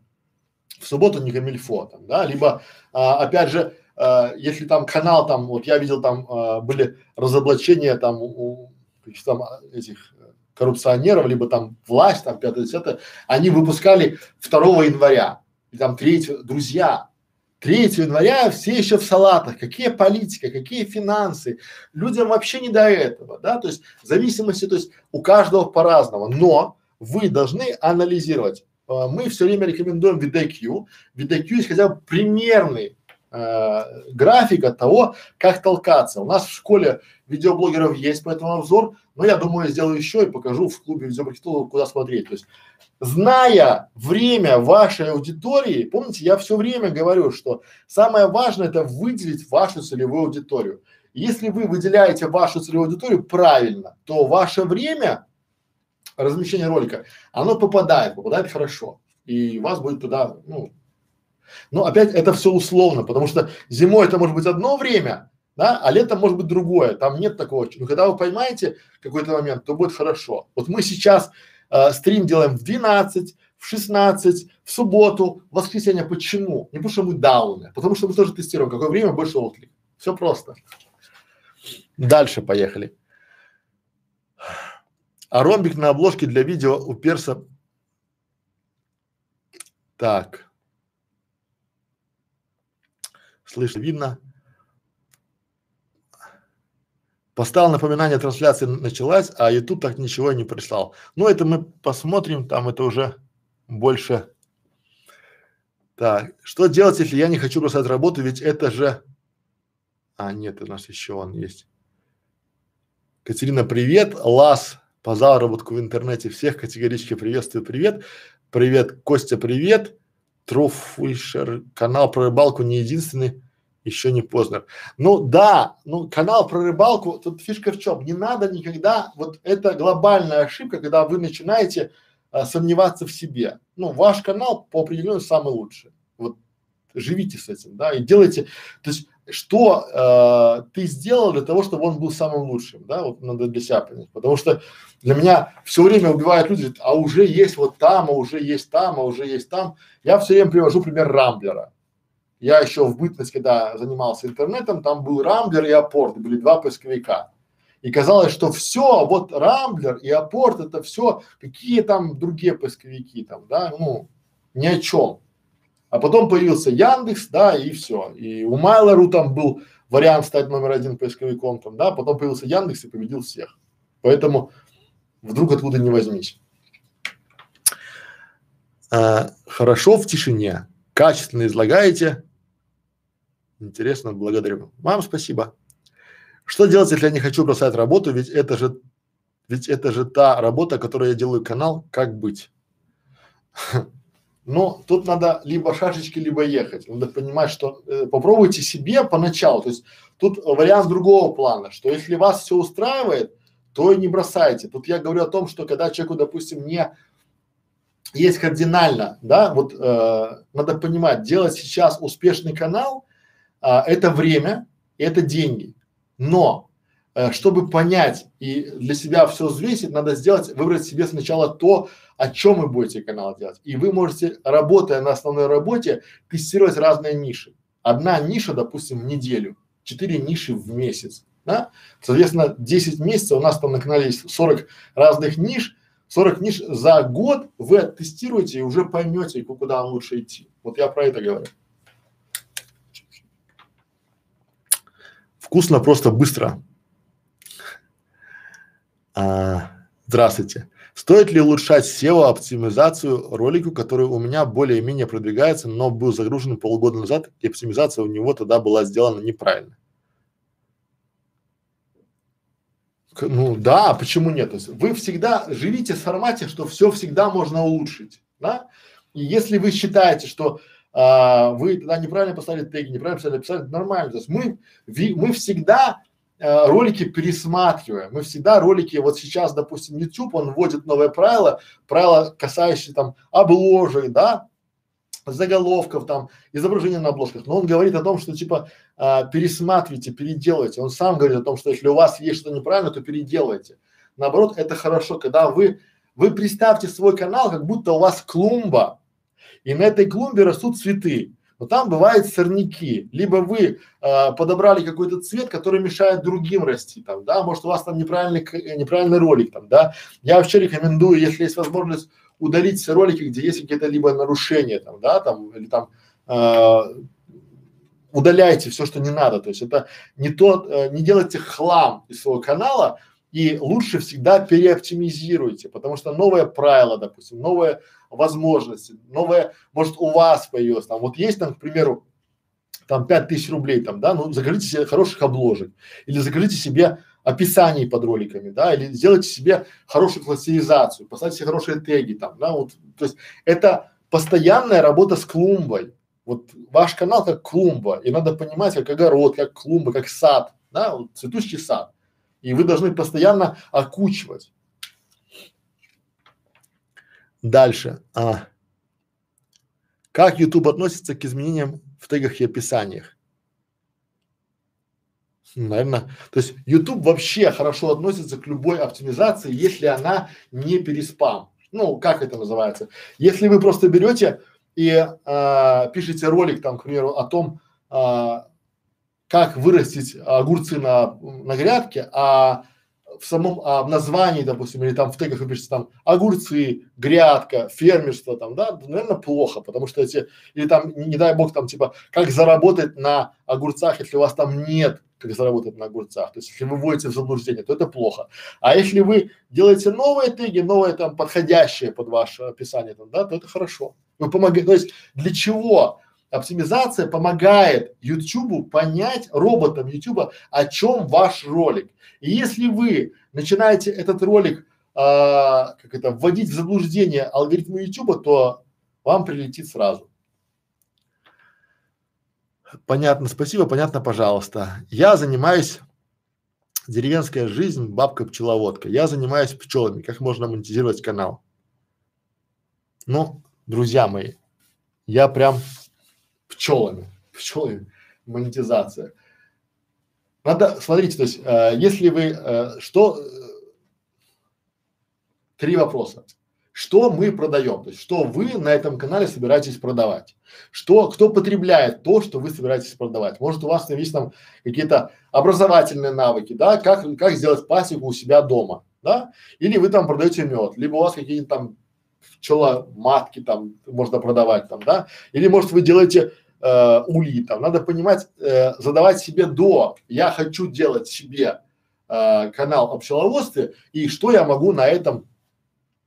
в субботу не камильфо, там, да, либо а, опять же э, если там канал там, вот я видел там э, были разоблачения там у, там этих коррупционеров, либо там власть, там пятое, десятое, они выпускали 2 января, и там 3 друзья, 3 января все еще в салатах. Какие политика, какие финансы. Людям вообще не до этого, да, то есть в зависимости, то есть у каждого по-разному, но вы должны анализировать. А, мы все время рекомендуем VDQ. VDQ есть хотя бы примерный э, график от того, как толкаться. У нас в школе видеоблогеров есть по этому обзор, но я думаю, я сделаю еще и покажу в клубе видеомаркетологов, куда смотреть. То есть, зная время вашей аудитории, помните, я все время говорю, что самое важное это выделить вашу целевую аудиторию. Если вы выделяете вашу целевую аудиторию правильно, то ваше время размещения ролика, оно попадает, попадает хорошо. И вас будет туда, ну, но опять это все условно, потому что зимой это может быть одно время, да, а летом может быть другое, там нет такого. Но когда вы поймаете какой-то момент, то будет хорошо. Вот мы сейчас э, стрим делаем в 12, в 16, в субботу, в воскресенье. Почему? Не потому что мы дауны, а потому что мы тоже тестируем, какое время больше отклик. Все просто. Дальше поехали. А ромбик на обложке для видео у перса. Так. Слышно, видно. Поставил напоминание, трансляция началась, а YouTube так ничего не прислал. Ну, это мы посмотрим, там это уже больше. Так, что делать, если я не хочу бросать работу, ведь это же… А, нет, у нас еще он есть. Катерина, привет. Лас по заработку в интернете. Всех категорически приветствую, привет. Привет, Костя, привет. Труфишер, канал про рыбалку не единственный еще не поздно. Ну да, ну канал про рыбалку, тут фишка в чем? Не надо никогда, вот это глобальная ошибка, когда вы начинаете а, сомневаться в себе. Ну, ваш канал по определению самый лучший. Вот живите с этим, да, и делайте, то есть что э, ты сделал для того, чтобы он был самым лучшим, да, вот надо для себя понять, потому что для меня все время убивают люди, а уже есть вот там, а уже есть там, а уже есть там. Я все время привожу пример Рамблера. Я еще в бытность, когда занимался интернетом, там был Рамблер и Апорт, были два поисковика. И казалось, что все, вот Рамблер и Апорт это все, какие там другие поисковики там, да, ну, ни о чем. А потом появился Яндекс, да, и все. И у Майлору там был вариант стать номер один поисковиком там, да, потом появился Яндекс и победил всех. Поэтому вдруг откуда не возьмись. А, хорошо в тишине, качественно излагаете, Интересно, благодарю. Вам спасибо. Что делать, если я не хочу бросать работу, ведь это же, ведь это же та работа, которую я делаю канал, как быть? Ну, тут надо либо шашечки, либо ехать. Надо понимать, что э, попробуйте себе поначалу. То есть тут вариант другого плана, что если вас все устраивает, то и не бросайте. Тут я говорю о том, что когда человеку, допустим, не есть кардинально, да, вот э, надо понимать, делать сейчас успешный канал а, это время, это деньги. Но э, чтобы понять и для себя все взвесить, надо сделать, выбрать себе сначала то, о чем вы будете канал делать. И вы можете, работая на основной работе, тестировать разные ниши. Одна ниша, допустим, в неделю, четыре ниши в месяц. Да? Соответственно, 10 месяцев у нас там на канале есть 40 разных ниш, 40 ниш за год вы оттестируете и уже поймете, куда вам лучше идти. Вот я про это говорю. Вкусно, просто быстро. А, здравствуйте. Стоит ли улучшать SEO оптимизацию ролику, который у меня более-менее продвигается, но был загружен полгода назад, и оптимизация у него тогда была сделана неправильно? Ну да, почему нет? То есть вы всегда живите в формате, что все всегда можно улучшить, да? И если вы считаете, что а, вы тогда неправильно поставили теги, неправильно поставили, написали, нормально. То есть мы, ви, мы всегда э, ролики пересматриваем, мы всегда ролики, вот сейчас, допустим, YouTube, он вводит новое правило, правило, касающееся там обложек, да, заголовков там, изображения на обложках, но он говорит о том, что типа а, пересматривайте, переделайте. Он сам говорит о том, что если у вас есть что неправильно, то переделайте. Наоборот, это хорошо, когда вы, вы представьте свой канал, как будто у вас клумба, и на этой клумбе растут цветы. Но там бывают сорняки. Либо вы э, подобрали какой-то цвет, который мешает другим расти, там, да, может у вас там неправильный, неправильный ролик, там, да. Я вообще рекомендую, если есть возможность, удалить все ролики, где есть какие-то либо нарушения, там, да, там, или там э, удаляйте все, что не надо. То есть это не то, э, не делайте хлам из своего канала и лучше всегда переоптимизируйте, потому что новое правило, допустим, новые возможности, новое, может у вас появилось там, вот есть там, к примеру, там пять тысяч рублей там, да, ну закажите себе хороших обложек или закажите себе описаний под роликами, да, или сделайте себе хорошую классификацию, поставьте себе хорошие теги там, да, вот, то есть это постоянная работа с клумбой. Вот ваш канал как клумба, и надо понимать, как огород, как клумба, как сад, да, вот цветущий сад. И вы должны постоянно окучивать. Дальше. А. Как YouTube относится к изменениям в тегах и описаниях? Наверное, то есть YouTube вообще хорошо относится к любой оптимизации, если она не переспам. Ну, как это называется? Если вы просто берете и а, пишете ролик там, к примеру, о том, а, как вырастить огурцы на, на грядке, а в самом а, в названии, допустим, или там в тегах вы пишете там огурцы, грядка, фермерство там, да, наверное, плохо, потому что эти, или там, не, дай бог, там типа, как заработать на огурцах, если у вас там нет как заработать на огурцах. То есть, если вы вводите в заблуждение, то это плохо. А если вы делаете новые теги, новые там подходящие под ваше описание, там, да, то это хорошо. Вы помогаете, то есть для чего оптимизация помогает YouTube понять роботам YouTube, о чем ваш ролик. И если вы начинаете этот ролик а, как это вводить в заблуждение алгоритмы YouTube, то вам прилетит сразу. Понятно, спасибо, понятно, пожалуйста. Я занимаюсь деревенская жизнь, бабка-пчеловодка. Я занимаюсь пчелами. Как можно монетизировать канал? Ну, друзья мои, я прям пчелами, пчелами, монетизация. Надо, смотрите, то есть, э, если вы, э, что, э, три вопроса. Что мы продаем, то есть что вы на этом канале собираетесь продавать, что, кто потребляет то, что вы собираетесь продавать. Может у вас есть там какие-то образовательные навыки, да, как, как сделать пасеку у себя дома, да, или вы там продаете мед, либо у вас какие-то там пчела матки там можно продавать там, да, или может вы делаете э, там, надо понимать, э, задавать себе до, я хочу делать себе э, канал о пчеловодстве и что я могу на этом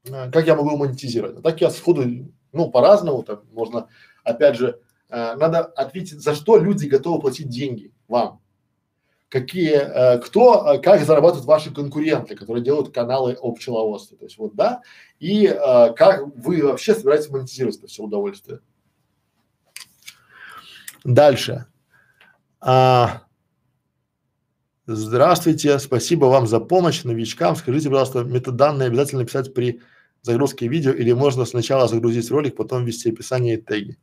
Э, как я могу монетизировать. Так я сходу, ну, по-разному, там можно, опять же, э, надо ответить, за что люди готовы платить деньги вам. Какие, э, кто, э, как зарабатывают ваши конкуренты, которые делают каналы о пчеловодстве. То есть вот, да, и э, как вы вообще собираетесь монетизировать это все удовольствие. Дальше. А, здравствуйте, спасибо вам за помощь новичкам. Скажите, пожалуйста, метаданные обязательно писать при загрузки видео или можно сначала загрузить ролик, потом ввести описание и теги?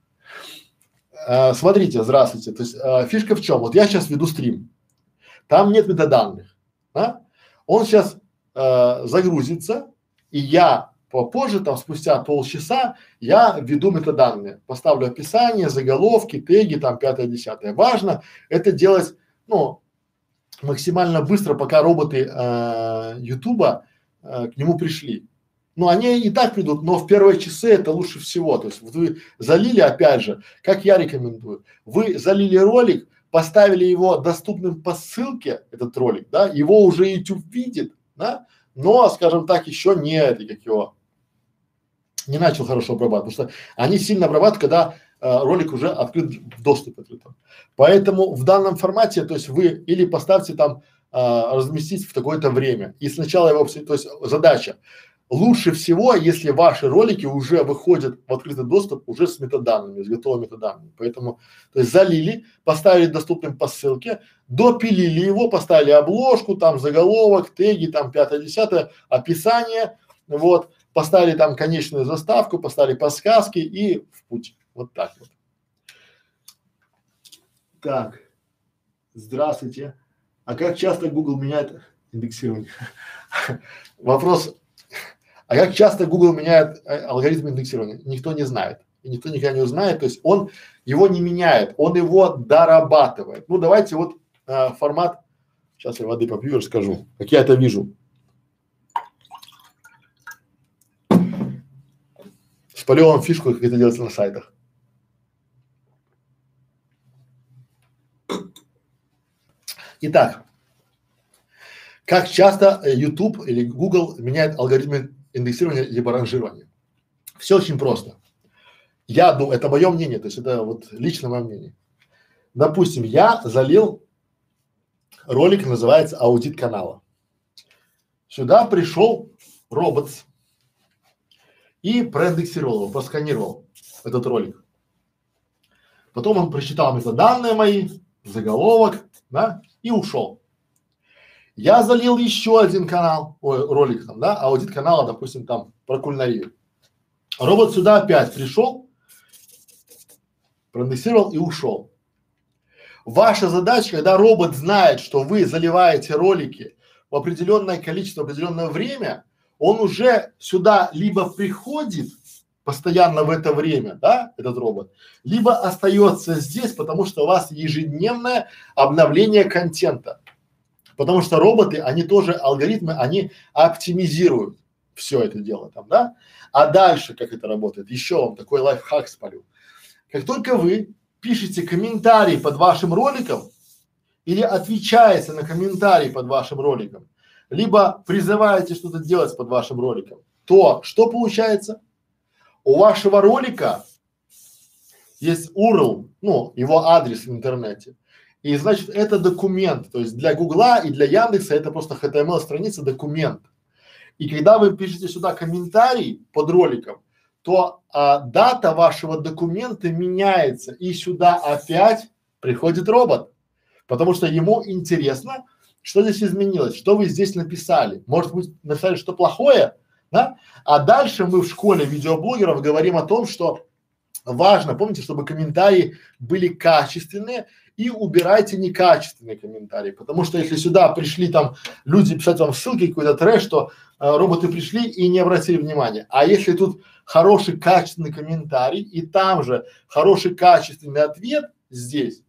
А, смотрите, здравствуйте. То есть а, фишка в чем? Вот я сейчас веду стрим, там нет метаданных, да? Он сейчас а, загрузится, и я попозже, там спустя полчаса, я введу метаданные, поставлю описание, заголовки, теги, там пятое, десятое. Важно это делать, ну, максимально быстро, пока роботы Ютуба э, к нему пришли. Ну, они и так придут, но в первые часы это лучше всего. То есть вы залили, опять же, как я рекомендую, вы залили ролик, поставили его доступным по ссылке, этот ролик, да, его уже YouTube видит, да, но, скажем так, еще не это, как его, не начал хорошо обрабатывать, потому что они сильно обрабатывают, когда э, ролик уже открыт в доступе. Поэтому в данном формате, то есть вы или поставьте там э, разместить в такое-то время, и сначала его, то есть задача, лучше всего, если ваши ролики уже выходят в открытый доступ уже с метаданными, с готовыми метаданными. Поэтому, то есть залили, поставили доступным по ссылке, допилили его, поставили обложку, там заголовок, теги, там пятое, десятое, описание, вот, поставили там конечную заставку, поставили подсказки и в путь. Вот так вот. Так, здравствуйте. А как часто Google меняет индексирование? Вопрос а как часто Google меняет э, алгоритм индексирования? Никто не знает. И никто никогда не узнает. То есть он его не меняет, он его дорабатывает. Ну давайте вот э, формат. Сейчас я воды попью и расскажу, как я это вижу. Спалю вам фишку, как это делается на сайтах. Итак, как часто YouTube или Google меняет алгоритмы индексирования либо ранжирования? Все очень просто. Я думаю, это мое мнение, то есть это вот лично мое мнение. Допустим, я залил ролик, называется аудит канала. Сюда пришел робот и проиндексировал его, просканировал этот ролик. Потом он прочитал метаданные мои, заголовок, да, и ушел. Я залил еще один канал, ой, ролик там, да, аудит канала, допустим, там про кулинарию. Робот сюда опять пришел, проиндексировал и ушел. Ваша задача, когда робот знает, что вы заливаете ролики в определенное количество, в определенное время, он уже сюда либо приходит постоянно в это время, да, этот робот, либо остается здесь, потому что у вас ежедневное обновление контента. Потому что роботы, они тоже алгоритмы, они оптимизируют все это дело там, да. А дальше как это работает? Еще вам такой лайфхак спалю. Как только вы пишете комментарий под вашим роликом или отвечаете на комментарий под вашим роликом, либо призываете что-то делать под вашим роликом, то что получается? У вашего ролика есть URL, ну, его адрес в интернете. И значит, это документ, то есть для Гугла и для Яндекса это просто HTML страница документ. И когда вы пишете сюда комментарий под роликом, то а, дата вашего документа меняется, и сюда опять приходит робот, потому что ему интересно, что здесь изменилось, что вы здесь написали. Может быть, написали что плохое, да? А дальше мы в школе видеоблогеров говорим о том, что важно, помните, чтобы комментарии были качественные и убирайте некачественные комментарии, потому что если сюда пришли там люди писать вам ссылки, какой-то трэш, то э, роботы пришли и не обратили внимания. А если тут хороший качественный комментарий и там же хороший качественный ответ здесь,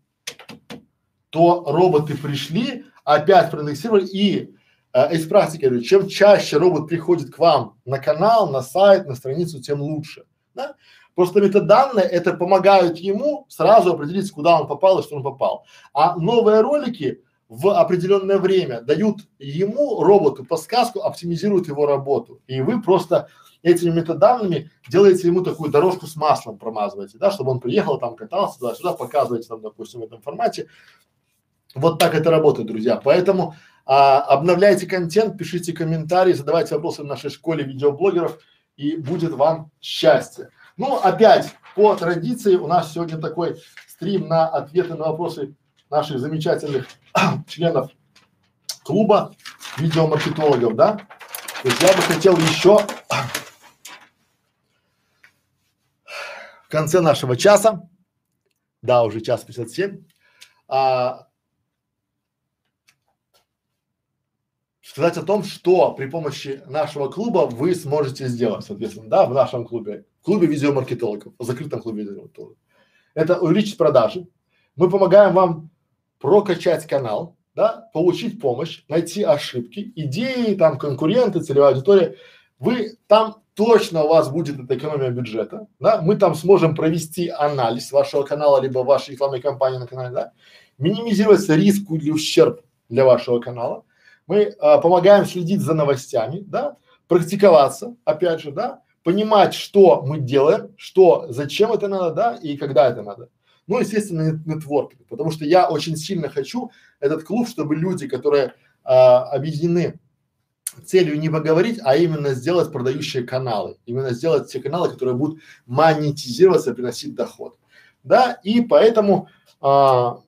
то роботы пришли, опять проиндексировали и э, из практики говорю, чем чаще робот приходит к вам на канал, на сайт, на страницу, тем лучше. Да? Просто метаданные это помогают ему сразу определить, куда он попал и что он попал. А новые ролики в определенное время дают ему, роботу, подсказку, оптимизируют его работу. И вы просто этими метаданными делаете ему такую дорожку с маслом промазываете, да, чтобы он приехал, там катался туда-сюда, показываете там, допустим, в этом формате. Вот так это работает, друзья. Поэтому а, обновляйте контент, пишите комментарии, задавайте вопросы в нашей школе видеоблогеров и будет вам счастье. Ну, опять, по традиции у нас сегодня такой стрим на ответы на вопросы наших замечательных членов клуба видеомаркетологов, да. То есть я бы хотел еще в конце нашего часа, да, уже час 57, а, сказать о том, что при помощи нашего клуба вы сможете сделать, соответственно, да, в нашем клубе, в клубе видеомаркетологов, в закрытом клубе видеомаркетологов. Это увеличить продажи. Мы помогаем вам прокачать канал, да, получить помощь, найти ошибки, идеи, там, конкуренты, целевая аудитория. Вы там точно у вас будет эта экономия бюджета, да, мы там сможем провести анализ вашего канала, либо вашей рекламной кампании на канале, да, минимизировать риск или ущерб для вашего канала. Мы а, помогаем следить за новостями, да, практиковаться, опять же, да, понимать, что мы делаем, что, зачем это надо, да, и когда это надо. Ну, естественно, нетворкинг, потому что я очень сильно хочу этот клуб, чтобы люди, которые а, объединены целью не поговорить, а именно сделать продающие каналы, именно сделать те каналы, которые будут монетизироваться, приносить доход. Да, и поэтому а,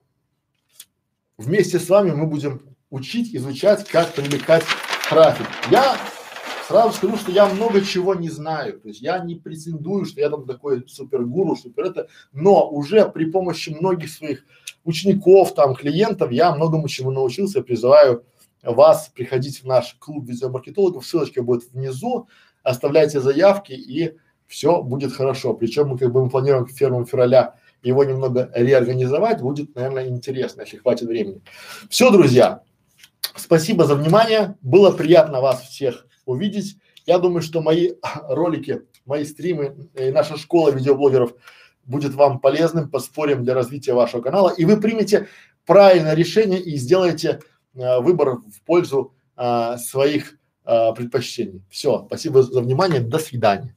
вместе с вами мы будем учить, изучать, как привлекать трафик. Я сразу скажу, что я много чего не знаю, то есть я не претендую, что я там такой супергуру, супер это, но уже при помощи многих своих учеников, там, клиентов, я многому чему научился, призываю вас приходить в наш клуб видеомаркетологов, ссылочка будет внизу, оставляйте заявки и все будет хорошо. Причем мы как бы мы планируем к 1 февраля его немного реорганизовать, будет, наверное, интересно, если хватит времени. Все, друзья, спасибо за внимание, было приятно вас всех увидеть. Я думаю, что мои ролики, мои стримы и наша школа видеоблогеров будет вам полезным, поспорим для развития вашего канала, и вы примете правильное решение и сделайте э, выбор в пользу э, своих э, предпочтений. Все, спасибо за внимание, до свидания.